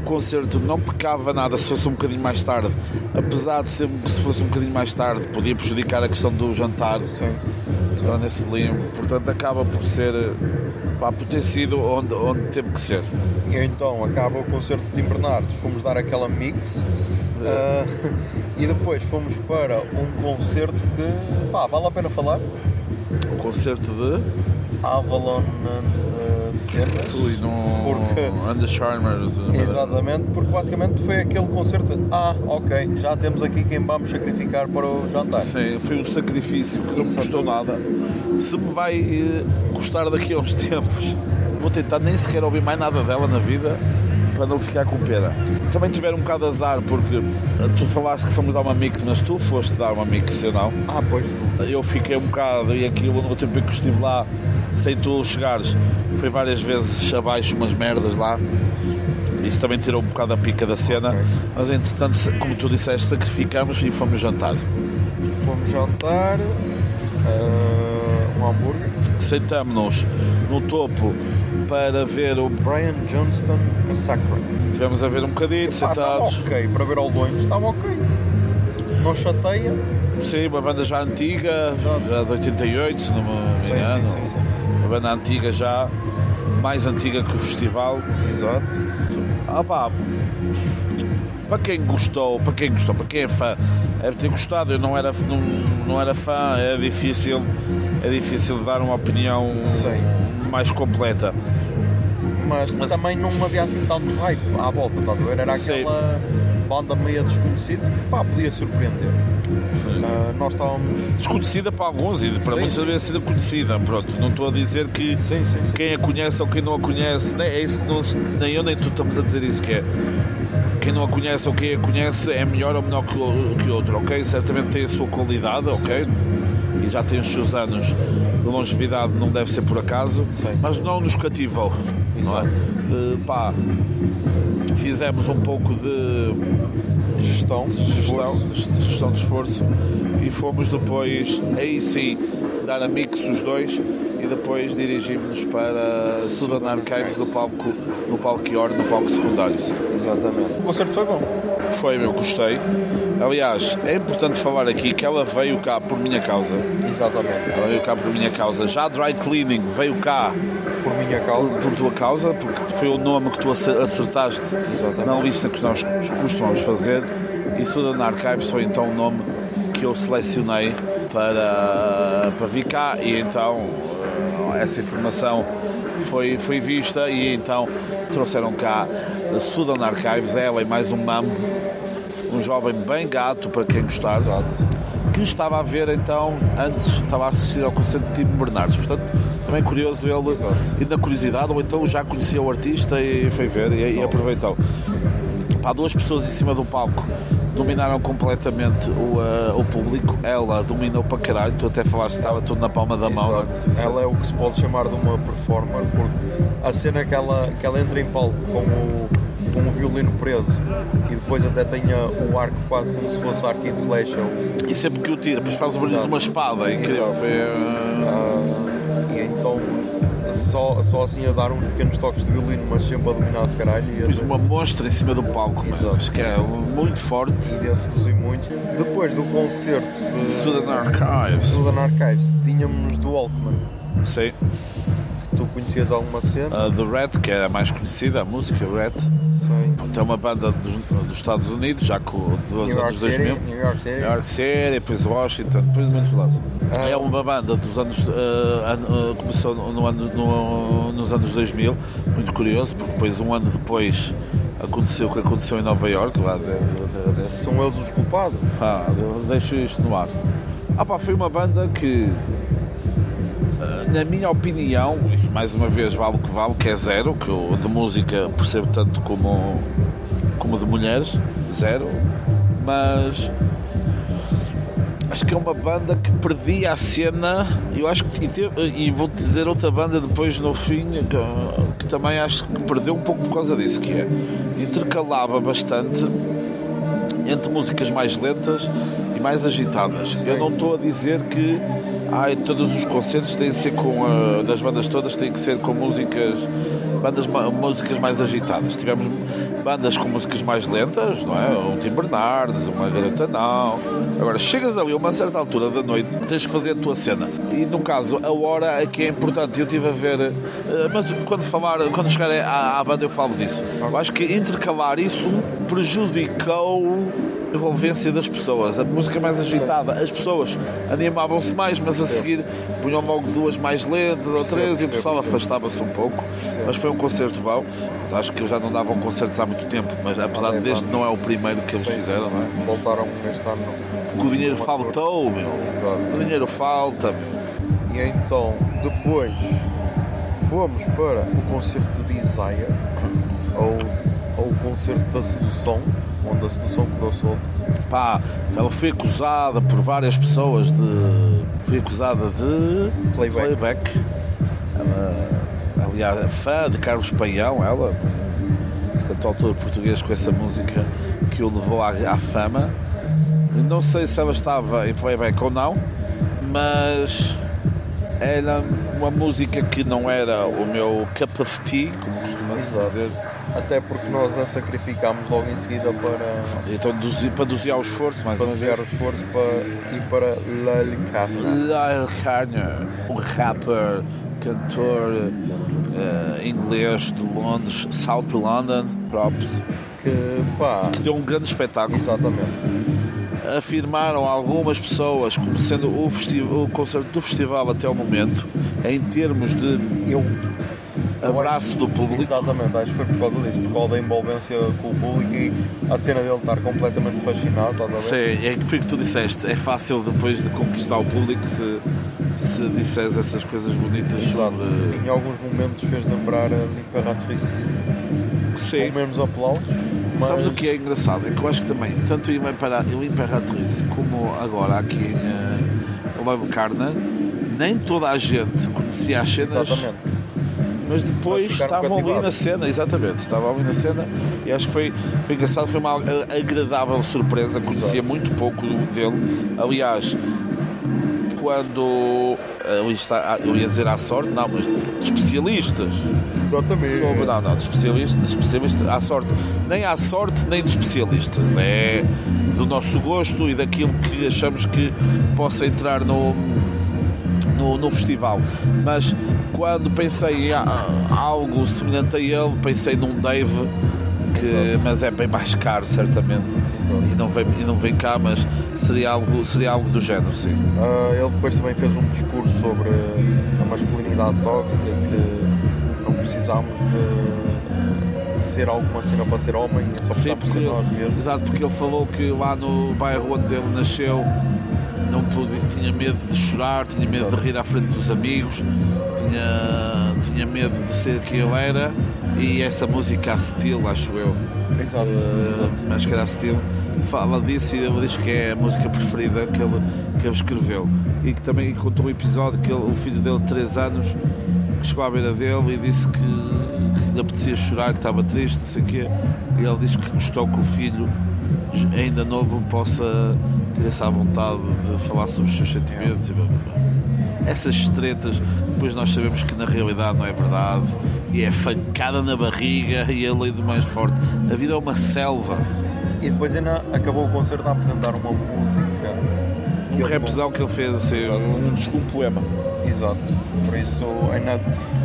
S2: o concerto não pecava nada se fosse um bocadinho mais tarde, apesar de ser se fosse um bocadinho mais tarde, podia prejudicar a questão do jantar,
S1: Sim.
S2: está nesse limbo, portanto acaba por ser, pá, por ter sido onde, onde teve que ser.
S1: E então acaba o concerto de Tim Bernardes, fomos dar aquela mix eh, e depois fomos para um concerto que, pá, vale a pena falar?
S2: O concerto de.
S1: Avalon eh, Cenas.
S2: Ui, no.
S1: Porque-
S2: Charmers.
S1: Exatamente, porque basicamente foi aquele concerto de, ah, ok, já temos aqui quem vamos sacrificar para o jantar.
S2: Sim, foi um sacrifício que não me custou nada. Se me vai eh, custar daqui a uns tempos, vou tentar nem sequer ouvir mais nada dela na vida para não ficar com pena. Também tiveram um bocado de azar porque eh, tu falaste que fomos dar uma mix, mas tu foste dar uma mix, eu não.
S1: Ah, pois.
S2: Eu fiquei um bocado e aquilo no tempo em que estive lá, sem tu chegares, foi várias vezes abaixo umas merdas lá. Isso também tirou um bocado a pica da cena.
S1: Ok.
S2: Mas entretanto, como tu disseste, sacrificamos e fomos jantar.
S1: Fomos jantar, eh, um hambúrguer.
S2: Sentamos-nos no topo para ver o.
S1: Brian Johnston Massacre.
S2: Tivemos a ver um bocadinho,
S1: Ah, estava
S2: sentados.
S1: ok, para ver ao longe, estava ok. Não chateia.
S2: Sim, uma banda já antiga, já de 88, se não me
S1: Sim,
S2: engano.
S1: sim, sim, sim.
S2: Uma banda antiga já, mais antiga que o festival.
S1: Exato.
S2: Ah pá, para quem gostou, para quem gostou, para quem é fã, deve ter gostado. Eu não era, não, não era fã, é difícil, é difícil dar uma opinião
S1: Sim.
S2: mais completa.
S1: Mas,
S2: Mas-
S1: também não havia assim tanto hype à volta, estás a ver? Era
S2: Sim.
S1: aquela banda meio desconhecida que pá, podia surpreender. Ah, nós estávamos.
S2: Desconhecida para alguns e para
S1: Sim,
S2: muitos
S1: sim,
S2: devia ser conhecida. Pronto, não estou a dizer que
S1: Sim, sim, sim.
S2: quem a conhece ou quem não a conhece, nem, é isso que nós, nem eu nem tu estamos a dizer isso que é. Quem não a conhece ou quem a conhece é melhor ou menor que o que outro, ok? Certamente tem a sua qualidade, ok? E já tem os seus anos de longevidade, não deve ser por acaso,
S1: Sim.
S2: mas não nos cativou. Não é? Eh, pá, fizemos um pouco de
S1: Gestão,
S2: gestão,
S1: esforço.
S2: de gestão de esforço e fomos depois, aí sim, dar a mix os dois depois dirigimos-nos para Sudan Archives no palco, no palco Ior, no palco secundário. sim.
S1: Exatamente. O concerto foi bom.
S2: Foi, meu, gostei. Aliás, é importante falar aqui que ela veio cá por minha causa.
S1: Exatamente.
S2: Ela veio cá por minha causa. Já a Dry Cleaning veio cá
S1: Por minha causa.
S2: por tua causa, porque foi o nome que tu ace- acertaste
S1: Exatamente.
S2: na lista que nós costumamos fazer. E Sudan Archives foi então o nome que eu selecionei para, para vir cá. E então essa informação foi, foi vista e então trouxeram cá a Sudan Archives, ela e mais um mambo, um jovem bem gato para quem gostar.
S1: Exato.
S2: que estava a ver então, antes estava a assistir ao concerto de Timo Bernardes. Portanto, também curioso ele, e na curiosidade, ou então já conhecia o artista e foi ver e, e aproveitou. Pá, duas pessoas em cima do palco dominaram completamente o, uh, o público. Ela dominou para caralho, tu até falaste que estava tudo na palma da mão.
S1: Exato. Ela é o que se pode chamar de uma performer, porque a cena que ela, que ela entra em palco com o, com o violino preso e depois até tenha o arco quase como se fosse arco e flecha.
S2: E sempre que o tira, depois faz o barulho de uma espada, é incrível. Foi, uh...
S1: Uh, e então só, só assim a dar uns pequenos toques de violino, mas sempre a dominar de caralho. E
S2: Fiz uma mostra em cima do palco, mas que é muito forte.
S1: E a seduzir muito. Depois do concerto de
S2: Sudan Archives,
S1: Sudan Archives tínhamos do Walkman.
S2: Sei.
S1: Tu conhecias alguma cena?
S2: Uh, The Red, que é a mais conhecida, a música Red.
S1: Sei.
S2: É uma banda dos, dos Estados Unidos, já com dos anos
S1: City,
S2: 2000.
S1: New York City.
S2: New York City, depois Washington, depois de muitos lados.
S1: Ah.
S2: É uma banda dos anos. uh, ano- uh, começou no ano, no- nos anos 2000, muito curioso, porque depois, um ano depois, aconteceu o que aconteceu em Nova York. Lá de, de- de-
S1: São eles os culpados?
S2: Eu deixo isto no ar. Ah, pá, foi uma banda que, ah, na minha opinião, mais uma vez vale o que vale, que é zero, que eu de música percebo tanto como, como de mulheres, zero, mas acho que é uma banda que perdia a cena. Eu acho que e, te- e vou dizer outra banda depois no fim que, que também acho que perdeu um pouco por causa disso, que é intercalava bastante entre músicas mais lentas e mais agitadas. Eu não estou a dizer que ai, todos os concertos têm que ser com a, das bandas todas têm que ser com músicas bandas músicas mais agitadas. Tivemos bandas com músicas mais lentas, não é? Um Tim Bernardes, uma Garota Não. Agora chegas ali a uma certa altura da noite, tens que fazer a tua cena. E no caso, a hora é que é importante. Eu estive a ver, eh, mas quando falar, quando chegar à, à banda eu falo disso. Eu acho que intercalar isso prejudicou envolvência das pessoas, a música mais agitada, as pessoas animavam-se mais, mas a seguir punham logo duas mais lentas ou três e o pessoal afastava-se um pouco. Mas foi um concerto bom. Acho que já não davam concertos há muito tempo, mas apesar deste não é o primeiro que eles fizeram, não é?
S1: Voltaram neste ano.
S2: Porque o dinheiro faltou, meu. O dinheiro falta, meu.
S1: E então, depois fomos para o concerto de Desire, ou, ou o concerto da sedução, onde a sedução quedou solta.
S2: Pá, ela foi acusada por várias pessoas de. Foi acusada de.
S1: Playback.
S2: Ela, aliás, é fã de Carlos Paião, ela. Cantautor português com essa música que o levou à, à fama. Não sei se ela estava em playback ou não, mas era uma música que não era o meu cup of tea, como costuma-se dizer.
S1: Até porque nós a sacrificámos logo em seguida para,
S2: Então, para dosear o esforço, mais
S1: para
S2: uma
S1: desviar
S2: vez.
S1: o esforço para ir para La Licarna.
S2: Lyle Carner, um rapper, cantor eh, inglês de Londres, South London, próprio,
S1: Que pá,
S2: que deu um grande espetáculo.
S1: exatamente.
S2: Afirmaram algumas pessoas, como sendo o, o concerto do festival até o momento, em termos de
S1: Eu,
S2: abraço do público.
S1: exatamente, acho que foi por causa disso, por causa da envolvência com o público e a cena dele estar completamente fascinado, estás a ver?
S2: Sim, é que foi o que tu disseste. É fácil depois de conquistar o público se, se disseres essas coisas bonitas
S1: Exato.
S2: sobre.
S1: Em alguns momentos fez lembrar a Imperatrice.
S2: Sim.
S1: Com menos aplausos. Mas
S2: Sabes o que é engraçado? É que eu acho que também, tanto o Impera- o Imperatrice como agora aqui em uh, Love Carna, nem toda a gente conhecia as cenas,
S1: Exatamente.
S2: Mas depois estavam ali na cena, exatamente, estavam ali na cena e acho que foi, foi engraçado, foi uma a- agradável surpresa, conhecia muito pouco dele. Aliás, quando eh, está, eu ia dizer à sorte, não, mas de especialistas
S1: Exatamente.
S2: Sobre, não, não, de especialistas, de especialistas à sorte. Nem à sorte, nem de especialistas. É do nosso gosto e daquilo que achamos que possa entrar no, no, no festival. Mas quando pensei em algo semelhante a ele, pensei num Dave, que, mas é bem mais caro, certamente. E não, vem, e não vem cá, mas seria algo, seria algo do género, sim.
S1: Ah, ele depois também fez um discurso sobre a masculinidade tóxica que não precisamos de, de ser alguma cena para ser homem, só
S2: Sim,
S1: precisamos ser nós mesmos.
S2: exato, porque ele falou que lá no bairro onde ele nasceu não podia, tinha medo de chorar, tinha medo
S1: Exato.
S2: de rir à frente dos amigos, tinha, tinha medo de ser quem ele era e essa música a estilo, acho eu,
S1: Exato,
S2: uh, mas que era a estilo, fala disso e ele diz que é a música preferida que ele, que ele escreveu. E que também contou um episódio que ele- o filho dele de 3 anos que chegou à beira dele e disse que, que lhe apetecia chorar, que estava triste, não sei o quê, e ele diz que gostou que o filho ainda novo possa ter essa vontade de falar sobre os seus sentimentos e essas tretas depois nós sabemos que na realidade não é verdade e é fancada na barriga e a lei do mais forte. A vida é uma selva.
S1: E depois ainda acabou o concerto a apresentar uma música.
S2: um
S1: que ele-
S2: rapzão que ele fez assim, um, um poema.
S1: Exato. Por isso ainda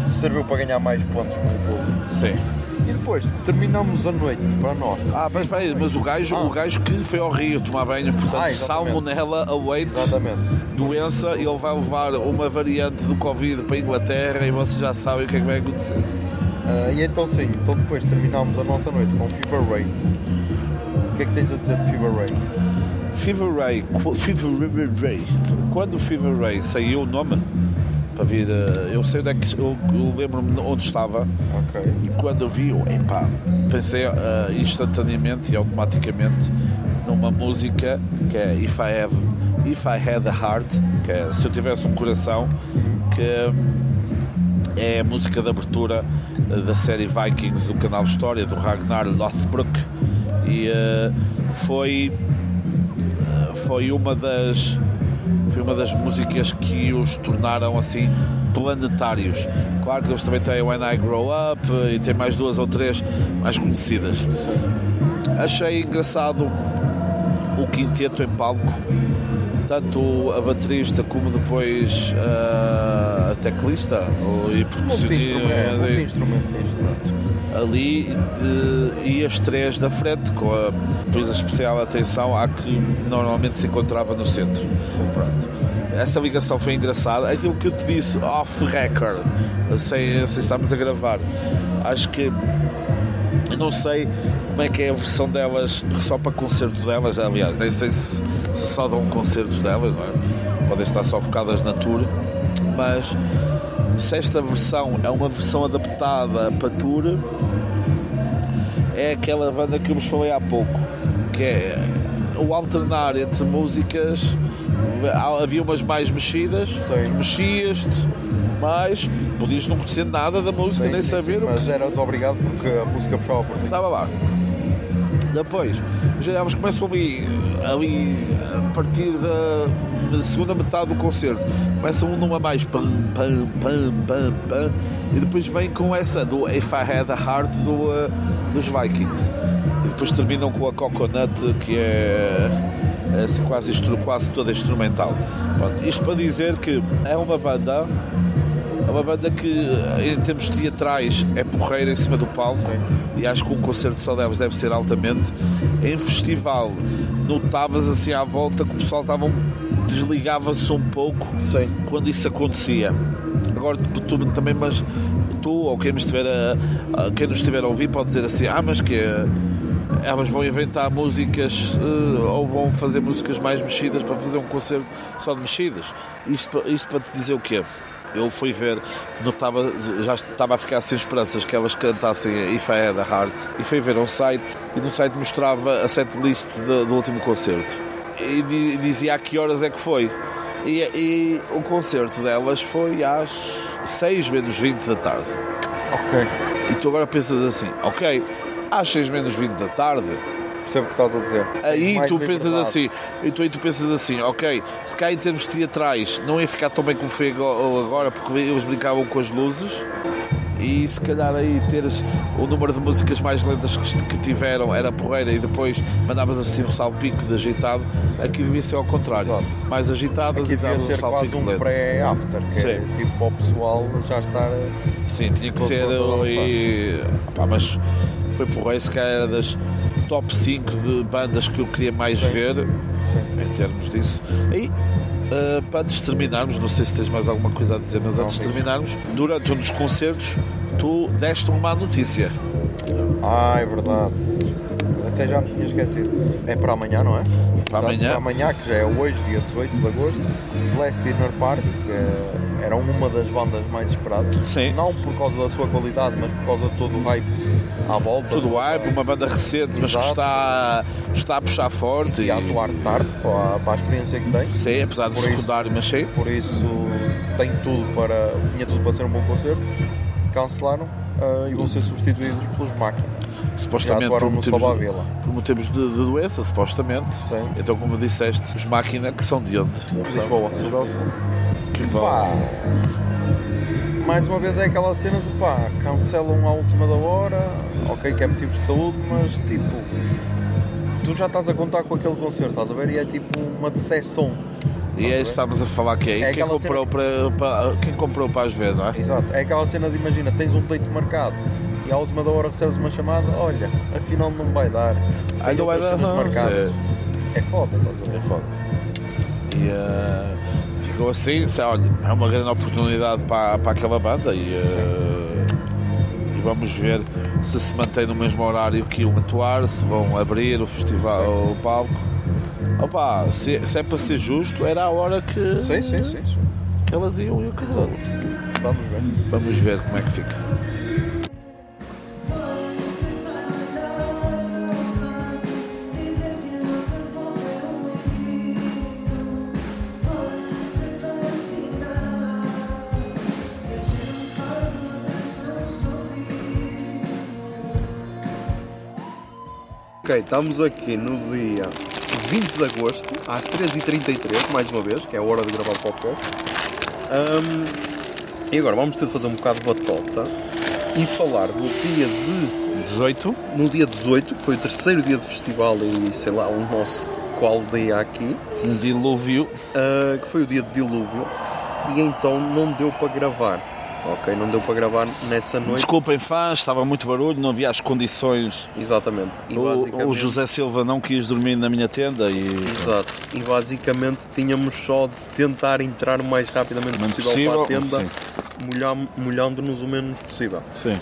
S1: serviu para ganhar mais pontos com o público.
S2: sim
S1: depois terminamos a noite para nós.
S2: ah, mas espera aí, mas o gajo,
S1: Ah.
S2: o gajo que foi ao Rio tomar banho, portanto,
S1: Ah,
S2: salmonella await
S1: Exatamente.
S2: doença e ele vai levar uma variante do Covid para a Inglaterra e vocês já sabem o que é que vai acontecer.
S1: Ah, e então sim, então depois terminámos a nossa noite com Fever Ray. O que é que tens a dizer de Fever Ray?
S2: Fever Ray, Fever Ray. Quando o Fever Ray saiu o nome para vir, eh, eu sei onde é que eu, eu lembro-me onde estava
S1: Ok.
S2: e quando eu vi, epá, pensei eh, instantaneamente e automaticamente numa música que é If I Have If I Had a Heart, que é se eu tivesse um coração, que é a música de abertura eh, da série Vikings do canal História do Ragnar Lothbrok e eh, foi foi uma das foi uma das músicas que os tornaram assim planetários. Claro que eles também têm When I Grow Up e tem mais duas ou três mais conhecidas. Achei engraçado o quinteto em palco, tanto a baterista como depois ah, a teclista e
S1: Multi-instrumento.
S2: percussionista
S1: Multi-instrumentista.
S2: Ali de- e as três da frente, com a depois a especial atenção à que normalmente se encontrava no centro. Pronto. Essa ligação foi engraçada. Aquilo que eu te disse off record, sem, sem estarmos a gravar, acho que eu não sei como é que é a versão delas só para concerto delas, aliás, nem sei se, se só dão concertos delas, não é? podem estar só focadas na tour, mas se esta versão é uma versão adaptada para tour, é aquela banda que eu vos falei há pouco, que é o alternar entre músicas, havia umas mais mexidas,
S1: Sim.
S2: mexias-te mais, podias não conhecer nada da música,
S1: Sim,
S2: nem
S1: sim,
S2: saber
S1: sim,
S2: o
S1: mas eras obrigado porque a música puxava por ti.
S2: estava lá. Depois, já elas começam ali, ali partir da, da segunda metade do concerto. Começam um numa mais pam, pam, pam, pam, pam, e depois vem com essa do If I Had a Heart do, uh, dos Vikings. E depois terminam com a Coconut, que é, é assim, quase, quase toda instrumental. Pronto, isto para dizer que é uma banda é uma banda que, em termos teatrais, é porreira em cima do palco e acho que um concerto só deves deve ser altamente. Em festival, notavas assim à volta que o pessoal estava um- desligava-se um pouco
S1: Sim.
S2: quando isso acontecia. Agora, tu, tu também, mas tu ou quem nos estiver a, a- quem nos estiver a ouvir pode dizer assim: ah, mas que é, elas vão inventar músicas eh, ou vão fazer músicas mais mexidas para fazer um concerto só de mexidas. Isto, isto para te dizer o quê? Eu fui ver, notava, já estava a ficar sem esperanças que elas cantassem If I Had a Heart e fui ver um site e no site mostrava a setlist do, do último concerto e di- dizia a que horas é que foi. E, e o concerto delas foi às 6 menos 20 da tarde.
S1: Ok.
S2: E tu agora pensas assim, ok, às 6 menos 20 da tarde,
S1: Percebo o que estás a dizer.
S2: aí tu pensas assim, e tu, aí tu pensas assim, ok, se cá em termos teatrais não ia ficar tão bem como foi ago- agora, porque eles brincavam com as luzes. E se calhar aí teres o número de músicas mais lentas que, tiveram era porreira e depois mandavas assim um salpico de ajeitado, aqui devia ser ao contrário.
S1: Exato.
S2: Mais agitadas
S1: Aqui
S2: e
S1: devia
S2: davas um
S1: ser quase um pré-after, que é
S2: Sim.
S1: tipo para o pessoal já estar.
S2: Sim, tinha que ser ali. Pá, mas foi porreiro, se calhar era das top 5 de bandas que eu queria mais
S1: Sim.
S2: ver
S1: Sim.
S2: em termos disso. E ah, para antes de terminarmos, não sei se tens mais alguma coisa a dizer, mas antes de terminarmos, durante um dos concertos, tu deste uma má notícia.
S1: Ah, é verdade. até já me tinha esquecido. É para amanhã, não é?
S2: Para
S1: Exato,
S2: amanhã.
S1: Para amanhã, que já é hoje, dia 18 de agosto. The Last Dinner Party, que é- era uma das bandas mais esperadas.
S2: Sim.
S1: Não por causa da sua qualidade, mas por causa de todo o hype à volta.
S2: Tudo
S1: do-
S2: hype, uma banda recente, mas que
S1: Exato.
S2: está, está a puxar forte.
S1: E a atuar tarde, para, para a experiência que tem.
S2: Sim, apesar de
S1: isso-
S2: secundário, mas sim.
S1: Por isso tem tudo para, tinha tudo para ser um bom concerto. Cancelaram ah, e vão ser substituídos pelos máquinas.
S2: Supostamente por motivos,
S1: Vila.
S2: por motivos de, de doença, supostamente.
S1: Sim.
S2: Então, como disseste, os máquinas que são de onde?
S1: Lisboa.
S2: Que vão.
S1: Pá, mais uma vez é aquela cena de pá, cancelam à última da hora, ok que é motivos de saúde, mas tipo, tu já estás a contar com aquele concerto, estás a ver? E é tipo uma decepção.
S2: E aí estamos a falar que é,
S1: É
S2: quem, comprou para, para- quem comprou para as ver, não é?
S1: Exato, é aquela cena de imagina, tens um date marcado e à última da hora recebes uma chamada, olha, afinal não vai dar.
S2: Aí
S1: Tenho
S2: não vai dar, não,
S1: marcadas. É foda, estás a
S2: É
S1: ver?
S2: foda. E eh, ficou assim, se, olha, é uma grande oportunidade para, para aquela banda e, eh, e vamos ver se se mantém no mesmo horário que iam atuar, se vão abrir o festival, o palco. Opa, se, se é para ser justo, era a hora que,
S1: Sim, sim, sim. sim.
S2: que elas iam e acabou.
S1: Vamos ver.
S2: Vamos ver como é que fica.
S1: Ok, estamos aqui no dia 20 de agosto, às 13h33, mais uma vez, que é a hora de gravar o podcast. Ahm, e agora vamos ter de fazer um bocado de batota e falar do dia de.
S2: 18,
S1: No dia 18, que foi o terceiro dia de festival e sei lá, o nosso qual dia aqui,
S2: um dilúvio.
S1: ah, que foi o dia de dilúvio, e então não deu para gravar. Ok, não deu para gravar nessa noite.
S2: Desculpem fãs, estava muito barulho, não havia as condições.
S1: Exatamente. E
S2: O,
S1: basicamente...
S2: o José Silva não quis dormir na minha tenda e
S1: Exato. E basicamente tínhamos só de tentar entrar o mais rapidamente
S2: Menos
S1: possível, para a
S2: possível,
S1: tenda, molham- molhando-nos o menos possível.
S2: Sim,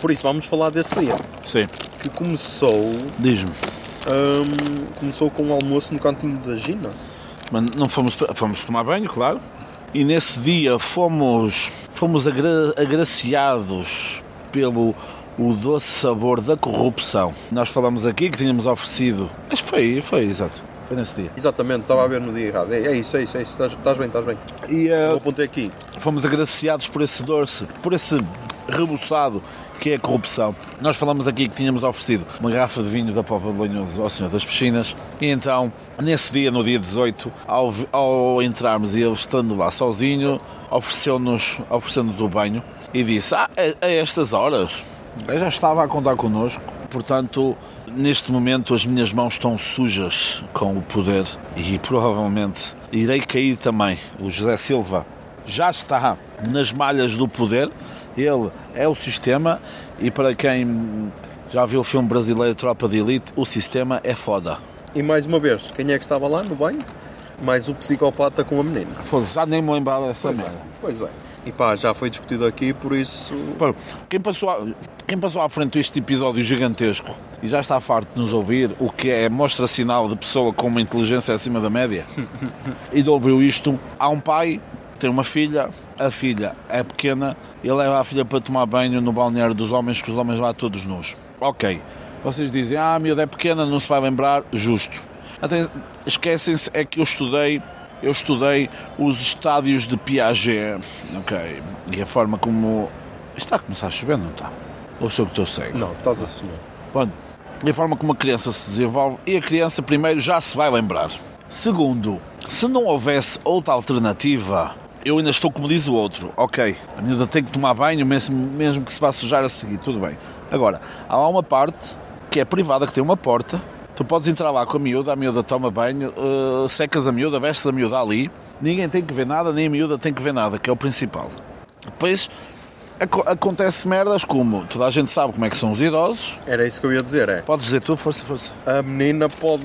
S1: Por isso, vamos falar desse dia,
S2: sim.
S1: que começou,
S2: Diz-me.
S1: hum, começou com o almoço no cantinho da Gina.
S2: Mas não fomos, fomos tomar banho, claro. E nesse dia fomos, fomos agra- agraciados pelo o doce sabor da corrupção. Nós falamos aqui que tínhamos oferecido. Que foi, foi, exato. Foi nesse dia.
S1: Exatamente, estava a ver no dia errado. É, é isso, é isso, é isso. Estás, estás bem, estás bem.
S2: E
S1: Eu apontei aqui.
S2: fomos agraciados por esse doce, por esse rebuçado que é a corrupção. Nós falamos aqui que tínhamos oferecido uma garrafa de vinho da Pova de Lanhoso ao Senhor das Piscinas e então, nesse dia, no dia 18, ao, ao entrarmos e ele estando lá sozinho, ofereceu-nos ofereceu o banho e disse, ah, a, a estas horas? Eu já estava a contar connosco, portanto, neste momento as minhas mãos estão sujas com o poder e provavelmente irei cair também. O José Silva já está nas malhas do poder, ele é o sistema e para quem já viu o filme brasileiro Tropa de Elite, o sistema é foda.
S1: E mais uma vez, quem é que estava lá no banho? Mais o psicopata com a menina.
S2: Foda-se, já nem me lembrava dessa merda.
S1: Pois é. E pá, já foi discutido aqui, por isso.
S2: Quem passou, à, quem passou à frente deste episódio gigantesco e já está farto de nos ouvir, o que é mostra sinal de pessoa com uma inteligência acima da média, e de ouvir isto, há um pai, tem uma filha, a filha é pequena, e leva a filha para tomar banho no balneário dos homens, que os homens lá todos nus. Ok, vocês dizem, ah, a miúda é pequena, não se vai lembrar, justo. Até, esquecem-se, é que eu estudei eu estudei os estádios de Piaget, ok, e a forma como... Está a começar a chover, não está? Ou sou que estou cego?
S1: Não, estás a sonhar.
S2: Pronto. E a forma como a criança se desenvolve e a criança primeiro já se vai lembrar. Segundo, se não houvesse outra alternativa, eu ainda estou como diz o outro. Ok, a miúda tem que tomar banho mesmo, mesmo que se vá sujar a seguir, tudo bem. Agora, há lá uma parte que é privada, que tem uma porta. Tu podes entrar lá com a miúda, a miúda toma banho, eh, secas a miúda, vestes a miúda ali. Ninguém tem que ver nada, nem a miúda tem que ver nada, que é o principal. Depois aco- acontece merdas como toda a gente sabe como é que são os idosos,
S1: Era isso que eu ia dizer, é.
S2: Podes dizer tu, força, força.
S1: A menina pode,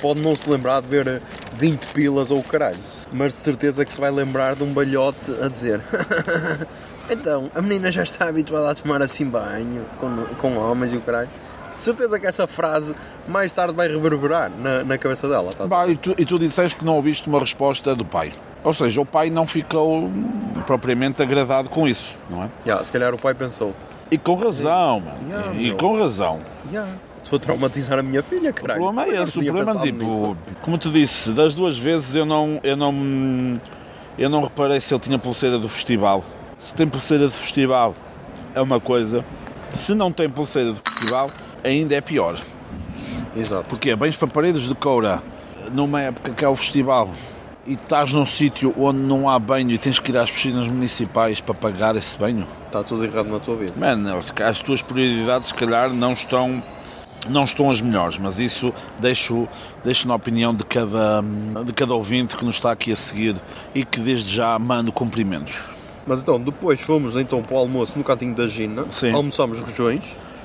S1: pode não se lembrar de ver 20 pilas ou o caralho, mas de certeza que se vai lembrar de um balhote a dizer Então, a menina já está habituada a tomar assim banho com, com homens e o caralho. De certeza que essa frase mais tarde vai reverberar na, na cabeça dela. Tá?
S2: Bah, e, tu, e tu disseste que não ouviste uma resposta do pai. Ou seja, o pai não ficou propriamente agradado com isso, não é?
S1: Yeah, se calhar o pai pensou:
S2: E com razão, mano.
S1: Yeah,
S2: e
S1: meu.
S2: com razão.
S1: yeah, estou a traumatizar a minha filha,
S2: O
S1: caralho.
S2: problema
S1: Como
S2: é
S1: eu
S2: esse. O problema,
S1: pensado
S2: tipo,
S1: nisso?
S2: como te disse, das duas vezes eu não, eu não, eu não reparei se ele tinha pulseira do festival. Se tem pulseira do festival é uma coisa. Se não tem pulseira do festival, ainda é pior.
S1: Exato.
S2: Porque bens para paredes de coura numa época que é o festival e estás num sítio onde não há banho e tens que ir às piscinas municipais para pagar esse banho.
S1: Está tudo errado na tua vida.
S2: Mano, as tuas prioridades se calhar não estão não estão as melhores, mas isso deixo, deixo na opinião de cada, de cada ouvinte que nos está aqui a seguir e que desde já mando cumprimentos.
S1: Mas então, depois fomos então para o almoço no cantinho da Gina,
S2: Sim.
S1: almoçámos rojões.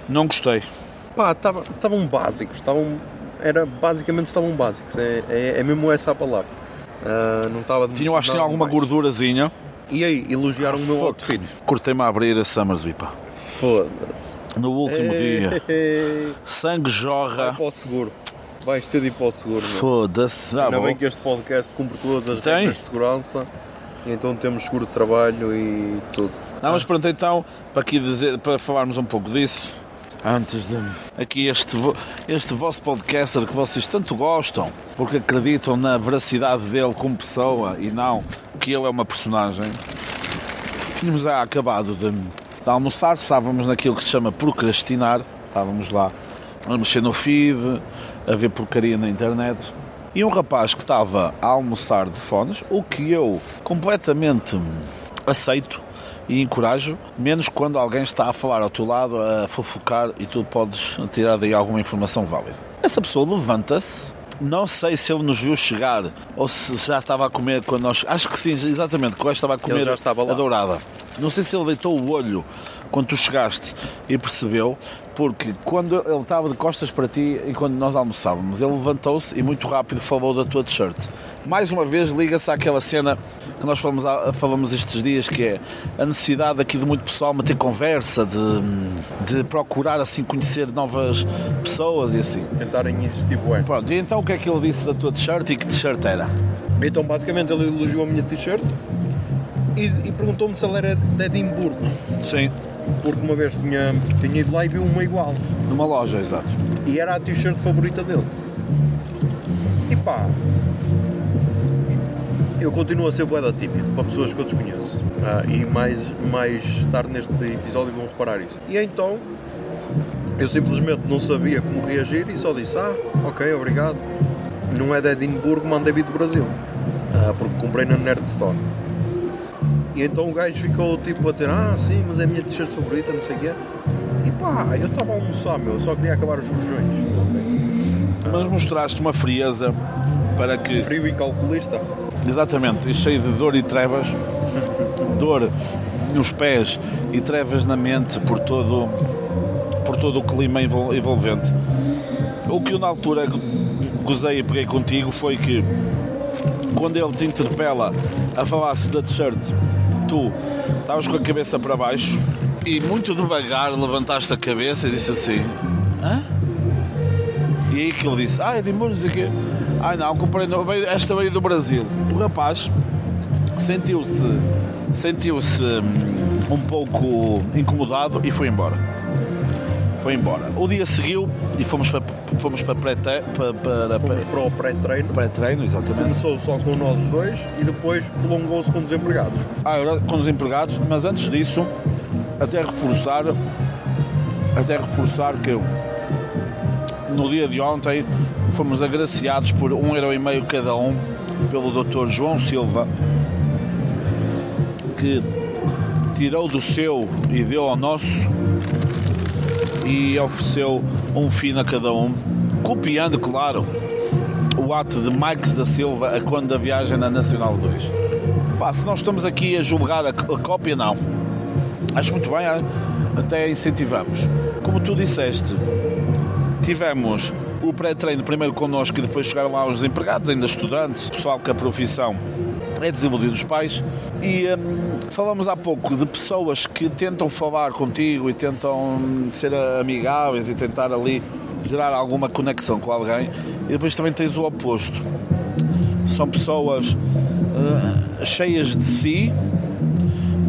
S2: Não gostei.
S1: Pá, tava- estavam básicos, estavam. Era, basicamente estavam básicos, é, é, é mesmo essa a palavra. Ah, não estava de
S2: Tinham, acho que alguma
S1: mais.
S2: gordurazinha.
S1: E aí, elogiaram o meu outfit.
S2: Cortei-me a abrir a Summersby, pá.
S1: Foda-se.
S2: No último dia.
S1: Ei,
S2: Sangue
S1: Vai
S2: jorra.
S1: para o seguro. Vais ter de ir para o seguro.
S2: Foda-se. Já
S1: Ainda
S2: vou.
S1: bem que este podcast cumpre todas as
S2: Tem.
S1: regras de segurança. E então temos seguro de trabalho e tudo.
S2: Não, mas pronto, então, para aqui dizer, para falarmos um pouco disso, antes de aqui este, este vosso podcaster que vocês tanto gostam, porque acreditam na veracidade dele como pessoa e não que ele é uma personagem. Tínhamos já acabado de, de almoçar, estávamos naquilo que se chama procrastinar, estávamos lá a mexer no feed, a ver porcaria na internet. E um rapaz que estava a almoçar de fones, o que eu completamente aceito e encorajo, menos quando alguém está a falar ao teu lado, a fofocar e tu podes tirar daí alguma informação válida. Essa pessoa levanta-se, não sei se ele nos viu chegar ou se já estava a comer quando nós. Acho que sim, exatamente, quando estava a comer
S1: estava
S2: a dourada. Não sei se ele deitou o olho quando tu chegaste e percebeu, porque quando ele estava de costas para ti e quando nós almoçávamos, ele levantou-se e muito rápido falou da tua t-shirt. Mais uma vez liga-se àquela cena que nós falamos, falamos estes dias, que é a necessidade aqui de muito pessoal manter conversa, de, de procurar assim conhecer novas pessoas e assim.
S1: Tentarem existir bué.
S2: Pronto, e então o que é que ele disse da tua t-shirt e que t-shirt era?
S1: Então basicamente ele elogiou a minha t-shirt e, e perguntou-me se ela era de Edimburgo.
S2: Sim.
S1: Porque uma vez tinha, tinha ido lá e viu uma igual.
S2: Numa loja, exato.
S1: E era a t-shirt favorita dele. E pá, eu continuo a ser boeda tímido para pessoas que eu desconheço. Ah, e mais, mais tarde neste episódio vão reparar isso. E então, eu simplesmente não sabia como reagir e só disse: Ah, ok, obrigado. Não é de Edimburgo, mandei vir do Brasil. Ah, porque comprei na Nerd Store. E então o gajo ficou tipo a dizer: Ah, sim, mas é a minha t-shirt favorita, não sei o quê. E pá, eu estava a almoçar, meu, só queria acabar os rojões.
S2: Mas mostraste uma frieza para que
S1: Frio e calculista.
S2: Exatamente, e cheio de dor e trevas, dor nos pés e trevas na mente por todo, por todo o clima envol- envolvente. O que eu na altura gozei e peguei contigo foi que quando ele te interpela a falar-se da t-shirt, tu estavas com a cabeça para baixo e muito devagar levantaste a cabeça e disse assim: Hã? E aí que ele disse, ah, Edimburgo, não sei o quê. Ai não, comprei esta veio do Brasil. O rapaz sentiu-se sentiu-se hum, um pouco incomodado e foi embora. Foi embora. O dia seguiu e fomos para, fomos para pré-tre- para, para,
S1: Fomos para o pré-treino.
S2: pré-treino, exatamente.
S1: Começou só com nós dois e depois prolongou-se com desempregados.
S2: Ah, agora com os empregados, mas antes disso, até reforçar, até reforçar que no dia de ontem fomos agraciados por um euro e meio cada um pelo Dr. João Silva, que tirou do seu e deu ao nosso e ofereceu um fino a cada um, copiando, claro, o ato de Marques da Silva a quando da viagem na Nacional 2. Pá, se nós estamos aqui a julgar a, a cópia, não. Acho muito bem, até incentivamos. Como tu disseste, tivemos o pré-treino primeiro connosco e depois chegaram lá os empregados, ainda estudantes, pessoal que a profissão é desiludir os pais. E hum, falamos há pouco de pessoas que tentam falar contigo e tentam ser amigáveis e tentar ali gerar alguma conexão com alguém. E depois também tens o oposto. São pessoas uh, cheias de si,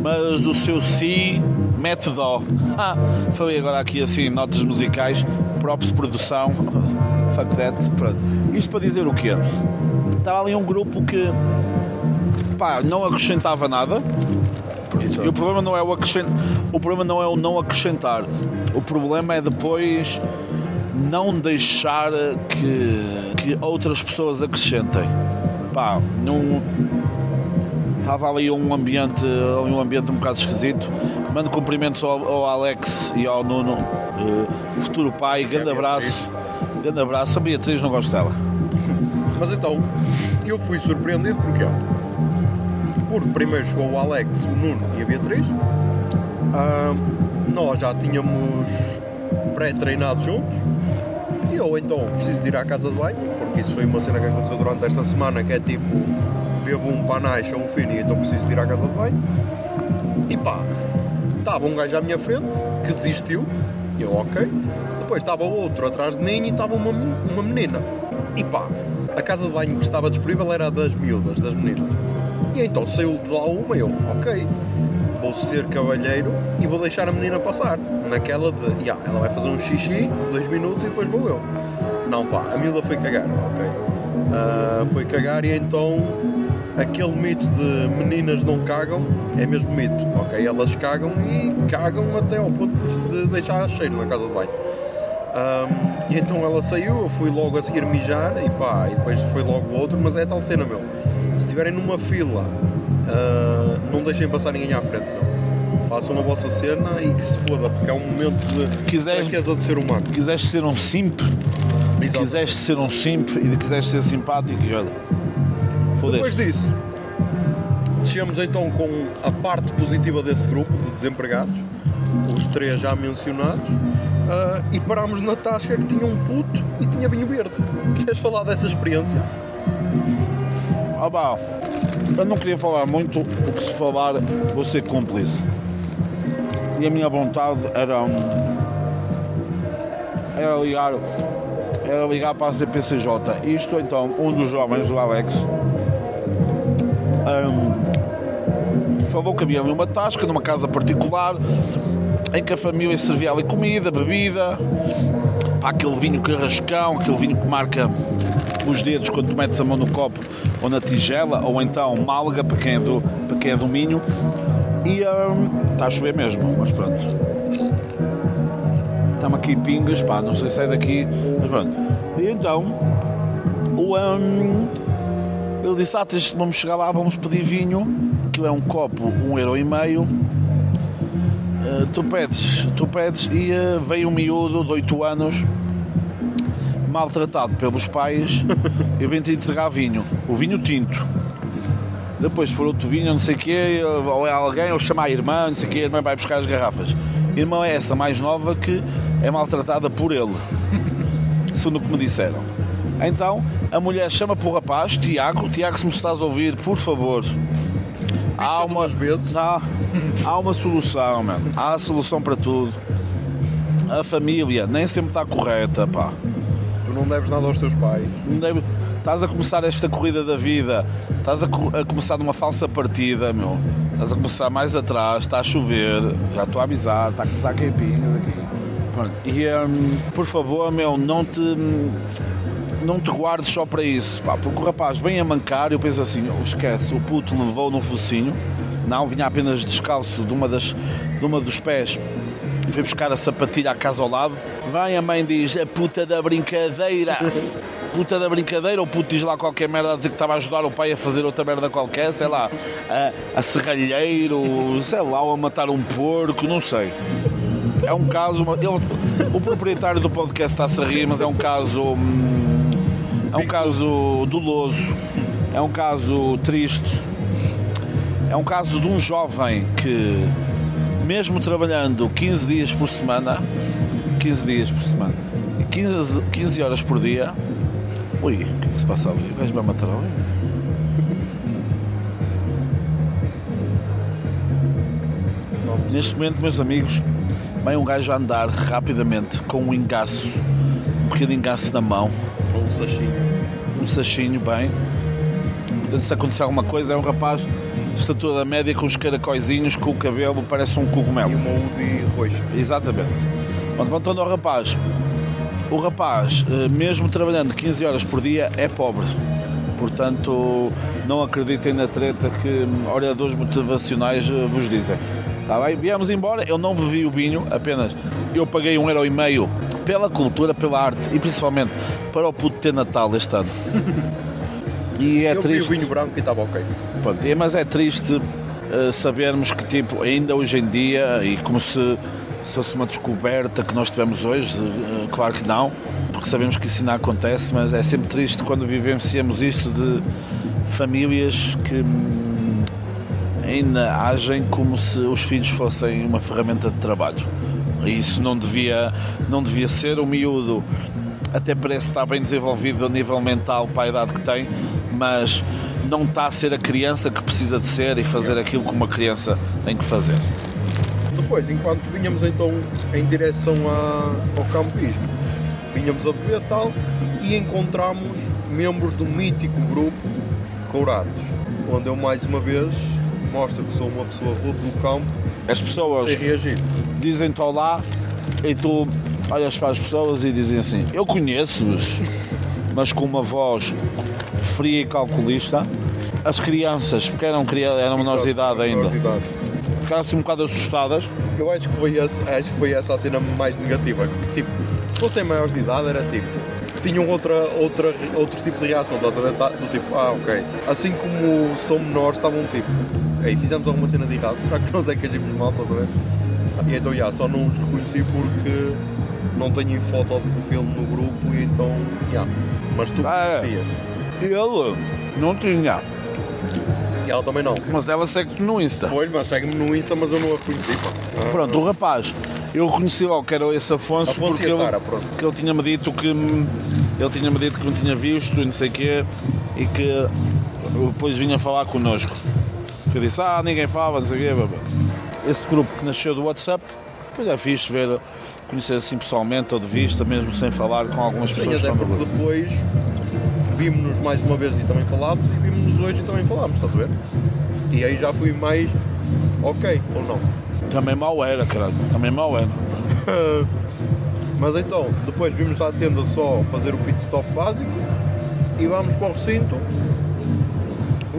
S2: mas o seu si mete dó. Ah, falei agora aqui assim, notas musicais, props produção, fuck that. Pronto. Isto para dizer o quê? Estava ali um grupo que pá, não acrescentava nada. E o problema não é o acrescent... o problema não é o não acrescentar. O problema é depois não deixar que, que outras pessoas acrescentem. Pá, não estava ali um ambiente, um ambiente um bocado esquisito. Mando cumprimentos ao, ao Alex e ao Nuno, uh, futuro pai, grande abraço. Grande abraço. A Beatriz não gosto dela.
S1: Mas então, eu fui surpreendido porque porque primeiro chegou o Alex, o Nuno e a Beatriz. Nós já tínhamos pré-treinado juntos. E eu então preciso de ir à casa de banho, porque isso foi uma cena que aconteceu durante esta semana, que é tipo, bebo um panache ou um fino e então preciso de ir à casa de banho. E pá, estava um gajo à minha frente que desistiu, e eu ok. Depois estava outro atrás de mim e estava uma, uma menina. E pá, a casa de banho que estava disponível era das miúdas, das meninas. E então saiu de lá uma eu, ok, vou ser cavalheiro e vou deixar a menina passar. Naquela de, yeah, ela vai fazer um xixi, dois minutos e depois vou eu. Não pá, a miúda foi cagar, ok. Uh, foi cagar e então aquele mito de meninas não cagam é mesmo mito, ok? Elas cagam e cagam até ao ponto de deixar cheiro na casa de banho. Um, e então ela saiu, eu fui logo a seguir mijar e pá, e depois foi logo o outro, mas é tal cena, meu se estiverem numa fila, uh, não deixem passar ninguém à frente, não. Façam a vossa cena e que se foda, porque é um momento de
S2: quiseres,
S1: fraqueza do ser humano.
S2: Quiseres ser um simp, quiseres ser um simp e quiseres ser simpático e olha.
S1: Depois disso, descemos então com a parte positiva desse grupo de desempregados, os três já mencionados, uh, e parámos na tasca que tinha um puto e tinha vinho verde. Queres falar dessa experiência?
S2: Ah, bah, eu não queria falar muito, o que se falar, vou ser cúmplice. E a minha vontade era. era ligar. era ligar para a CPCJ. Isto então, um dos jovens, o Alex, um, falou que havia ali uma tasca numa casa particular em que a família servia ali comida, bebida, para aquele vinho carrascão, aquele vinho que marca os dedos quando tu metes a mão no copo ou na tigela, ou então malga para quem é do, para quem é do Minho. E hum, está a chover mesmo, mas pronto. Estamos aqui pingas, pá, não sei se é daqui, mas pronto. E então, o, um, ele disse: Ah, vamos chegar lá, vamos pedir vinho, que é um copo, um euro e meio. Uh, tu pedes, tu pedes e uh, veio um miúdo de 8 anos maltratado pelos pais, eu venho-te entregar vinho, o vinho tinto. Depois for outro vinho, não sei o quê, ou é alguém, ou chama a irmã, não sei o quê, a irmã vai buscar as garrafas. A irmã é essa mais nova que é maltratada por ele, segundo o que me disseram. Então, a mulher chama para o rapaz, Tiago, Tiago, se me estás a ouvir, por favor, há uma, vezes. Há, há uma solução, mano. Há a solução para tudo. A família nem sempre está correta, pá
S1: não deves nada aos teus pais.
S2: Não. Estás a começar esta corrida da vida, estás a, co a começar numa falsa partida, meu. Estás a começar mais atrás, está a chover, já estou a avisar, está a começar pingas aqui. E um, por favor, meu, não te não te guardes só para isso, pá, porque o rapaz vem a mancar, eu penso assim, oh, esquece, o puto levou no focinho, não, vinha apenas descalço de uma, das, de uma dos pés foi buscar a sapatilha à casa ao lado. Vem a mãe diz, a puta da brincadeira. puta da brincadeira, ou puto diz lá qualquer merda a dizer que estava a ajudar o pai a fazer outra merda qualquer, sei lá, a, a serralheiro, sei lá, ou a matar um porco, não sei. É um caso. Ele, o proprietário do podcast está-se a rir, mas é um caso. Hum, é um caso doloso. É um caso triste. É um caso de um jovem que mesmo trabalhando 15 dias por semana, 15 dias por semana, 15, 15 horas por dia. Ui, o que é que se passa ali? O gajo vai matar alguém? Neste momento, meus amigos, vem um gajo a andar rapidamente com um engaço, um pequeno engaço na mão.
S1: Ou um sachinho.
S2: Um sachinho, bem. Portanto, se acontecer alguma coisa, é um rapaz estatura média com os caracóizinhos, com o cabelo, parece um
S1: E
S2: cogumelo.
S1: uma UDI roxa.
S2: Exatamente. Quando voltando ao rapaz, o rapaz, eh, mesmo trabalhando 15 horas por dia, é pobre. Portanto, não acreditem na treta que hum, oradores motivacionais eh, vos dizem. Está bem? Viemos embora, eu não bebi o vinho, apenas eu paguei um euro e meio pela cultura, pela arte e principalmente para o puto ter Natal este ano. E é
S1: eu bebi o
S2: triste.
S1: vinho branco e estava ok.
S2: Pronto, é, mas é triste eh, sabermos que, tipo, ainda hoje em dia, e como se, se fosse uma descoberta que nós tivemos hoje, eh, claro que não, porque sabemos que isso não acontece, mas é sempre triste quando vivenciamos isto de famílias que hum, ainda agem como se os filhos fossem uma ferramenta de trabalho. E isso não devia, não devia ser. O miúdo até parece estar bem desenvolvido a nível mental para a idade que tem, mas não está a ser a criança que precisa de ser e fazer aquilo que uma criança tem que fazer.
S1: Depois, enquanto vinhamos então em direção à- ao campismo, vinhamos a beber tal e encontramos membros do mítico grupo Courados, onde eu mais uma vez mostro que sou uma pessoa rude do campo
S2: As pessoas dizem-te olá e tu olhas para as pessoas e dizem assim: Eu conheço-os, mas com uma voz fria e calculista. As crianças, porque eram, eram menores de idade ainda,
S1: Menores de idade.
S2: ficaram assim um bocado assustadas.
S1: Eu acho que foi, esse, acho que foi essa a cena mais negativa. Tipo, se fossem maiores de idade era tipo. Tinham outra, outra, outro tipo de reação, estás a ver? Tá- Do tipo, ah, ok. Assim como são menores, estavam tipo, ei, fizemos alguma cena de errado, será que nós é que agimos mal, estás a ver? E então, já, só não os reconheci porque não tenho foto de perfil no grupo e então, já. Mas tu
S2: Ah, é. Ele não tinha,
S1: E ela também não.
S2: mas ela segue-te no Insta.
S1: Pois, mas segue-me no Insta, mas eu não a conheci. pá. Ah,
S2: Pronto, o rapaz, eu reconheci logo que era esse Afonso,
S1: Afonso
S2: porque
S1: e a
S2: ele-
S1: Sara, pronto.
S2: que ele tinha-me dito que ele tinha-me dito que não tinha visto e não sei o quê e que depois vinha falar connosco. Que eu disse, ah, ninguém fala, não sei o quê. blá, blá. Esse grupo que nasceu do WhatsApp, depois é fixe ver, conhecer assim pessoalmente ou de vista, mesmo sem falar com algumas
S1: Sim,
S2: pessoas que
S1: até porque depois vimos-nos mais uma vez e também falámos e vimos-nos hoje e também falámos, estás a ver? E aí já fui mais ok ou não.
S2: Também mal era, caralho, também mal era.
S1: Mas então, depois vimos à tenda só fazer o pit stop básico e vamos para o recinto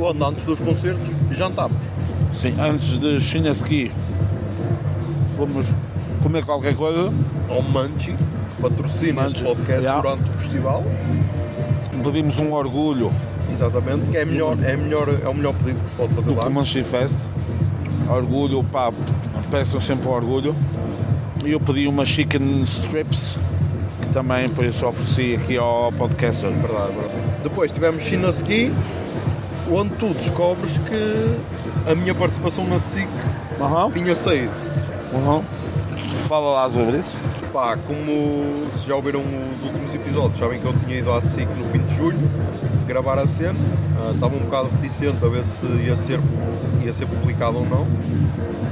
S1: onde antes dos concertos jantámos.
S2: Sim, antes de Chineski fomos comer qualquer coisa,
S1: Ao Manchi, que patrocina este
S2: Manchi,
S1: podcast
S2: yeah.
S1: durante o festival.
S2: Pedimos um orgulho
S1: Exatamente, que é, melhor, é, melhor, é o melhor pedido que se pode fazer
S2: do
S1: lá.
S2: Comanche Fest. Orgulho, pá, peçam sempre o orgulho. E eu pedi uma chicken strips, que também por isso ofereci aqui ao podcast. hoje.
S1: Verdade, verdade. Depois tivemos China Ski, onde tu descobres que a minha participação na SIC
S2: Aham,
S1: tinha saído.
S2: aham. Fala lá sobre isso.
S1: Pá, como se já ouviram os últimos episódios, sabem que eu tinha ido à SIC no fim de julho gravar a cena. Ah, estava um bocado reticente a ver se ia ser, ia ser publicado ou não.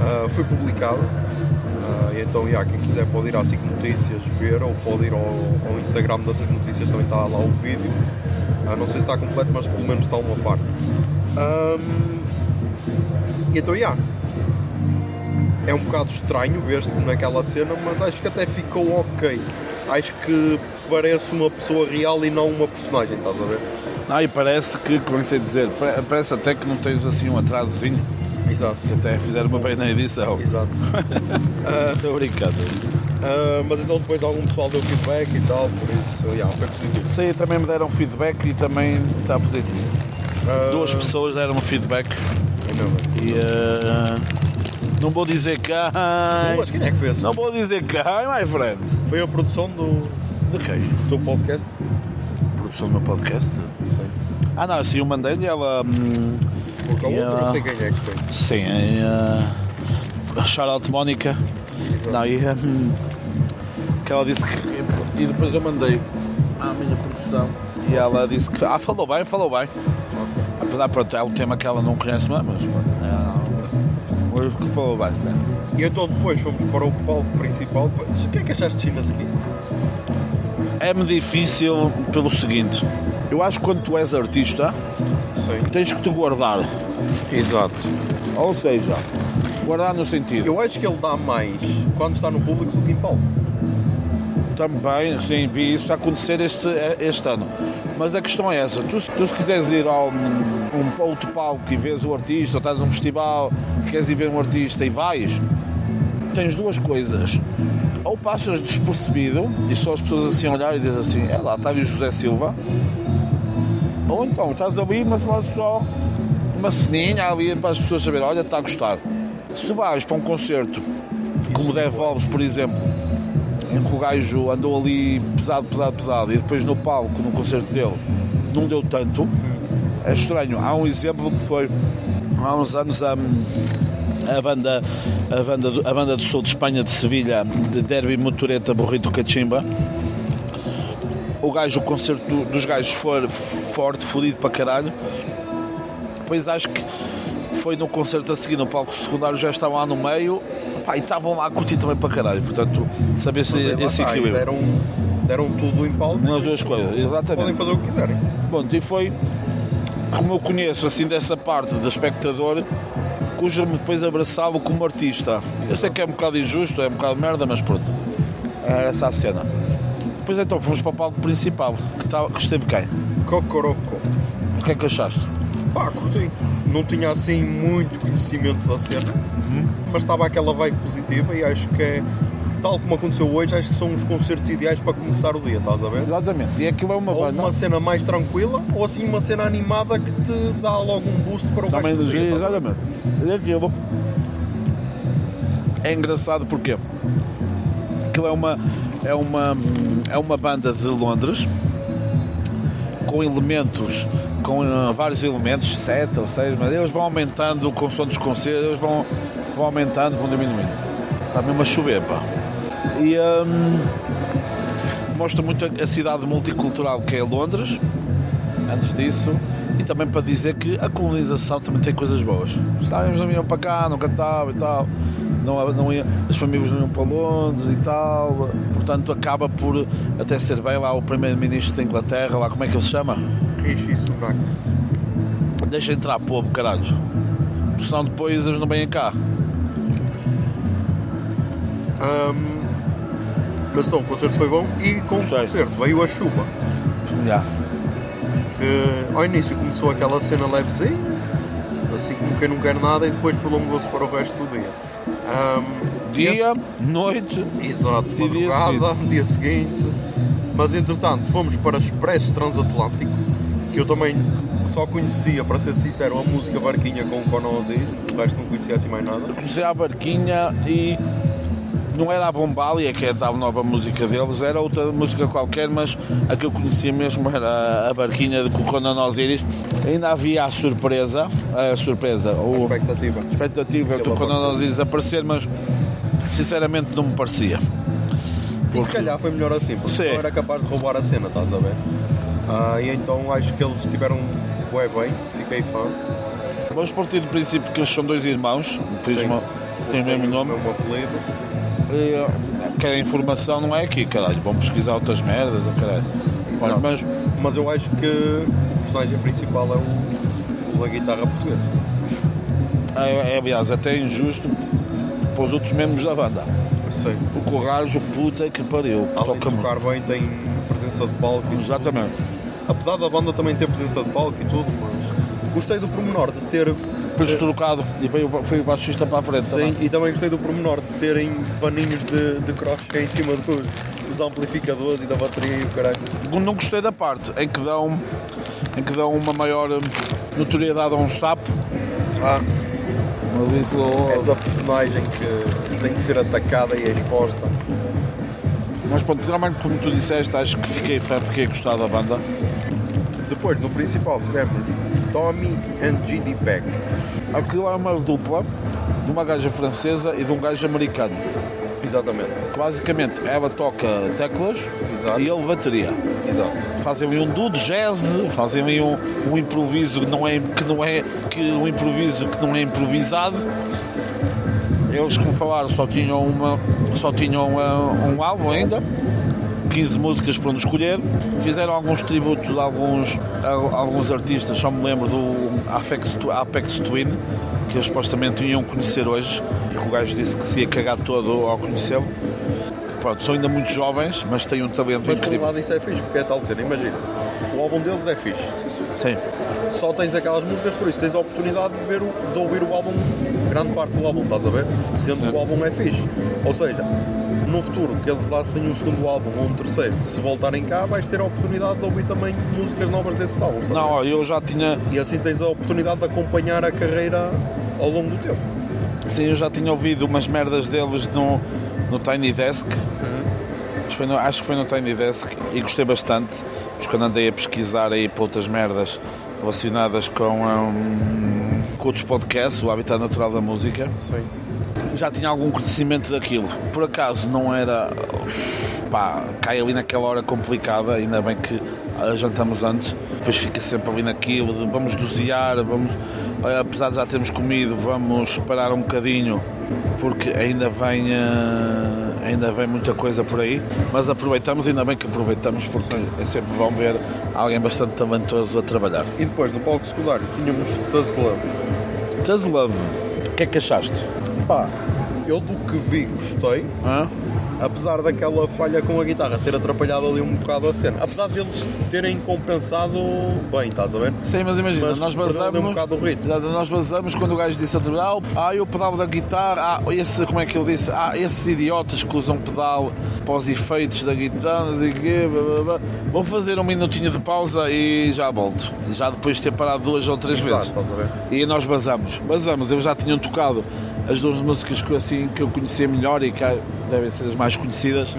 S1: Ah, foi publicado. E então, já, quem quiser pode ir à SIC Notícias ver ou pode ir ao, ao Instagram da SIC Notícias, também está lá o vídeo. Ah, não sei se está completo, mas pelo menos está uma parte. E então, já, é um bocado estranho ver-te naquela cena, mas acho que até ficou ok. Acho que parece uma pessoa real e não uma personagem, estás a ver?
S2: Ah, e parece que, como é que tenho a dizer, pa- parece até que não tens assim um atrasozinho,
S1: Exato.
S2: que até fizeram uma bem na edição.
S1: Exato.
S2: Estou brincando.
S1: Ah, mas então depois algum pessoal deu feedback e tal, por isso, yeah, foi positivo.
S2: Sim, também me deram feedback e também está positivo.
S1: Ah,
S2: Duas pessoas deram-me feedback
S1: ainda bem.
S2: e eh, não vou dizer quem.
S1: Mas quem é que fez?
S2: Não vou dizer quem, my friend.
S1: Foi a produção do,
S2: De quem?
S1: do podcast?
S2: Produção do meu podcast?
S1: Sei.
S2: Ah, não, assim eu mandei-lhe ela. hum,
S1: Porque não sei quem é que foi.
S2: sim, uh, shout out Mónica. Não, e, hum, que ela disse que. E depois eu mandei à minha produção e ela disse que. Ah, falou bem, falou bem. Apesar, pronto, é um tema que ela não conhece mais, mas pronto. Mas que falou bem. né?
S1: E então depois fomos para o palco principal. O que é que achaste de China Ski?
S2: É-me difícil pelo seguinte. Eu acho que quando tu és artista,
S1: Sim.
S2: tens que te guardar.
S1: Exato.
S2: Ou seja, guardar no sentido.
S1: Eu acho que ele dá mais quando está no público do que em palco.
S2: Também, sim, vi isso acontecer este, este ano. Mas a questão é essa: tu, tu se quiseres ir a um, um outro palco e vês o artista, ou estás num festival, queres ir ver um artista e vais, tens duas coisas. Ou passas despercebido e só as pessoas assim a olhar e dizem assim: é lá, está ali o José Silva. Ou então estás ali, mas faz só uma ceninha ali para as pessoas saberem: olha, está a gostar. Se vais para um concerto como Devolves, por exemplo, em que o gajo andou ali pesado, pesado, pesado e depois no palco, no concerto dele, não deu tanto. É estranho. Há um exemplo que foi há uns anos a, a banda a banda do, a banda do sul de Espanha de Sevilha, de Derby Motoreta Burrito Cachimba. O gajo, o concerto do- dos gajos foi forte, fodido para caralho. Depois acho que foi no concerto a seguir, no palco secundário, já estavam lá no meio pá, e estavam lá a curtir também para caralho. Portanto, saber se
S1: Mas
S2: esse
S1: está, e
S2: equilíbrio.
S1: deram, deram tudo em palco.
S2: Nas duas coisas, exatamente.
S1: Podem fazer o que quiserem.
S2: Bom, e foi como eu conheço assim dessa parte do espectador, cujo me depois abraçava como artista. Eu sei que é um bocado injusto, é um bocado merda, mas pronto. Era essa a cena. Depois então fomos para o palco principal, que, que esteve quem?
S1: Cocoroco.
S2: O que é que achaste?
S1: Pá, curti. Não tinha assim muito conhecimento da cena,
S2: Uhum.
S1: mas estava aquela vibe positiva e acho que é, tal como aconteceu hoje, acho que são os concertos ideais para começar o dia, estás a ver?
S2: Exatamente. E aquilo é uma
S1: Ou
S2: banda.
S1: uma cena mais tranquila, ou assim uma cena animada que te dá logo um boost para o
S2: Dá
S1: resto do dia.
S2: energia,
S1: estás a ver?
S2: exatamente. E aquilo é engraçado porque aquilo é uma, é uma, é uma banda de Londres com elementos, com eh, vários elementos, sete ou seis, mas eles vão aumentando com o som dos concertos, eles vão, vão aumentando, vão diminuindo. Está mesmo a chover, pá. E hum, mostra muito a- a cidade multicultural que é Londres, antes disso, e também para dizer que a colonização também tem coisas boas. Os italianos não iam para cá, não cantavam e tal, não, não ia, as famílias não iam para Londres e tal, portanto acaba por até ser bem lá o primeiro-ministro da Inglaterra, lá como é que ele se chama?
S1: Rishi Sunak.
S2: Deixa entrar povo, caralho. Senão depois eles não vêm cá.
S1: Ahm, mas então, o concerto foi bom e com o
S2: Gostei.
S1: concerto veio a chuva.
S2: Já.
S1: Que ao início começou aquela cena levezinha, assim como quem não quer nada, e depois prolongou-se para o resto do dia. Ahm,
S2: Dia, noite,
S1: Exato,
S2: E dia
S1: madrugada, dia seguinte. Mas entretanto fomos para Expresso Transatlântico, que eu também só conhecia, para ser sincero, a música Barquinha com o Conan Osiris, o resto não conhecia assim mais nada.
S2: comecei à barquinha e não era a Bombalia, que é a nova música deles, era outra música qualquer, mas a que eu conhecia mesmo era a barquinha de Conan Osiris. Ainda havia a surpresa, a surpresa,
S1: A
S2: ou a
S1: expectativa.
S2: expectativa do Conan. Osiris aparecer, mas sinceramente não me parecia.
S1: E se calhar foi melhor assim, porque
S2: Sim.
S1: era capaz de roubar a cena, estás a ver? Ah, e então acho que eles estiveram bué bem, fiquei fã.
S2: Vamos partir do princípio que eles são dois irmãos,
S1: Sim.
S2: uma- têm o mesmo nome.
S1: O mesmo apelido.
S2: E, querem informação, não é aqui, caralho. Vão pesquisar outras merdas, oh, caralho. Olha, mas
S1: Mas eu acho que o personagem principal é o, o da guitarra portuguesa.
S2: é, é, aliás, até injusto para os outros membros da banda.
S1: Sei.
S2: Porque o gajo, puta que pariu,
S1: Além de
S2: toca
S1: tocar bem, tem presença de palco.
S2: Exatamente.
S1: Apesar da banda também ter presença de palco e tudo, mas gostei do pormenor de ter.
S2: Depois trocado e veio, foi o baixista para a frente.
S1: Sim,
S2: também.
S1: e também gostei do pormenor de terem paninhos de, de crochê em cima dos, dos amplificadores e da bateria e o caralho.
S2: Não gostei da parte em que dão, em que dão uma maior hum, notoriedade a um sapo.
S1: Ah, essa personagem que tem que ser atacada e exposta.
S2: Mas pronto, realmente, como tu disseste, acho que fiquei fã, fiquei a gostar da banda.
S1: Depois, no principal, tivemos Tommy and GD Peck.
S2: Aquilo é uma dupla de uma gaja francesa e de um gajo americano.
S1: Exatamente.
S2: Que basicamente ela toca teclas
S1: Exato.
S2: e ele bateria.
S1: Exato.
S2: Fazem ali um duo de jazz, fazem ali um, um improviso que não é que não é que um improviso que não é improvisado. Eles, como falaram, só tinham, uma, só tinham uh, um álbum ainda. 15 músicas para onde escolher. Fizeram alguns tributos a alguns, a, alguns artistas, só me lembro do Apex, Apex Twin, que eles supostamente iam conhecer hoje, e que o gajo disse que se ia cagar todo ao conhecê-lo. Pronto, são ainda muito jovens, mas têm um talento
S1: Mas por um
S2: incrível.
S1: lado isso é fixe, porque é tal de ser, imagina, o álbum deles é fixe.
S2: Sim.
S1: Só tens aquelas músicas, por isso tens a oportunidade de, ver de ouvir o álbum, grande parte do álbum, estás a ver? Sendo que o álbum é fixe. Ou seja, no futuro, que eles lancem um segundo álbum ou um terceiro, se voltarem cá, vais ter a oportunidade de ouvir também músicas novas desses álbuns.
S2: Não, ó, eu já tinha,
S1: E assim tens a oportunidade de acompanhar a carreira ao longo do tempo.
S2: sim, eu já tinha ouvido umas merdas deles no, no Tiny Desk. Acho que, foi no, acho que foi no Tiny Desk e gostei bastante. Mas quando andei a pesquisar aí para outras merdas relacionadas com, hum, com outros podcasts, o Habitat Natural da Música,
S1: Sim.
S2: já tinha algum conhecimento daquilo. Por acaso não era. pá, cai ali naquela hora complicada, ainda bem que jantamos antes, depois fica sempre ali naquilo de vamos dosear, vamos. eh, apesar de já termos comido, vamos parar um bocadinho, porque ainda vem. ah, ainda vem muita coisa por aí, mas aproveitamos, ainda bem que aproveitamos, porque é sempre bom ver alguém bastante talentoso a trabalhar.
S1: E depois, no palco secundário, tínhamos.
S2: Does Love, o que é que achaste?
S1: Pá, eu do que vi gostei,
S2: Hã?
S1: Apesar daquela falha com a guitarra ter atrapalhado ali um bocado a cena. Apesar deles terem compensado bem, estás a ver?
S2: Sim, mas imagina,
S1: Mas
S2: nós basamos.
S1: um bocado o ritmo.
S2: Nós basamos quando o gajo disse outro ah, o- ah, eu pedal da guitarra, ah, esse, como é que ele disse? Ah, esses idiotas que usam pedal para os efeitos da guitarra, não sei o quê, blá, blá, blá. vou fazer um minutinho de pausa e já volto. Já depois de ter parado duas ou três
S1: Exato,
S2: vezes.
S1: estás a ver?
S2: E nós basamos. Basamos, eles já tinham tocado as duas músicas que, eu, assim, que eu conhecia melhor e que devem ser as mais conhecidas.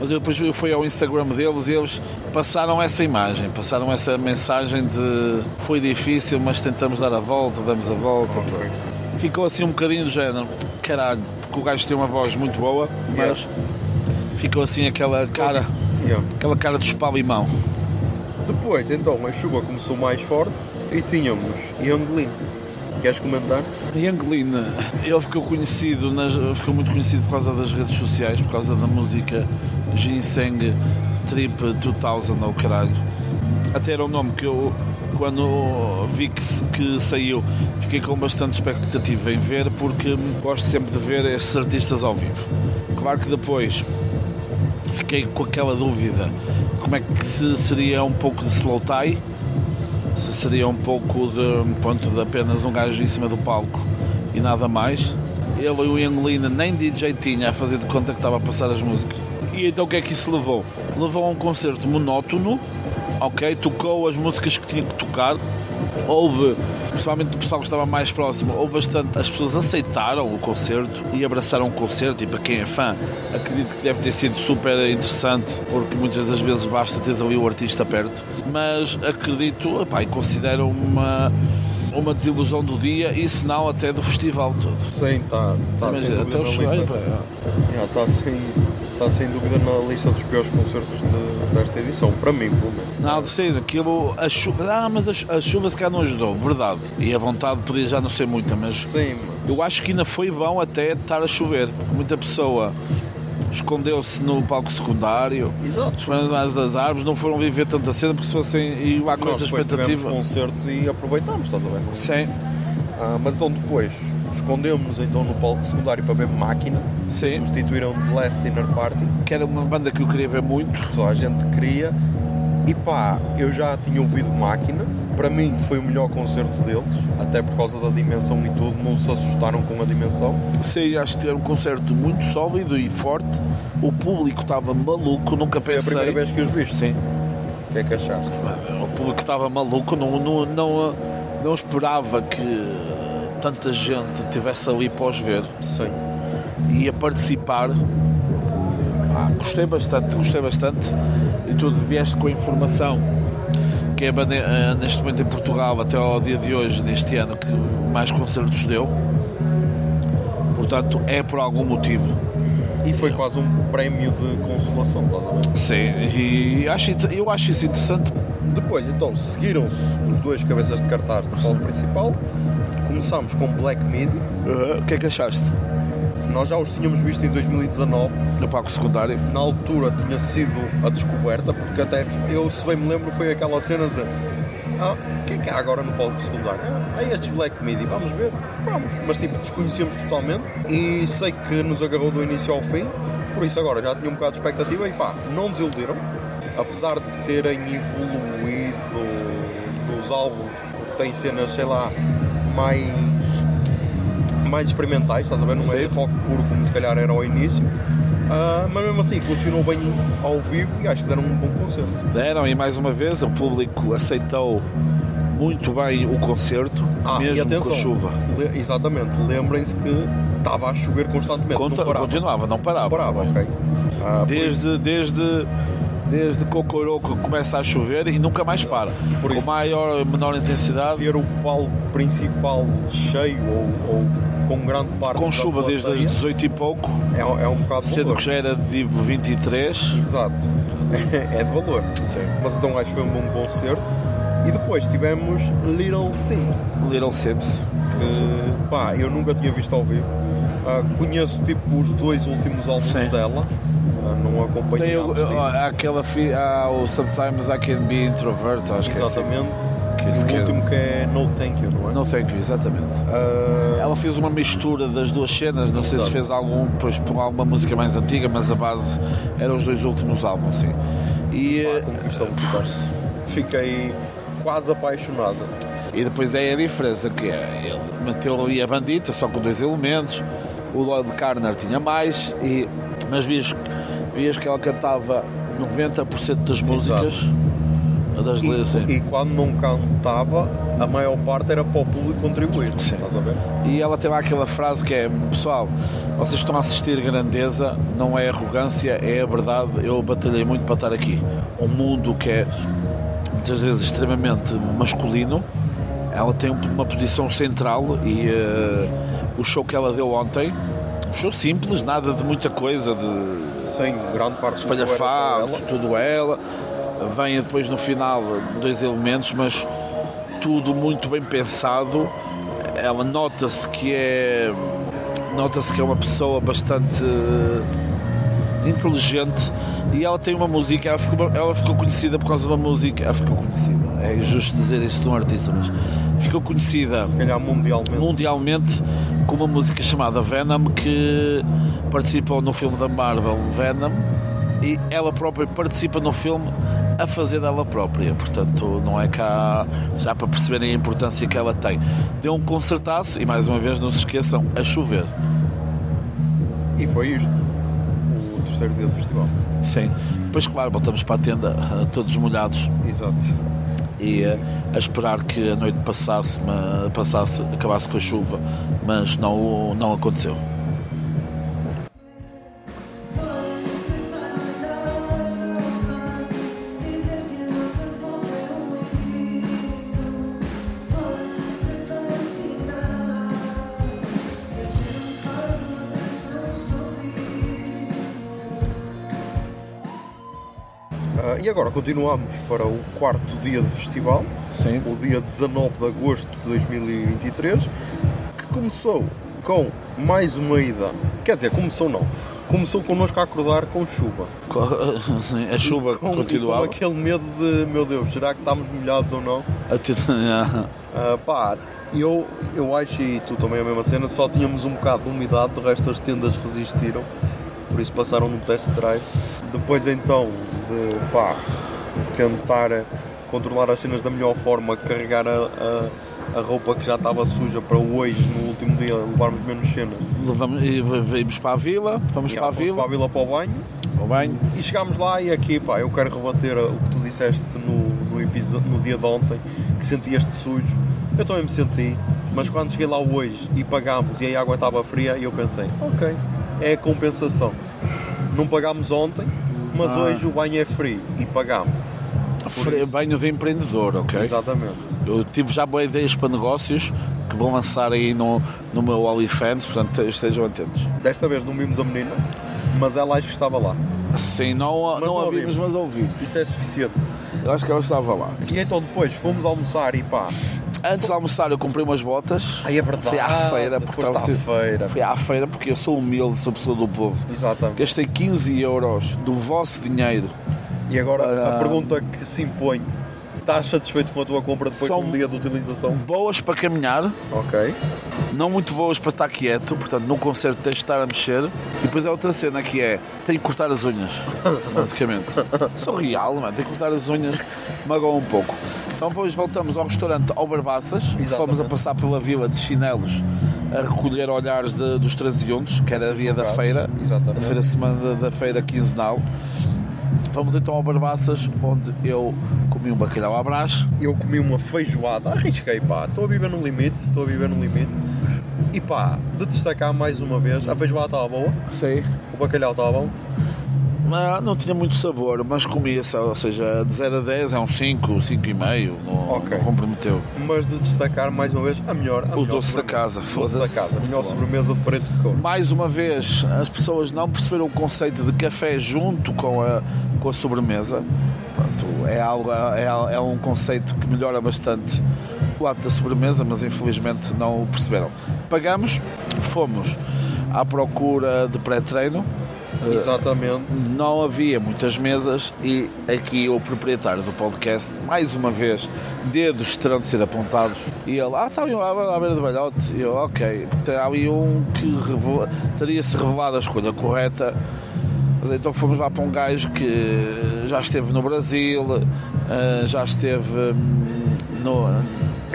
S2: Mas eu depois eu fui ao Instagram deles e eles passaram essa imagem, passaram essa mensagem de foi difícil, mas tentamos dar a volta, damos a volta. Ficou assim um bocadinho do género, caralho, porque o gajo tem uma voz muito boa, mas ficou assim aquela cara,
S1: Yeah.
S2: aquela cara de chupar limão.
S1: Depois, então, a chuva começou mais forte e tínhamos Young Lean. Queres comentar?
S2: Young Lean, ele ficou conhecido, nas, ficou muito conhecido por causa das redes sociais, por causa da música Ginseng Trip 2000 ou caralho. Até era um nome que eu, quando vi que, que saiu, fiquei com bastante expectativa em ver, porque gosto sempre de ver esses artistas ao vivo. Claro que depois fiquei com aquela dúvida de como é que se seria um pouco de slow tie se seria um pouco de, pronto, de apenas um gajo em cima do palco e nada mais. Ele e o Lean nem DJ tinha a fazer de conta que estava a passar as músicas. E então o que é que isso levou? Levou a um concerto monótono, ok? Tocou as músicas que tinha que tocar. Houve, principalmente o pessoal que estava mais próximo, houve bastante. As pessoas aceitaram o concerto e abraçaram o concerto. E para quem é fã, acredito que deve ter sido super interessante, porque muitas das vezes basta teres ali o artista perto. Mas acredito, epá, e considero uma, uma desilusão do dia e se não até do festival todo.
S1: Sim, está tá sem dúvida
S2: até o
S1: Está sem, tá sem dúvida na lista dos piores concertos de- desta edição, para mim, pelo menos.
S2: Não, sei, aquilo, a chuva, ah, mas a, a chuva se calhar não ajudou, verdade. E a vontade podia já não ser muita, mas
S1: Sim,
S2: eu acho que ainda foi bom até estar a chover, porque muita pessoa escondeu-se no palco secundário,
S1: exato.
S2: esperando mais das árvores, não foram viver tanta cena porque se fossem essa
S1: depois tivemos
S2: expectativa.
S1: concertos e aproveitámos, estás a ver?
S2: Sim,
S1: Ah, mas então depois escondemos-nos então no palco secundário para ver Máquina.
S2: Sim.
S1: Substituíram The Last Dinner Party.
S2: que era uma banda que eu queria ver muito.
S1: Toda a gente queria. E pá, eu já tinha ouvido Máquina. Para mim foi o melhor concerto deles. Até por causa da dimensão e tudo. Não se assustaram com a dimensão.
S2: Sei, acho que era um concerto muito sólido e forte. O público estava maluco, nunca
S1: Foi a
S2: pensei.
S1: primeira vez que os viste.
S2: Sim.
S1: O que é que achaste?
S2: O público estava maluco, não, não, não, não esperava que tanta gente tivesse ali pós ver
S1: Sim.
S2: e a participar. Gostei bastante, gostei bastante. E tu vieste com a informação que é neste momento em Portugal, até ao dia de hoje, deste ano, que mais concertos deu. Portanto, é por algum motivo.
S1: E foi quase um prémio de consolação, estás a ver?
S2: Sim, e acho, eu acho isso interessante.
S1: Depois, então, seguiram-se os dois cabeças de cartaz do palco principal. Começámos com Black.
S2: Uh, o que é que achaste?
S1: nós já os tínhamos visto em 2019.
S2: No palco secundário.
S1: Na altura tinha sido a descoberta, porque até eu, se bem me lembro, foi aquela cena de ah, o que é que há agora no palco secundário? Ah, é estes Black Midi, vamos ver? Vamos, mas tipo, desconhecíamos totalmente e sei que nos agarrou do início ao fim, por isso agora já tinha um bocado de expectativa e pá, não desiludiram, apesar de terem evoluído nos álbuns, porque tem cenas, sei lá, mais mais experimentais, estás a ver? Não é rock puro como se calhar era ao início. Uh, mas mesmo assim funcionou bem ao vivo e acho que deram um bom concerto.
S2: Deram e mais uma vez o público aceitou muito bem o concerto, ah, mesmo atenção, com a chuva.
S1: Le exatamente, lembrem-se que estava a chover constantemente.
S2: Conta,
S1: não parava.
S2: Continuava, não parava.
S1: Não parava, ok.
S2: Ah, desde, desde, desde Cocoroco começa a chover e nunca mais para. Por com maior menor intensidade.
S1: Ter o palco principal cheio ou, ou com grande parte
S2: Com chuva desde as 18 e pouco.
S1: É, é um bocado
S2: Sendo
S1: valor.
S2: que já era de 23.
S1: Exato. É, de valor. Sim. Mas então acho que foi um bom concerto. E depois tivemos Little Sims.
S2: Little Sims.
S1: Que pá, eu nunca tinha visto ao vivo. Uh, conheço tipo os dois últimos álbuns Sim. dela. Uh, não acompanhei Tem,
S2: uh, aquela há o Sometimes I Can Be Introvert, acho
S1: Exatamente. que é assim. Que o último que é No Thank You, não é?
S2: No Thank You, exatamente. Uh... Ela fez uma mistura das duas cenas, não Exato. sei se fez algum, depois por alguma música mais antiga, mas a base eram os dois últimos álbuns, sim.
S1: E. Ah, conquistou Fiquei quase apaixonada.
S2: E depois é a diferença que é, ele meteu ali a bandita só com dois elementos, o Lloyd Carner tinha mais, e, mas vias, vias que ela cantava 90% das músicas. Exato
S1: das e, e quando não cantava, a maior parte era para o público contribuir. Sim. Estás a ver?
S2: E ela tem lá aquela frase que é: Pessoal, vocês estão a assistir grandeza, não é arrogância, é a verdade. Eu batalhei muito para estar aqui. Um mundo que é muitas vezes extremamente masculino. Ela tem uma posição central e uh, o show que ela deu ontem, um show simples, nada de muita coisa, de.
S1: Sim, grande parte
S2: do espalhafato, tudo ela. Vem depois no final dois elementos, mas tudo muito bem pensado. Ela nota-se que é nota-se que é uma pessoa bastante inteligente e ela tem uma música, ela ficou, ela ficou conhecida por causa de uma música, ela ficou conhecida, é injusto dizer isso de um artista, mas ficou conhecida
S1: se calhar mundialmente,
S2: mundialmente com uma música chamada Venom que participou no filme da Marvel Venom e ela própria participa no filme a fazer dela própria. Portanto, não é cá já para perceberem a importância que ela tem. Deu um concertaço e mais uma vez não se esqueçam, a chover.
S1: E foi isto. O terceiro dia do festival.
S2: Sim. Depois, claro, voltamos para a tenda todos molhados.
S1: Exato.
S2: E a esperar que a noite passasse, passasse, acabasse com a chuva, mas não, não aconteceu.
S1: Agora continuamos para o quarto dia de festival,
S2: Sim.
S1: o dia 19 de agosto de 2023, que começou com mais uma ida. Quer dizer, começou não. Começou connosco a acordar com chuva.
S2: A chuva com, continuava.
S1: com aquele medo de, meu Deus, será que estamos molhados ou não? uh, pá, eu, eu acho, e tu também a mesma cena, só tínhamos um bocado de umidade, de resto as tendas resistiram por isso passaram no test drive. Depois então de pá, tentar controlar as cenas da melhor forma, carregar a, a, a, roupa que já estava suja para hoje, no último dia, levarmos menos cenas.
S2: Levamos, e vimos para a vila, vamos para a vila.
S1: para a vila para o banho.
S2: Para o banho.
S1: E chegámos lá e aqui, pá, eu quero rebater o que tu disseste no, no, episódio, no dia de ontem, que sentias-te sujo. Eu também me senti, mas quando cheguei lá hoje e pagámos e a água estava fria, eu pensei, ok, é a compensação. Não pagámos ontem, mas ah. hoje o banho é free e pagámos.
S2: Free, banho de empreendedor, ok?
S1: Exatamente.
S2: Eu tive já boas ideias para negócios que vão lançar aí no, no meu OnlyFans, portanto estejam atentos.
S1: Desta vez não vimos a menina, mas ela acho que estava lá.
S2: Sim, não, não, não a vimos, mas ouvimos.
S1: Isso é suficiente.
S2: Eu acho que ela estava lá.
S1: E então depois fomos almoçar e pá,
S2: Antes de almoçar eu comprei umas botas.
S1: Aí é verdade.
S2: Fui à feira porque estava
S1: feira.
S2: Fui à feira porque eu sou humilde, sou pessoa do povo.
S1: Exatamente.
S2: Gastei 15 euros do vosso dinheiro.
S1: E agora
S2: Para-
S1: a pergunta que se impõe: estás satisfeito com a tua compra depois
S2: São-
S1: de um dia de utilização?
S2: Boas para caminhar,
S1: Ok.
S2: não muito boas para estar quieto, portanto num concerto tens de estar a mexer. E depois há outra cena que é, tenho que cortar as unhas, basicamente. Sou real, mano, tenho que cortar as unhas, magoa um pouco. Então depois voltamos ao restaurante ao Barbaças, fomos a passar pela vila de chinelos a recolher olhares de- dos transeuntes, que era a dia da feira,
S1: Exatamente.
S2: a feira semana da feira quinzenal. Vamos então ao Barbaças, onde eu comi um bacalhau à brás.
S1: Eu comi uma feijoada, arrisquei pá, estou a viver no limite, estou a viver no limite. E pá, de destacar mais uma vez, a feijoada estava boa,
S2: Sei.
S1: o bacalhau estava bom.
S2: Ah, não tinha muito sabor, mas comia, ou seja, de 0 a 10 é um 5, 5,5, não,
S1: Ok.
S2: não comprometeu.
S1: Mas de destacar mais uma vez a melhor. A
S2: O
S1: melhor
S2: doce da casa,
S1: O doce da
S2: foda-se.
S1: casa, a melhor sobremesa de paredes de cor.
S2: Mais uma vez, as pessoas não perceberam o conceito de café junto com a, com a sobremesa. Pronto, é, algo, é, é um conceito que melhora bastante o ato da sobremesa, mas infelizmente não o perceberam. Pagamos, fomos à procura de pré-treino.
S1: Exatamente.
S2: não havia muitas mesas e aqui o proprietário do podcast, mais uma vez, dedos terão de ser apontados. E ele, ah, está ali à beira do balhote. E eu, ok. Porque há ali um que revela- teria-se revelado a escolha correta. Mas então fomos lá para um gajo que já esteve no Brasil, eh, já esteve hum, no,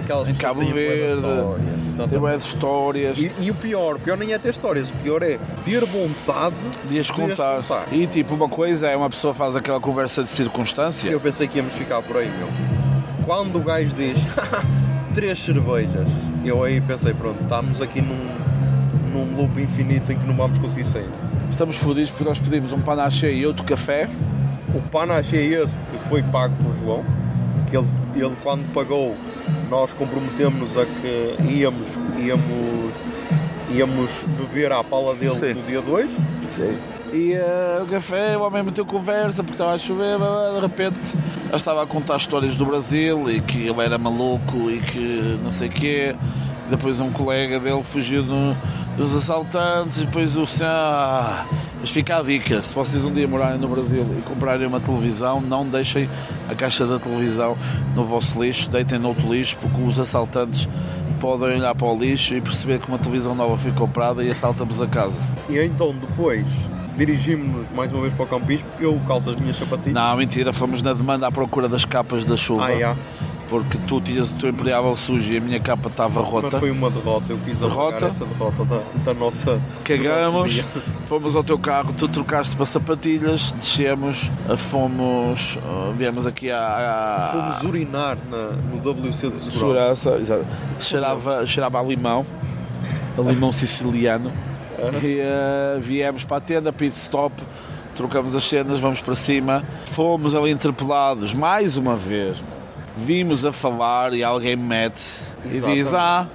S1: Aquelas
S2: em Cabo Verde,
S1: histórias,
S2: tem bué de histórias.
S1: E, e o pior, o pior nem é ter histórias, o pior é ter vontade
S2: de as contar.
S1: contar.
S2: E tipo, uma coisa é uma pessoa faz aquela conversa de circunstância.
S1: Eu pensei que íamos ficar por aí, meu. Quando o gajo diz três cervejas, eu aí pensei, pronto, estamos aqui num, num loop infinito em que não vamos conseguir sair.
S2: Estamos fodidos porque nós pedimos um panache e outro café.
S1: O panache é esse que foi pago por João, que ele, ele quando pagou, nós comprometemos a que íamos, íamos, íamos beber à pala dele
S2: Sim.
S1: no dia 2.
S2: E eh, o café, o homem meteu conversa porque estava a chover, de repente já estava a contar histórias do Brasil e que ele era maluco e que não sei o quê. Depois um colega dele fugiu do- dos assaltantes, depois o senhor. Ah, mas fica a dica: se vocês um dia morarem no Brasil e comprarem uma televisão, não deixem a caixa da televisão no vosso lixo, deitem no outro lixo, porque os assaltantes podem olhar para o lixo e perceber que uma televisão nova foi comprada e assaltam-vos a casa.
S1: E então depois dirigimos-nos mais uma vez para o campismo, eu calço as minhas sapatilhas.
S2: Não, mentira, fomos na demanda à procura das capas da chuva.
S1: Ah, já.
S2: Porque tu tinhas o teu imperiável sujo e a minha capa estava
S1: Mas
S2: rota.
S1: foi uma derrota, eu quis
S2: Derrota?
S1: derrota? essa derrota da, da nossa. do
S2: Cagamos, fomos ao teu carro, tu trocaste para sapatilhas, descemos, fomos, ah, viemos aqui à
S1: Fomos urinar na- no WC de segurança.
S2: segurança, cheirava, cheirava a limão, a limão siciliano. E ah, viemos para a tenda, pit stop, trocamos as cenas, vamos para cima. Fomos ali interpelados mais uma vez. Vimos a falar e alguém me mete e diz:
S1: Exatamente.
S2: Ah,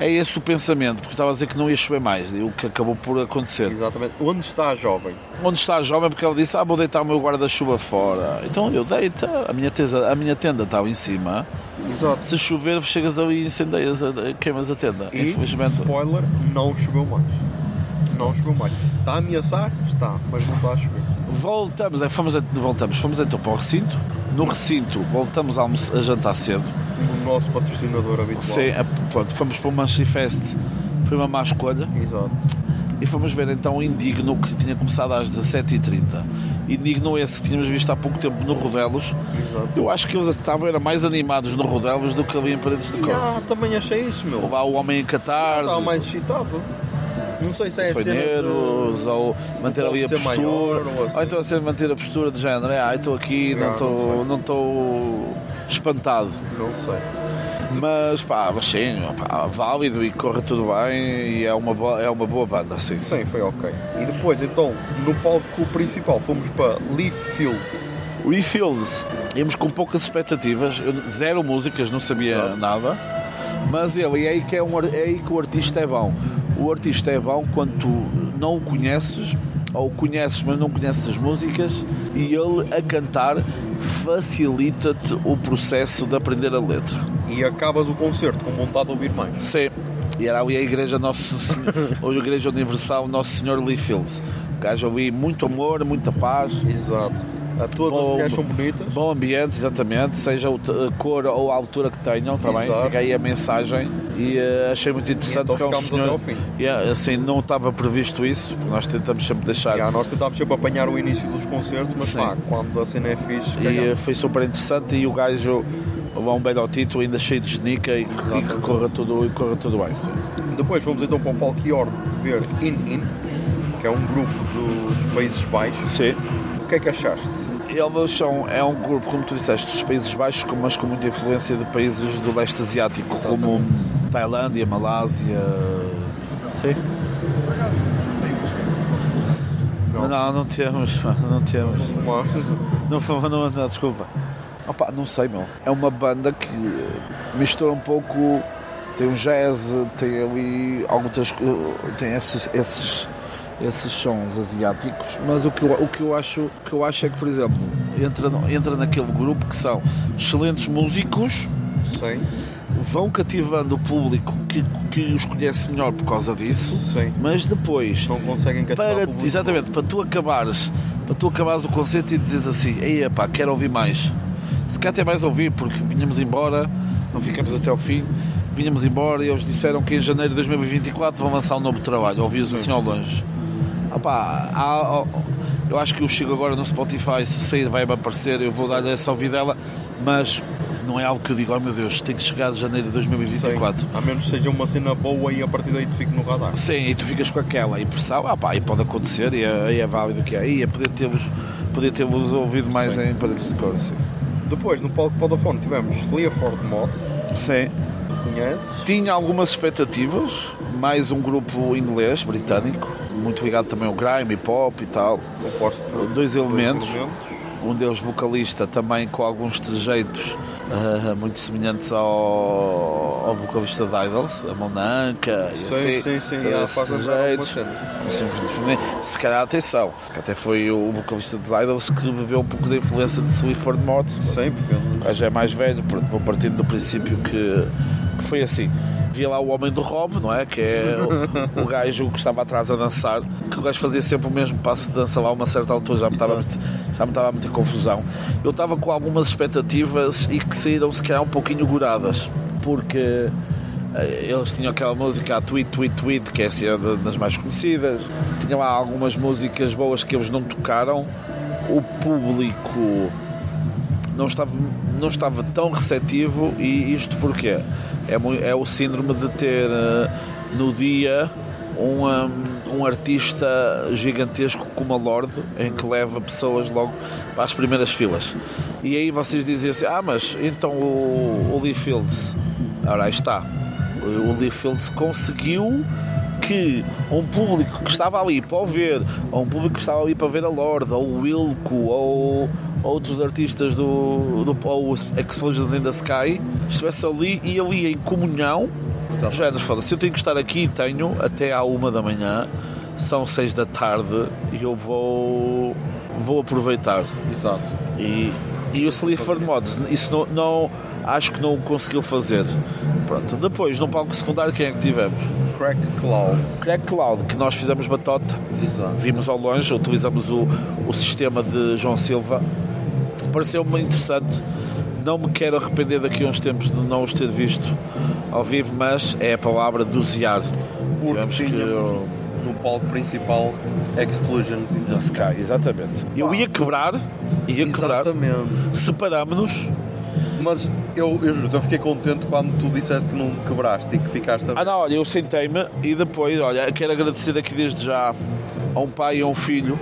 S2: é esse o pensamento, porque estava a dizer que não ia chover mais, e o que acabou por acontecer.
S1: Exatamente. Onde está a jovem?
S2: Onde está a jovem? Porque ela disse: Ah, vou deitar o meu guarda-chuva fora. Então eu deito, a minha, tesa, a minha tenda estava em cima.
S1: Exato.
S2: Se chover, chegas ali e incendeias, queimas a tenda.
S1: E,
S2: Infelizmente.
S1: spoiler, não choveu mais. Não choveu mais. Está a ameaçar? Está, mas não está a chover.
S2: Voltamos, é, fomos, voltamos, fomos então para o recinto. No recinto, voltamos a, almoçar- a jantar cedo.
S1: O nosso patrocinador habitual.
S2: Sim, a- pronto, fomos para o Manchifest. Foi uma má escolha.
S1: Exato.
S2: E fomos ver então o Indigno que tinha começado às 17h30. Indigno esse que tínhamos visto há pouco tempo no Rodelos.
S1: Exato.
S2: Eu acho que eles estavam era mais animados no Rodelos do que ali em Paredes de Cor.
S1: ah, também achei isso, meu.
S2: Ou lá o Homem em Catarse.
S1: Estava mais excitado. Não sei se é de-
S2: nervos, ou manter ali a postura,
S1: maior, ou assim.
S2: ou então a ser manter a postura de género, ah, estou aqui, não estou não estou espantado.
S1: Não sei.
S2: Mas pá, mas sim, pá, válido e corre tudo bem e é uma boa, é uma boa banda, assim.
S1: Sim, foi ok. E depois, então, no palco principal, fomos para Leaf Fields.
S2: We Fields, íamos com poucas expectativas, zero músicas, não sabia
S1: Exato.
S2: nada. Mas ele, é aí, que é, um, é aí que o artista é bom. O artista é bom quando tu não o conheces, ou o conheces, mas não conheces as músicas, e ele a cantar facilita-te o processo de aprender a letra.
S1: E acabas o concerto com vontade de ouvir mais.
S2: Sim. E era ali a igreja Nosso Senhor, a igreja universal Nosso Senhor Leafield. O gajo ali muito amor, muita paz.
S1: Exato. A todas as
S2: Bom-
S1: mulheres são bonitas.
S2: Bom ambiente, exatamente, seja a cor ou a altura que tenham, está bem?
S1: Exato.
S2: Fica aí a mensagem e eh, achei muito interessante
S1: então
S2: porque é um
S1: ficámos
S2: senhor.
S1: até ao fim.
S2: Yeah, assim, não estava previsto isso, porque nós tentamos sempre deixar.
S1: Já, nós tentámos sempre apanhar o início dos concertos, mas
S2: Sim.
S1: pá, quando a cena é fixe,
S2: E eh, foi super interessante e o gajo levou um belo título, ainda cheio de genica e, e que corra tudo, e corra tudo bem. Sim.
S1: Depois fomos então para o Palco York ver In In, que é um grupo dos Países Baixos.
S2: Sim.
S1: O que é que achaste?
S2: Eles são, é um grupo, como tu disseste, dos Países Baixos, mas com muita influência de países do leste asiático, como Tailândia, Malásia. Sim.
S1: Não.
S2: Não, não temos, não temos. Não, foi- não, não, desculpa. Opa, não sei, meu. É uma banda que mistura um pouco. Tem um jazz, tem ali algumas. tem esses, esses, esses sons asiáticos, mas o que, eu, o, que eu acho, o que eu acho é que, por exemplo, entra, entra naquele grupo que são excelentes músicos,
S1: sim,
S2: vão cativando o público que, que os conhece melhor por causa disso,
S1: sim.
S2: mas depois
S1: Não conseguem cativar
S2: para,
S1: o público.
S2: exatamente, para tu acabares para tu acabares o concerto e dizes assim ei pá, quero ouvir mais. Se calhar até mais ouvir porque vinhamos embora não ficamos até ao fim vinhamos embora e eles disseram que em janeiro de 2024 vão lançar um novo trabalho. Ouvi-os assim ao longe Pá, há- eu acho que o chego agora no Spotify se sair vai-me aparecer eu vou dar essa ouvidela mas não é algo que eu digo, oh meu Deus, tem que chegar de janeiro de 2024
S1: Sim. A menos que seja uma cena boa e a partir daí te fique no radar.
S2: Sim, e tu ficas com aquela impressão, ah pá, e pode acontecer, e é, e é válido que é, e é poder ter-vos poder ter ouvido mais
S1: Sim.
S2: em paredes de cor, assim.
S1: Depois, no palco Vodafone, tivemos Leaford Mods,
S2: Sim.
S1: conheces?
S2: Tinha algumas expectativas, mais um grupo inglês, britânico, muito ligado também ao grime, hip hop e tal.
S1: Composto por
S2: Dois elementos,
S1: elementos.
S2: um deles vocalista também com alguns trejeitos ah, muito semelhantes ao, ao vocalista de Idols, a mão na anca, e
S1: Sim,
S2: assim,
S1: sim, sim, ela faz
S2: trejeitos. Assim, se calhar atenção, que até foi o vocalista dos Idols que bebeu um pouco da influência de Sleaford Mods.
S1: Sim, porque
S2: gajo é mais velho, vou partindo do princípio que, que foi assim. Via lá o homem do Rob, não é? Que é o, o gajo que estava atrás a dançar, que o gajo fazia sempre o mesmo passo de dança lá a uma certa altura, já me estava
S1: Exato.
S2: já me estava a meter confusão. Eu estava com algumas expectativas e que saíram se calhar um pouquinho goradas, porque eh, eles tinham aquela música, a Tweet, Tweet, Tweet, que é assim, da- das mais conhecidas. Tinha lá algumas músicas boas que eles não tocaram. O público não estava, não estava tão receptivo e isto porquê? É, é o síndrome de ter eh, no dia um, um, um artista gigantesco como a Lorde em que leva pessoas logo para as primeiras filas. E aí vocês dizem assim, ah mas então o, o Lee Fields, ora aí está, o Lee Fields conseguiu que um público que estava ali para o ver, ou um público que estava ali para ver a Lorde, ou o Wilco, ou outros artistas do, do ou os Explosions in the Sky, estivesse ali e ali em comunhão,
S1: Exato.
S2: já foda-se, eu tenho que estar aqui, tenho até à uma da manhã, são seis da tarde e eu vou, vou aproveitar.
S1: Exato.
S2: E, e o Sleaford Mods, isso não, não- acho que não o conseguiu fazer. Pronto, depois no palco secundário quem é que tivemos?
S1: Crack Cloud.
S2: Crack Cloud, que nós fizemos batota,
S1: Exato.
S2: vimos ao longe, utilizamos o, o sistema de João Silva. Pareceu-me interessante. Não me quero arrepender daqui a uns tempos de não os ter visto ao vivo, mas é a palavra dosear.
S1: Porque
S2: Tivemos que.
S1: tínhamos no palco principal Explosions in the
S2: Sky, exatamente. Eu ia quebrar, ia quebrar,
S1: Exatamente.
S2: separamos-nos.
S1: Mas eu, eu juro, eu fiquei contente quando tu disseste que não quebraste e que ficaste a
S2: Ah, não, olha, eu sentei-me e depois, olha, quero agradecer aqui desde já a um pai e a um filho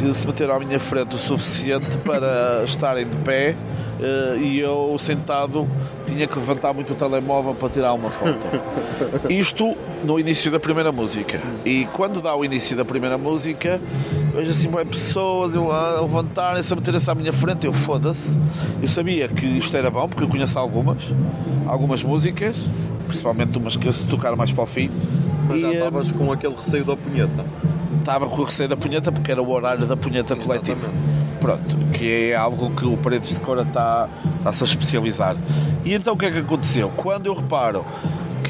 S2: que se meteram à minha frente o suficiente para estarem de pé eh, e eu sentado tinha que levantar muito o telemóvel para tirar uma foto. Isto no início da primeira música. E quando dá o início da primeira música, vejo assim, boas pessoas eu, a levantarem-se, a meterem-se à minha frente, eu foda-se. Eu sabia que isto era bom, porque eu conheço algumas, algumas músicas, principalmente umas que se tocaram mais para o fim.
S1: Mas já
S2: E, eh,
S1: estavas com aquele receio da punheta.
S2: Estava com o receio da punheta porque era o horário da punheta coletiva. Pronto, que é algo que o Paredes de Cora está, está-se a especializar. E então o que é que aconteceu? Quando eu reparo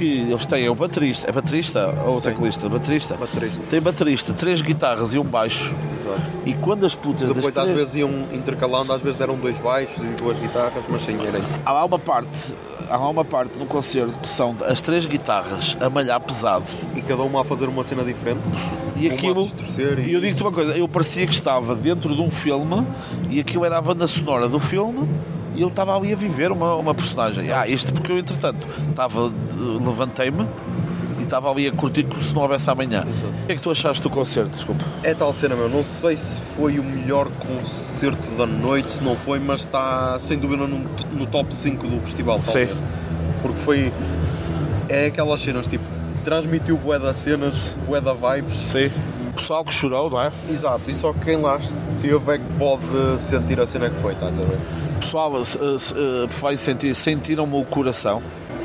S2: que eles têm o baterista, é baterista ou
S1: Sim.
S2: teclista? Baterista.
S1: Baterista.
S2: Tem baterista, três guitarras e um baixo.
S1: Exato.
S2: E quando as putas
S1: Depois às
S2: três-
S1: vezes iam intercalando, às vezes eram dois baixos e duas guitarras, mas sim, era isso.
S2: há uma parte, há uma parte no concerto que são as três guitarras a malhar pesado.
S1: E cada uma a fazer uma cena diferente.
S2: E
S1: Uma
S2: aquilo.
S1: e-
S2: E eu digo-te uma coisa, eu parecia que estava dentro de um filme e aquilo era a banda sonora do filme e eu estava ali a viver uma, uma personagem. Ah, isto porque eu, entretanto, estava, eh, levantei-me e estava ali a curtir como se não houvesse amanhã. O que é que tu achaste do concerto? Desculpa.
S1: É tal cena, meu. Não sei se foi o melhor concerto da noite, se não foi, mas está sem dúvida no, no top 5 do festival, talvez.
S2: Sim.
S1: Porque foi. É aquelas cenas tipo. Transmitiu bué das cenas, bué da vibes.
S2: Sim. O pessoal que chorou, não é?
S1: Exato, e só quem lá esteve é que pode sentir a cena que foi, estás a ver?
S2: Pessoal eh, vai sentir, sentiram-me o coração,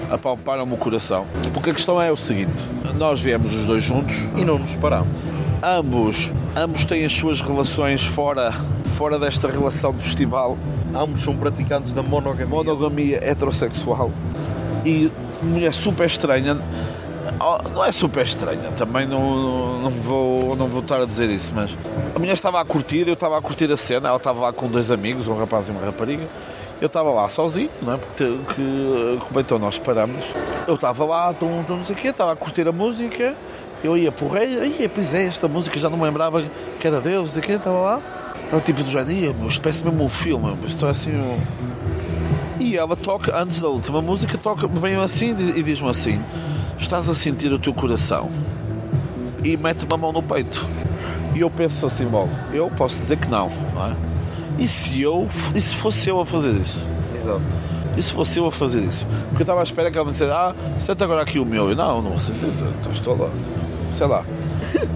S2: apalparam-me o coração. Porque a questão é o seguinte: nós viemos os dois juntos,
S1: E não nos parámos.
S2: ambos, ambos têm as suas relações fora, fora desta relação de festival,
S1: Ambos são praticantes da monogamia.
S2: monogamia heterossexual e mulher super estranha. Não é super estranha, também não, não, vou, não vou estar a dizer isso, mas a mulher estava a curtir, eu estava a curtir a cena, ela estava lá com dois amigos, um rapaz e uma rapariga. Eu estava lá sozinho, não é? Porque que, como então nós paramos, eu estava lá, tum, tum, não sei o quê, estava a curtir a música, eu ia por aí, aí, pois é, esta música já não me lembrava que era Deus, não sei o quê, estava lá, estava tipo do género, "Ia, meu, parece mesmo um filme, estou assim. um- e ela toca, antes da última música, toca, vem assim e diz-me assim: Estás a sentir o teu coração? E mete-me a mão no peito. E eu penso assim logo: Eu posso dizer que não, não é? E se eu, e se fosse eu a fazer isso?
S1: Exato.
S2: E se fosse eu a fazer isso? Porque eu estava à espera que ela me dissesse: Ah, senta agora aqui o meu. Eu não, não então estou lá, sei lá.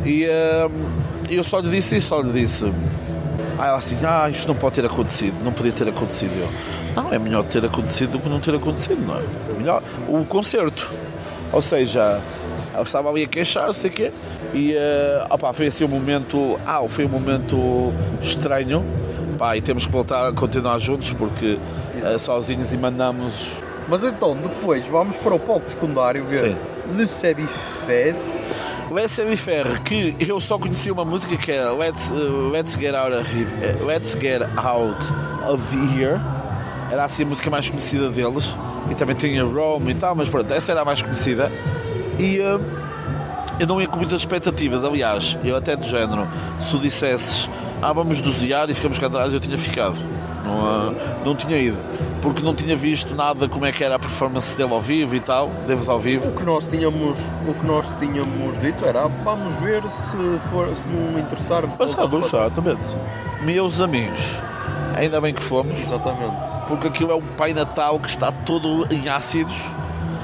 S2: E hum, eu só lhe disse isso, só lhe disse. Ah, ela assim, ah, isto não pode ter acontecido, não podia ter acontecido. Eu, não, é melhor ter acontecido do que não ter acontecido, não é? É melhor. O concerto. Ou seja, ela estava ali a queixar, sei o quê, e eh, opá, foi assim um momento, ah, foi um momento estranho, pá, e temos que voltar a continuar juntos porque eh, sozinhos e mandamos.
S1: Mas então, depois vamos para o palco secundário ver
S2: Sim.
S1: Le Sebifed.
S2: Let's Ferre, que eu só conhecia uma música que é Let's, uh, Let's, Get Out of, uh, Let's Get Out of Here. Era assim a música mais conhecida deles. E também tinha Rome e tal, mas pronto, essa era a mais conhecida. E uh, eu não ia com muitas expectativas. Aliás, eu até do género, se tu dissesses, ah, vamos dosear e ficamos cá atrás, eu tinha ficado. Não, ah, não tinha ido. Porque não tinha visto nada como é que era a performance dele ao vivo e tal, deves ao vivo.
S1: O que nós tínhamos, o que nós tínhamos dito era "Ah, vamos ver se, for, se não interessar.
S2: Passamos, exatamente. Meus amigos, ainda bem que fomos,
S1: Exatamente.
S2: porque aquilo é um Pai Natal que está todo em ácidos.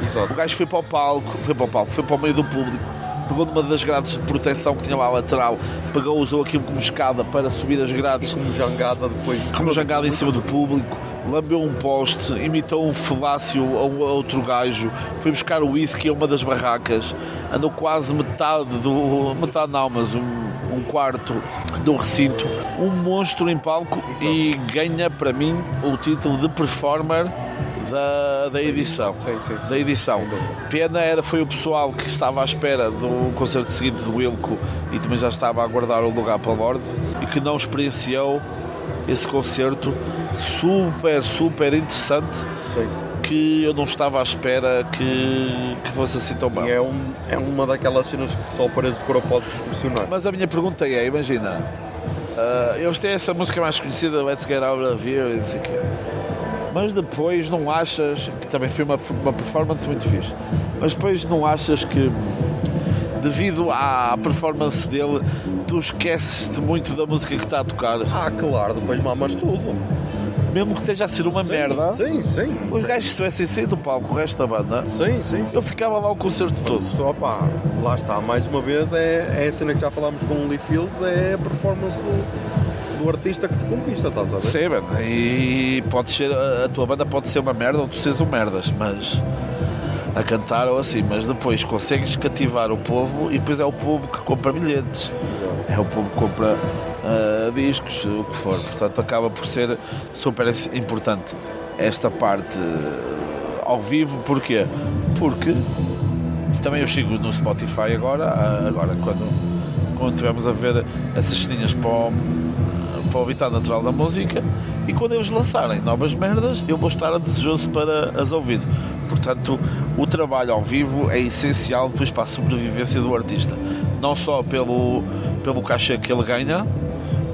S2: O
S1: Exato.
S2: gajo foi para o palco, foi para o palco, foi para o meio do público, pegou numa das grades de proteção que tinha lá lateral, pegou, usou aquilo como escada para subir as grades,
S1: Como jangada depois.
S2: como jangada em cima do público, lambeu um poste, imitou um falácio a um a outro gajo, foi buscar o whisky a uma das barracas, andou quase metade do. metade não, mas um, um quarto do recinto, um monstro em palco e ganha para mim o título de performer da, da edição.
S1: Sim, sim.
S2: Da edição. Pena era foi o pessoal que estava à espera do concerto seguinte do Wilco e também já estava a aguardar o lugar para a bordo e que não experienciou esse concerto super, super interessante
S1: Sim.
S2: que eu não estava à espera que, que fosse assim tão bom.
S1: E é, um, é uma daquelas cenas que só Paredes de Cora pode proporcionar.
S2: Mas a minha pergunta é, imagina, ah, eles têm essa música mais conhecida, Let's Get Out of Here, e não sei o quê. Mas depois não achas, que também foi uma, uma performance muito fixe, mas depois não achas que, devido à performance dele, tu esqueces-te muito da música que está a tocar,
S1: Ah, claro, depois mamas tudo.
S2: mesmo que esteja a ser uma
S1: Sim,
S2: merda,
S1: Sim, sim.
S2: os
S1: sim.
S2: gajos se tivessem saído do palco, o resto da banda,
S1: Sim, sim.
S2: eu ficava lá o concerto todo.
S1: Só pá, lá está, mais uma vez é, é a cena que já falámos com o Lee Fields, é a performance do, do artista que te conquista, estás a ver?
S2: Sim, mano, e pode ser, a tua banda pode ser uma merda ou tu seres um merdas, mas a cantar ou assim, mas depois consegues cativar o povo e depois é o povo que compra bilhetes, é o povo que compra ah, discos, o que for. Portanto, acaba por ser super importante esta parte ao vivo. Porquê? Porque também eu chego no Spotify agora, ah, agora quando, quando estivermos a ver essas ceninhas para o, para o habitat natural da música e quando eles lançarem novas merdas eu vou estar desejoso para as ouvir. Portanto, o trabalho ao vivo é essencial depois para a sobrevivência do artista. Não só pelo, pelo caixa que ele ganha,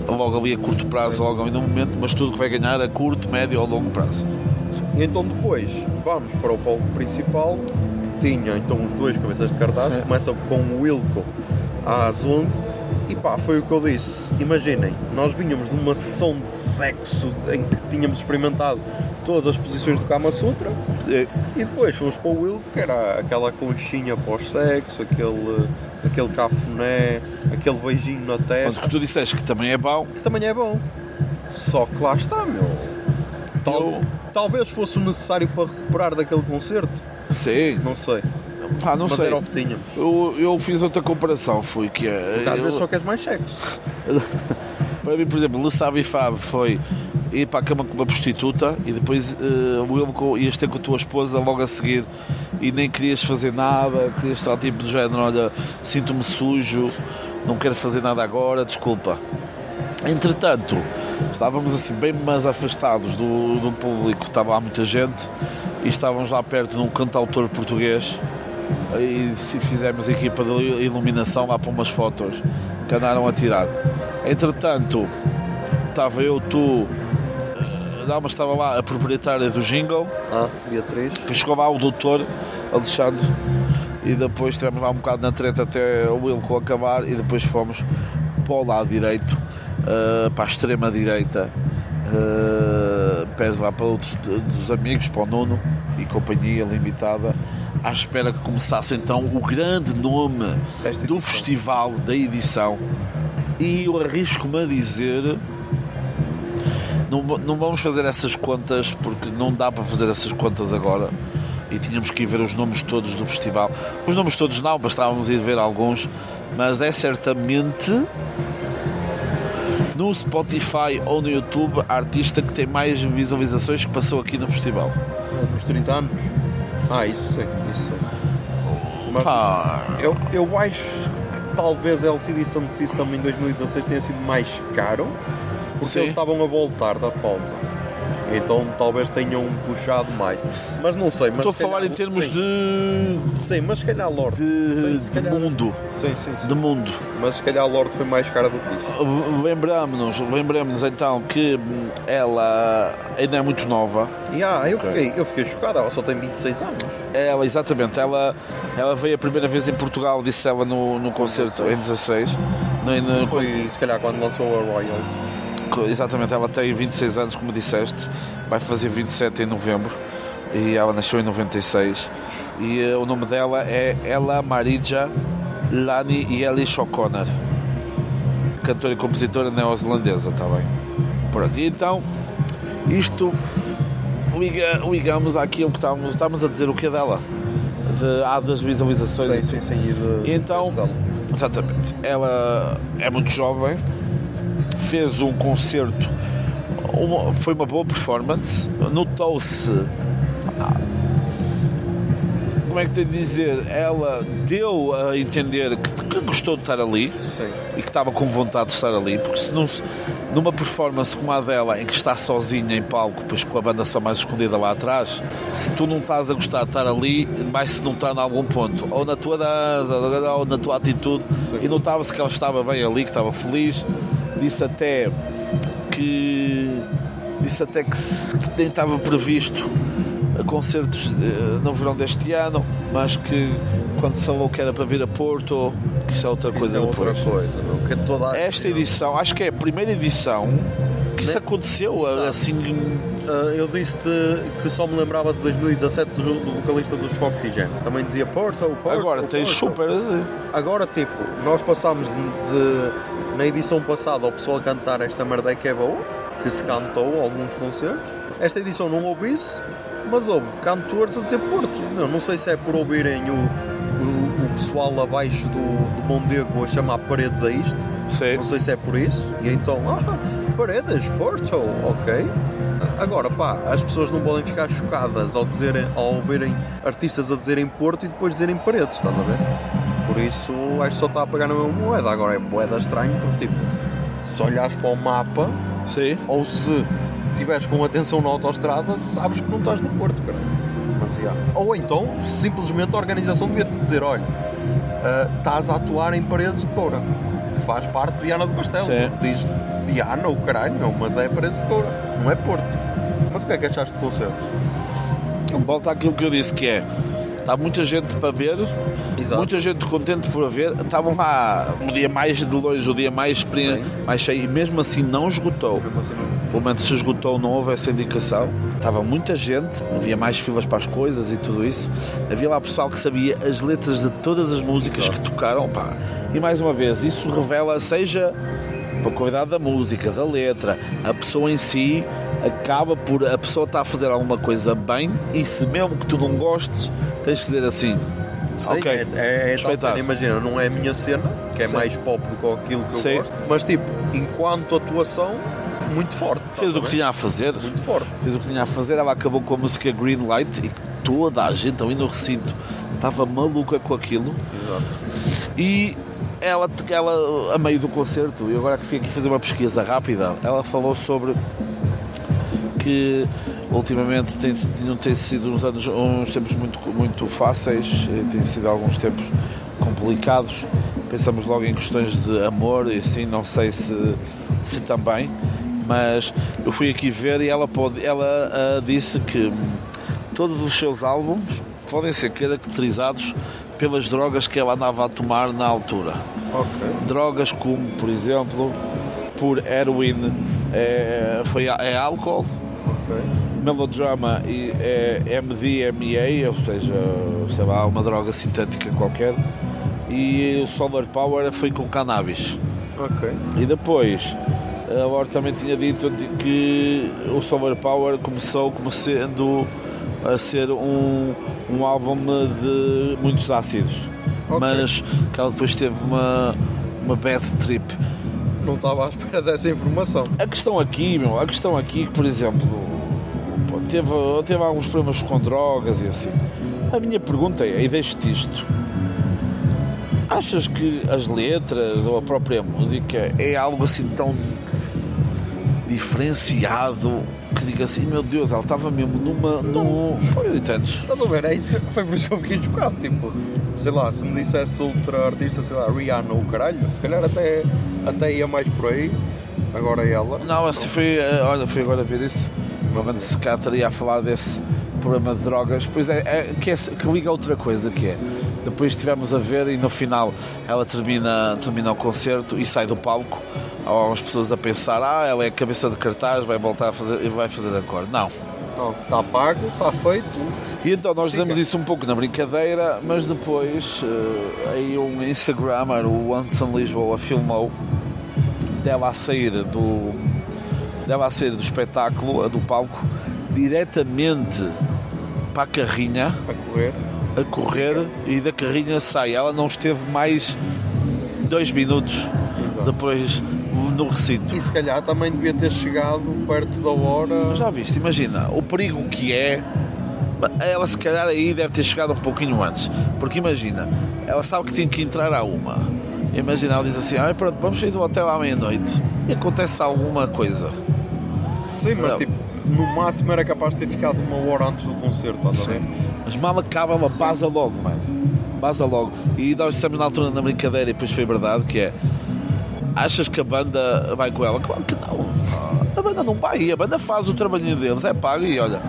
S2: logo ali a curto prazo, logo ali no momento, mas tudo que vai ganhar a curto, médio ou longo prazo.
S1: Então depois vamos para o palco principal. Tinha então os dois cabeças de cartaz.
S2: Sim.
S1: Começa com o Wilco às 11. E pá, foi o que eu disse. Imaginem, nós vinhamos de uma sessão de sexo em que tínhamos experimentado todas as posições do Kama Sutra.
S2: É,
S1: E depois fomos para o Wilco, que era aquela conchinha pós-sexo, aquele, aquele cafuné, aquele beijinho na
S2: Mas o
S1: testa.
S2: que tu disseste que também é bom,
S1: que também é bom. Só que lá está, meu. Tal-
S2: Eu-
S1: Talvez fosse o necessário para recuperar daquele concerto.
S2: sim,
S1: Não sei.
S2: Pá, não
S1: mas
S2: sei.
S1: era o que tínhamos.
S2: Eu, eu fiz outra comparação, foi que é.
S1: Às
S2: eu-
S1: vezes só queres mais sexo.
S2: Para mim, por exemplo, Le Sabe Fab foi ir para a cama com uma prostituta e depois uh, ias ter com a tua esposa logo a seguir e nem querias fazer nada, querias só tipo do género, olha, sinto-me sujo, não quero fazer nada agora, desculpa. Entretanto, estávamos assim bem mais afastados do, do público, estava lá muita gente e estávamos lá perto de um cantautor português e se fizemos equipa de iluminação lá para umas fotos que andaram a tirar. Entretanto, estava eu, tu, não, mas estava lá a proprietária do jingle,
S1: Ah, Beatriz.
S2: depois chegou lá o doutor Alexandre e depois estivemos lá um bocado na treta até o Wilco acabar e depois fomos para o lado direito, eh, para a extrema direita, eh, perto lá para outros dos amigos, para o Nuno e companhia limitada, à espera que começasse então o grande nome do festival, da edição. E eu arrisco-me a dizer não, não vamos fazer essas contas porque não dá para fazer essas contas agora e tínhamos que ir ver os nomes todos do festival. Os nomes todos não, bastávamos ir ver alguns, mas é certamente no Spotify ou no YouTube a artista que tem mais visualizações que passou aqui no festival.
S1: Nos 30 anos. Ah, isso sei, isso sei. Mas
S2: Pá,
S1: eu, eu acho que talvez a LCD Sound System em 2016 tenha sido mais caro porque
S2: Sim.
S1: eles estavam a voltar da pausa. Então talvez tenham puxado mais. Mas não sei. Mas
S2: estou a
S1: se calhar-
S2: falar em termos
S1: sim,
S2: de,
S1: Sim, mas se calhar Lorde.
S2: de,
S1: Sim,
S2: de
S1: calhar-
S2: mundo.
S1: Sim, sim, sim.
S2: De mundo.
S1: Mas se calhar Lorde foi mais cara do que isso.
S2: Lembramos-nos lembramos então que ela ainda é muito nova.
S1: E ah, eu,
S2: Ok.
S1: fiquei, eu fiquei chocado, ela só tem 26 anos.
S2: Ela, exatamente, ela, ela veio a primeira vez em Portugal, disse ela no, no concerto em 16. No, no-
S1: Foi se calhar quando lançou a Royals.
S2: Exatamente, ela tem 26 anos, como disseste, vai fazer 27 em novembro. E ela nasceu em 96. E eh, o nome dela é Ella Marija Lani Elish O'Connor. Cantora e compositora neozelandesa, está bem? Pronto, e então, isto liga, ligamos àquilo que estávamos, estávamos a dizer o que é dela. De, há das visualizações.
S1: Sim, sim, sim. E de,
S2: E então, exatamente, ela é muito jovem, fez um concerto, uma- foi uma boa performance, notou-se. ah, Como é que tenho de dizer? Ela deu a entender que, que gostou de estar ali
S1: Sim.
S2: e que estava com vontade de estar ali, porque se não, se- numa performance como a dela, em que está sozinha em palco, depois com a banda só mais escondida lá atrás, se tu não estás a gostar de estar ali, vai-se notar em algum ponto, ou na tua dança, ou na tua atitude,
S1: Sim.
S2: e notava-se que ela estava bem ali, que estava feliz, disse até que disse até que, que nem estava previsto concertos eh, no verão deste ano, mas que quando se falou que era para vir a Porto, que isso é outra
S1: Isso
S2: coisa
S1: é outra
S2: depois.
S1: coisa, meu. Que é toda
S2: Esta edição, acho que é a primeira edição que isso aconteceu
S1: Sabe.
S2: assim.
S1: Ah, eu disse que só me lembrava de 2017 do, do vocalista dos Foxy Jam. Também dizia Porto, Porto.
S2: Agora tens
S1: Porto.
S2: super.
S1: Agora, tipo, nós passámos de, de- na edição passada ao pessoal cantar esta merda que é boa, que se cantou alguns concertos. Esta edição não houve isso, Mas houve cantores a dizer Porto. Não, não sei se é por ouvirem o, o, o pessoal abaixo do, do Mondego a chamar paredes a isto.
S2: Sim.
S1: Não sei se é por isso. E então, ah, paredes, Porto, ok. Agora, pá, as pessoas não podem ficar chocadas ao, dizerem, ao ouvirem artistas a dizerem Porto e depois dizerem paredes, estás a ver? Por isso, acho que só está a pagar na mesma moeda. Agora é moeda estranho, porque tipo, se olhares para o mapa
S2: Sim.
S1: ou se estiveres com atenção na autostrada, sabes que não estás no Porto, cara. Mas, yeah. Ou então, simplesmente a organização devia-te dizer: olha, ah, estás a atuar em paredes de Coura, que faz parte de Viana do Castelo.
S2: Sim.
S1: Diz Viana, o caralho, não, mas é paredes de Coura, não é Porto. Mas o que é que achaste do concerto?
S2: Volta àquilo que eu disse que é. Está muita gente para ver,
S1: Exato.
S2: muita gente contente por ver. Estavam lá o dia mais de longe, o dia mais,
S1: Sim.
S2: mais cheio, e mesmo assim não esgotou.
S1: Assim, não-
S2: Pelo menos se esgotou, não houve essa indicação. Estava muita gente, havia mais filas para as coisas e tudo isso. Havia lá pessoal que sabia as letras de todas as músicas que tocaram. Pá. E mais uma vez, isso revela, seja a qualidade da música, da letra, a pessoa em si acaba por a pessoa estar a fazer alguma coisa bem e se mesmo que tu não gostes, tens que dizer assim.
S1: Sei,
S2: ok,
S1: é, é, é tal cena, imagina, não é a minha cena, que é
S2: Sim.
S1: mais pop do que aquilo que eu
S2: Sim.
S1: gosto, mas tipo, enquanto atuação, muito forte.
S2: Fez
S1: estás
S2: o que tinha a fazer.
S1: Muito forte.
S2: fez o que tinha a fazer, ela acabou com a música Green Light e toda a gente ali no recinto estava maluca com aquilo
S1: Exato.
S2: e ela, ela a meio do concerto, e agora que fui aqui fazer uma pesquisa rápida, ela falou sobre que ultimamente tem, não tem sido uns, anos, uns tempos muito, muito fáceis, eh, têm sido alguns tempos complicados. Pensamos logo em questões de amor e assim, não sei se, se também, mas eu fui aqui ver e ela, pode, ela ah, disse que todos os seus álbuns podem ser caracterizados pelas drogas que ela andava a tomar na altura
S1: Ok.
S2: drogas como, por exemplo, por heroin é, foi, é álcool. Melodrama e é MDMA, ou seja, sei lá, uma droga sintética qualquer, e o solar power foi com cannabis.
S1: Ok.
S2: E depois, a Laura também tinha dito que o Solar Power começou como sendo a ser um, um álbum de muitos ácidos,
S1: Ok.
S2: mas que ela depois teve uma, uma bad trip.
S1: Não estava à espera dessa informação.
S2: A questão aqui, meu, a questão aqui, por exemplo, teve, teve alguns problemas com drogas e assim. A minha pergunta é, e deixo-te isto. Achas que as letras ou a própria música é algo assim tão diferenciado que diga assim, meu Deus, ela estava mesmo numa. num. Foi, entendes?
S1: Estás a ver? É isso que foi por isso que eu fiquei chocado. Tipo, sei lá, se me dissesse outra artista, sei lá, Rihanna ou caralho, se calhar até, até ia mais por aí. Agora ela.
S2: Não, assim foi. eh, Olha, fui agora ver isso. Provavelmente se cá estaria a falar desse problema de drogas. Pois é, é, que, é, que liga a outra coisa que é. Depois estivemos a ver e no final ela termina, termina o concerto e sai do palco. Há algumas pessoas a pensar, ah, ela é cabeça de cartaz, vai voltar a fazer e vai fazer acorde. Não.
S1: Está pago, está feito.
S2: E então nós
S1: Siga.
S2: dizemos isso um pouco na brincadeira, mas depois eh, aí um Instagrammer, o Anson Lisboa, filmou dela a sair do dela a sair do espetáculo, do palco, diretamente para a carrinha
S1: A correr.
S2: a correr e da carrinha sai. Ela não esteve mais dois minutos
S1: Exato.
S2: depois no recinto.
S1: E se calhar também devia ter chegado perto da hora.
S2: Já viste, imagina o perigo que é. Ela se calhar aí deve ter chegado um pouquinho antes. Porque imagina, ela sabe que tem que entrar à uma. Imagina, ela diz assim, ah, pronto, vamos sair do hotel à meia-noite. E acontece alguma coisa.
S1: Sim, mas tipo, no máximo era capaz de ter ficado uma hora antes do concerto, estás a ver?
S2: Mas mal acaba, ela baza logo, mano. Baza logo. E nós dissemos na altura na brincadeira e depois foi verdade que é. Achas que a banda vai com ela? Claro que não. A banda não vai. A banda faz o trabalhinho deles, é pago e olha.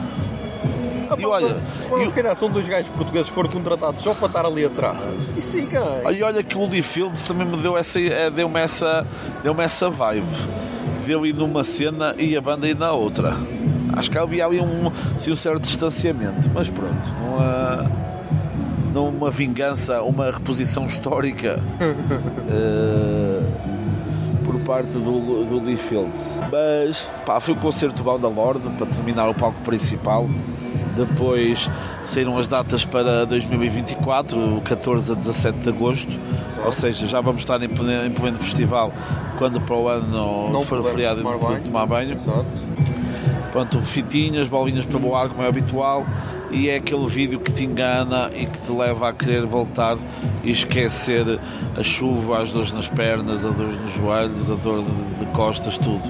S2: E olha,
S1: Mas,
S2: e-
S1: se calhar são dois gajos portugueses que foram contratados só para estar ali atrás. E siga.
S2: E olha que o Lee Fields também me deu essa, eh, deu-me essa, deu-me essa vibe. Viu ir numa cena e a banda ir na outra. Acho que havia ali um, sim, um certo distanciamento, mas pronto, numa, numa vingança, uma reposição histórica eh, por parte do, do Lee Fields. Mas pá, foi o concerto bom da Lorde para terminar o palco principal. Depois saíram as datas para 2024, 14 a 17 de agosto. Ou seja, já vamos estar em pleno, em pleno festival quando para o ano for
S1: podemos
S2: feriado e
S1: tomar banho.
S2: tomar banho.
S1: Exato.
S2: Pronto, fitinhas, bolinhas para voar, como é habitual, e é aquele vídeo que te engana e que te leva a querer voltar e esquecer a chuva, as dores nas pernas, a dores nos joelhos, a dor de costas, tudo.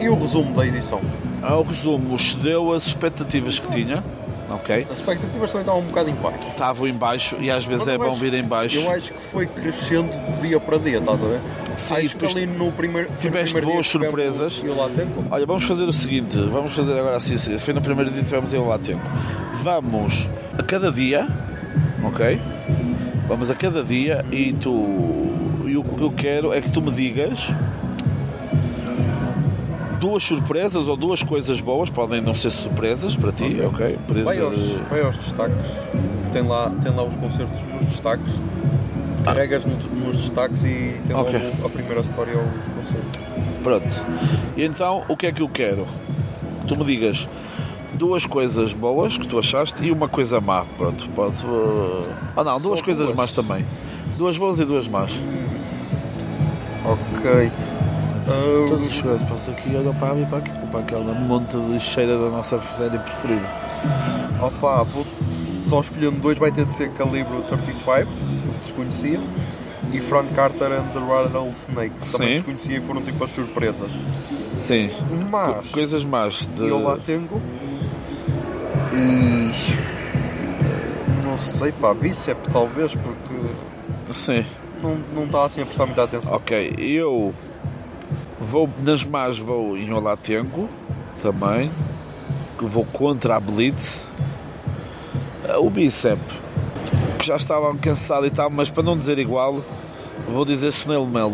S1: E o resumo da edição?
S2: Ao resumo, excedeu as expectativas que tinha, ok?
S1: As expectativas também estavam um bocado em baixo.
S2: Estavam em baixo e às vezes
S1: Mas
S2: é bom
S1: acho-
S2: vir em baixo.
S1: Eu acho que foi crescendo de dia para dia, estás a ver?
S2: Sim,
S1: acho que ali no primeiro. foi no
S2: tiveste
S1: primeiro
S2: boas surpresas.
S1: tempo.
S2: Olha, vamos fazer o seguinte, vamos fazer agora assim, assim. foi no primeiro dia que tivemos eu lá tempo. Vamos a cada dia, ok? Vamos a cada dia e tu. E o que eu quero é que tu me digas duas surpresas ou duas coisas boas, podem não ser surpresas para ti, ok? Poder
S1: Vai
S2: ser-
S1: aos, vai aos destaques, que tem lá, tem lá os concertos nos destaques. Carregas no- nos destaques e tem
S2: Ah. Ok.
S1: logo a primeira história aos concertos.
S2: Pronto. E então, o que é que eu quero? Que tu me digas duas coisas boas que tu achaste e uma coisa má. Pronto, pode. uh, Ah, não, duas
S1: Só
S2: coisas
S1: duas?
S2: más também. Duas boas e duas más.
S1: Ok. Ah,
S2: Todos os seguranças passam aqui e olham para mim para, aqui, para aquela monte de cheira da nossa série preferida.
S1: Opa, vou só escolhendo dois, vai ter de ser Calibro 35, que desconhecia, e Frank Carter and the Rattlesnake, que também desconhecia e foram tipo as surpresas.
S2: Sim.
S1: Mas,
S2: Coisas más. De...
S1: eu lá tenho. E. Não sei, pá, bíceps talvez, porque
S2: Sim.
S1: não, não está assim a prestar muita atenção.
S2: Ok, eu vou nas más vou em Olatengo também. que Vou contra a Blitz. Ah, O bíceps, que já estava cansado e tal, mas para não dizer igual, vou dizer Snail Mel.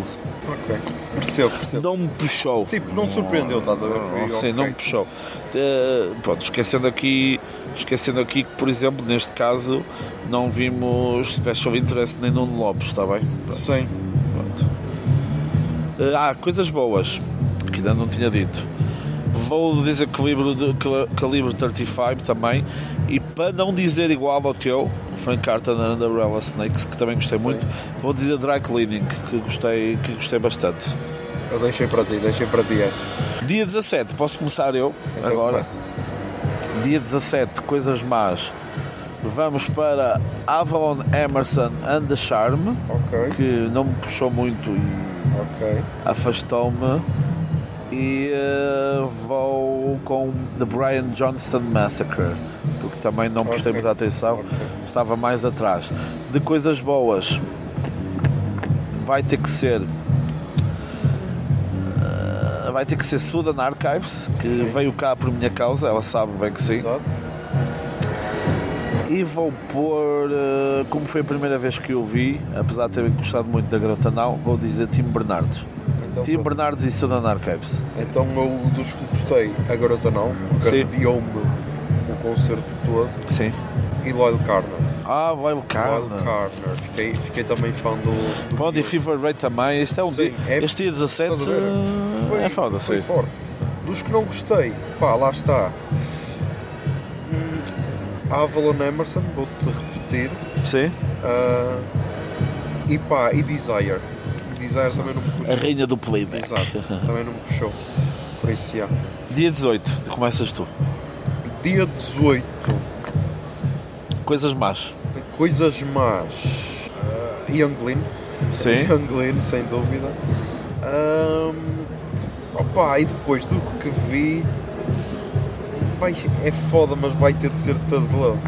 S1: Ok, percebo, percebo.
S2: Não me puxou.
S1: Tipo, não surpreendeu, estás a ver? Foi
S2: Sim, não me puxou. Eh, pronto, esquecendo aqui, esquecendo aqui que, por exemplo, neste caso, não vimos Special Interest nem Nuno Lopes, está bem? Pronto.
S1: Sim.
S2: Eh, Ah, coisas boas, que ainda não tinha dito. Vou dizer calibre, calibre 35 também. E para não dizer igual ao teu, Frank Carter and the Umbrella Snakes, que também gostei muito, vou dizer Dry Cleaning, que gostei, que gostei bastante.
S1: Eu deixei para ti, deixei para ti essa.
S2: Dia 17, posso começar eu
S1: Então
S2: agora?
S1: começa.
S2: Dia 17, coisas más. Vamos para Avalon Emerson and the Charm,
S1: Ok,
S2: que não me puxou muito e
S1: ok.
S2: afastou-me. E eh, vou com The Brian Johnston Massacre, porque também não prestei
S1: Ok.
S2: muita atenção,
S1: Ok.
S2: estava mais atrás. De coisas boas, vai ter que ser. eh, vai ter que ser Sudan Archives, que
S1: Sim.
S2: veio cá por minha causa, ela sabe bem que sim.
S1: Exato.
S2: E vou pôr, eh, como foi a primeira vez que eu vi, apesar de ter gostado muito da Grota Não, vou dizer Tim Bernardes.
S1: Então,
S2: Tim Bernardes e Sudan Archives.
S1: então eu dos que gostei, a garota não, arrepiou-me o concerto todo.
S2: Sim.
S1: E Lloyd Carner.
S2: Ah,
S1: Lloyd
S2: Carna.
S1: Carner. Fiquei, fiquei também fã do. do
S2: e
S1: Kill.
S2: Fever Ray também. Este é um
S1: Sim,
S2: dia.
S1: é-
S2: este dia 17
S1: Estás a ver? Foi,
S2: é foda,
S1: foi
S2: sim.
S1: forte. Dos que não gostei, pá, lá está. Avalon Emerson, vou-te repetir.
S2: Sim.
S1: Ah, e pá, e Desire. Desire também não me
S2: A
S1: puxou.
S2: rainha do playback.
S1: Exato, também não me puxou. Por isso, já.
S2: Dia 18, começas tu.
S1: Dia 18,
S2: Coisas más.
S1: coisas más. Ah, Young Lean.
S2: Sim.
S1: Young Lean, sem dúvida. Ahm, opa, e depois do que vi, vai, é foda, mas vai ter de ser Taz Love.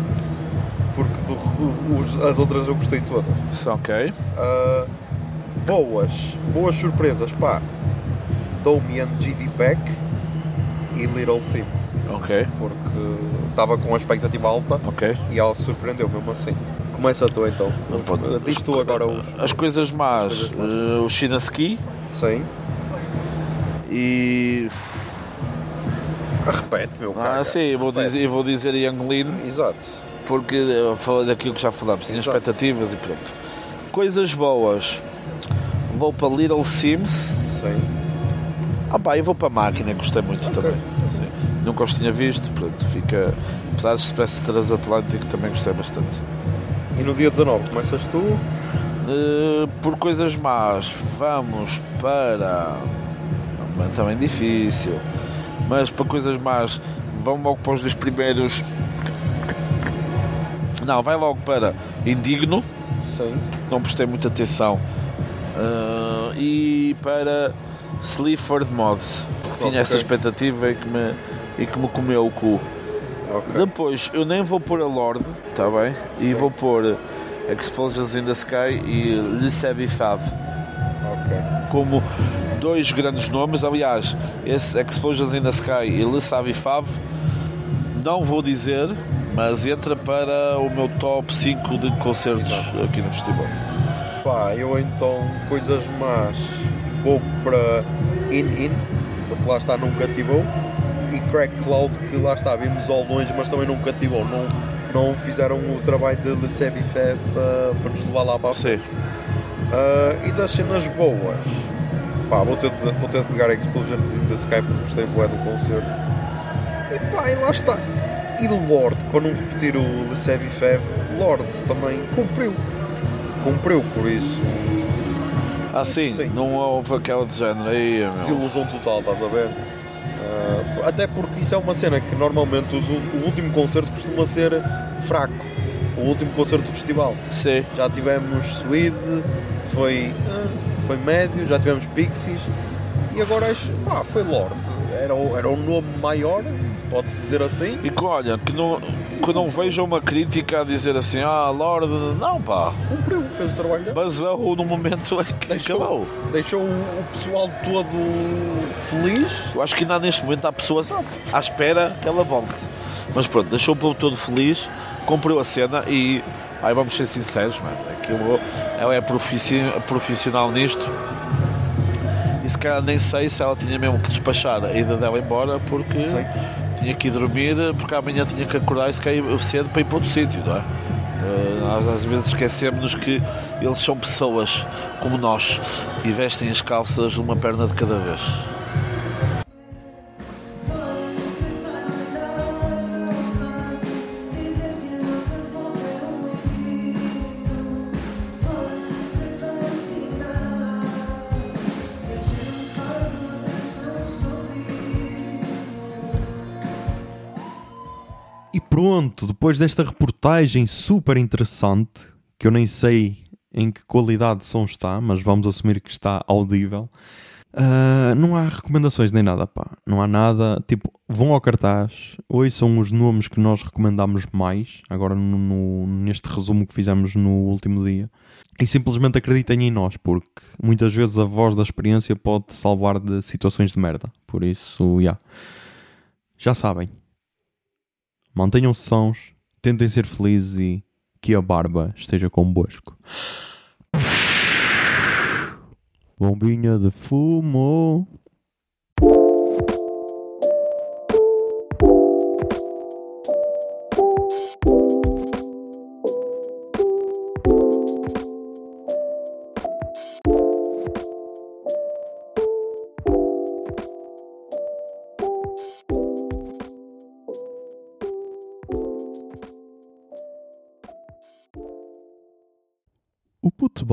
S1: Porque do- os- as outras eu gostei todas.
S2: Ok.
S1: Ah, boas, boas surpresas, pá. Domian GD Peck e Little Sims.
S2: Ok.
S1: Porque estava com uma expectativa alta
S2: Ok.
S1: e ela surpreendeu mesmo assim. Começa tu então. Diz tu agora os.
S2: As coisas más. eh, o China Ski
S1: Sim.
S2: e.
S1: Repete, meu cara.
S2: Ah, sim, eu vou
S1: Repete.
S2: dizer, eu vou dizer Young Lean.
S1: Exato.
S2: porque eu falei daquilo que já falámos, tinha expectativas e pronto. Coisas boas. Vou para Little Sims.
S1: Sim.
S2: Ah pá, eu vou para a máquina, gostei muito
S1: Ok.
S2: também. Sim. nunca os tinha visto, portanto fica. Apesar de Expresso Transatlântico também gostei bastante.
S1: E no dia 19 começas tu?
S2: Uh, por coisas más, vamos para. Também difícil, mas para coisas más, vamos logo para os dois primeiros. Não, vai logo para Indigno,
S1: Sim.
S2: não prestei muita atenção. Uh, e para Sleaford Mods, tinha essa expectativa e que, me, e que me comeu o cu.
S1: Ok.
S2: Depois, eu nem vou pôr a Lorde, está bem? E vou pôr Explosions in the Sky e Le Savy Fave
S1: Ok.
S2: como dois grandes nomes. Aliás, esse Explosions in the Sky e Le Savy Fave não vou dizer, mas entra para o meu top 5 de concertos aqui no festival.
S1: Pá, eu então, coisas más, vou para In In, porque lá está, não cativou. E Crack Cloud, que lá está, vimos ao longe, mas também não cativou. Não, não fizeram o trabalho de Le Sebi Feb para, para nos levar lá para a frente.
S2: Sim,
S1: Ah, e das cenas boas, pá, vou ter, de, vou ter de pegar Explosions in the Sky porque gostei bué do concerto. E pá, e lá está. E Lorde, para não repetir o Le Sebi Feb, Lorde também cumpriu. Cumpriu, por isso,
S2: ah, sim,
S1: Sim.
S2: não houve aquela de género aí, meu.
S1: desilusão total, estás a ver? Ah, até porque isso é uma cena que normalmente os- o último concerto costuma ser fraco. O último concerto do festival.
S2: Sim,
S1: Já tivemos Swede, que foi, ah, foi médio, já tivemos Pixies e agora acho, pá, foi Lorde. Era, o- era um nome maior, pode-se dizer assim.
S2: e que olha, que não, que não veja uma crítica a dizer assim, ah, Lorde, não pá,
S1: Cumpriu, fez o trabalho dele.
S2: basou no momento em que
S1: Deixou,
S2: acabou.
S1: deixou o o pessoal todo feliz.
S2: Eu acho que ainda neste momento há pessoas à espera que ela volte. Mas pronto, deixou o povo todo feliz, cumpriu a cena e. Ai, vamos ser sinceros, mano. Aquilo, ela é profissional nisto. E se calhar nem sei se ela tinha mesmo que despachar a ida dela embora porque
S1: Sim.
S2: tinha que ir dormir, porque amanhã tinha que acordar e se cair cedo para ir para outro sítio, não é? Eh, Nós às vezes esquecemos-nos que eles são pessoas como nós e vestem as calças uma perna de cada vez.
S3: Pronto, depois desta reportagem super interessante, que eu nem sei em que qualidade de som está, mas vamos assumir que está audível. ah, não há recomendações nem nada, pá. Não há nada. Tipo, vão ao cartaz, ouçam os nomes que nós recomendamos mais, agora no- no- neste resumo que fizemos no último dia. E simplesmente acreditem em nós, porque muitas vezes a voz da experiência pode salvar de situações de merda. Por isso, já. Já sabem. Mantenham-se sãos, tentem ser felizes e que a barba esteja convosco. Bombinha de fumo.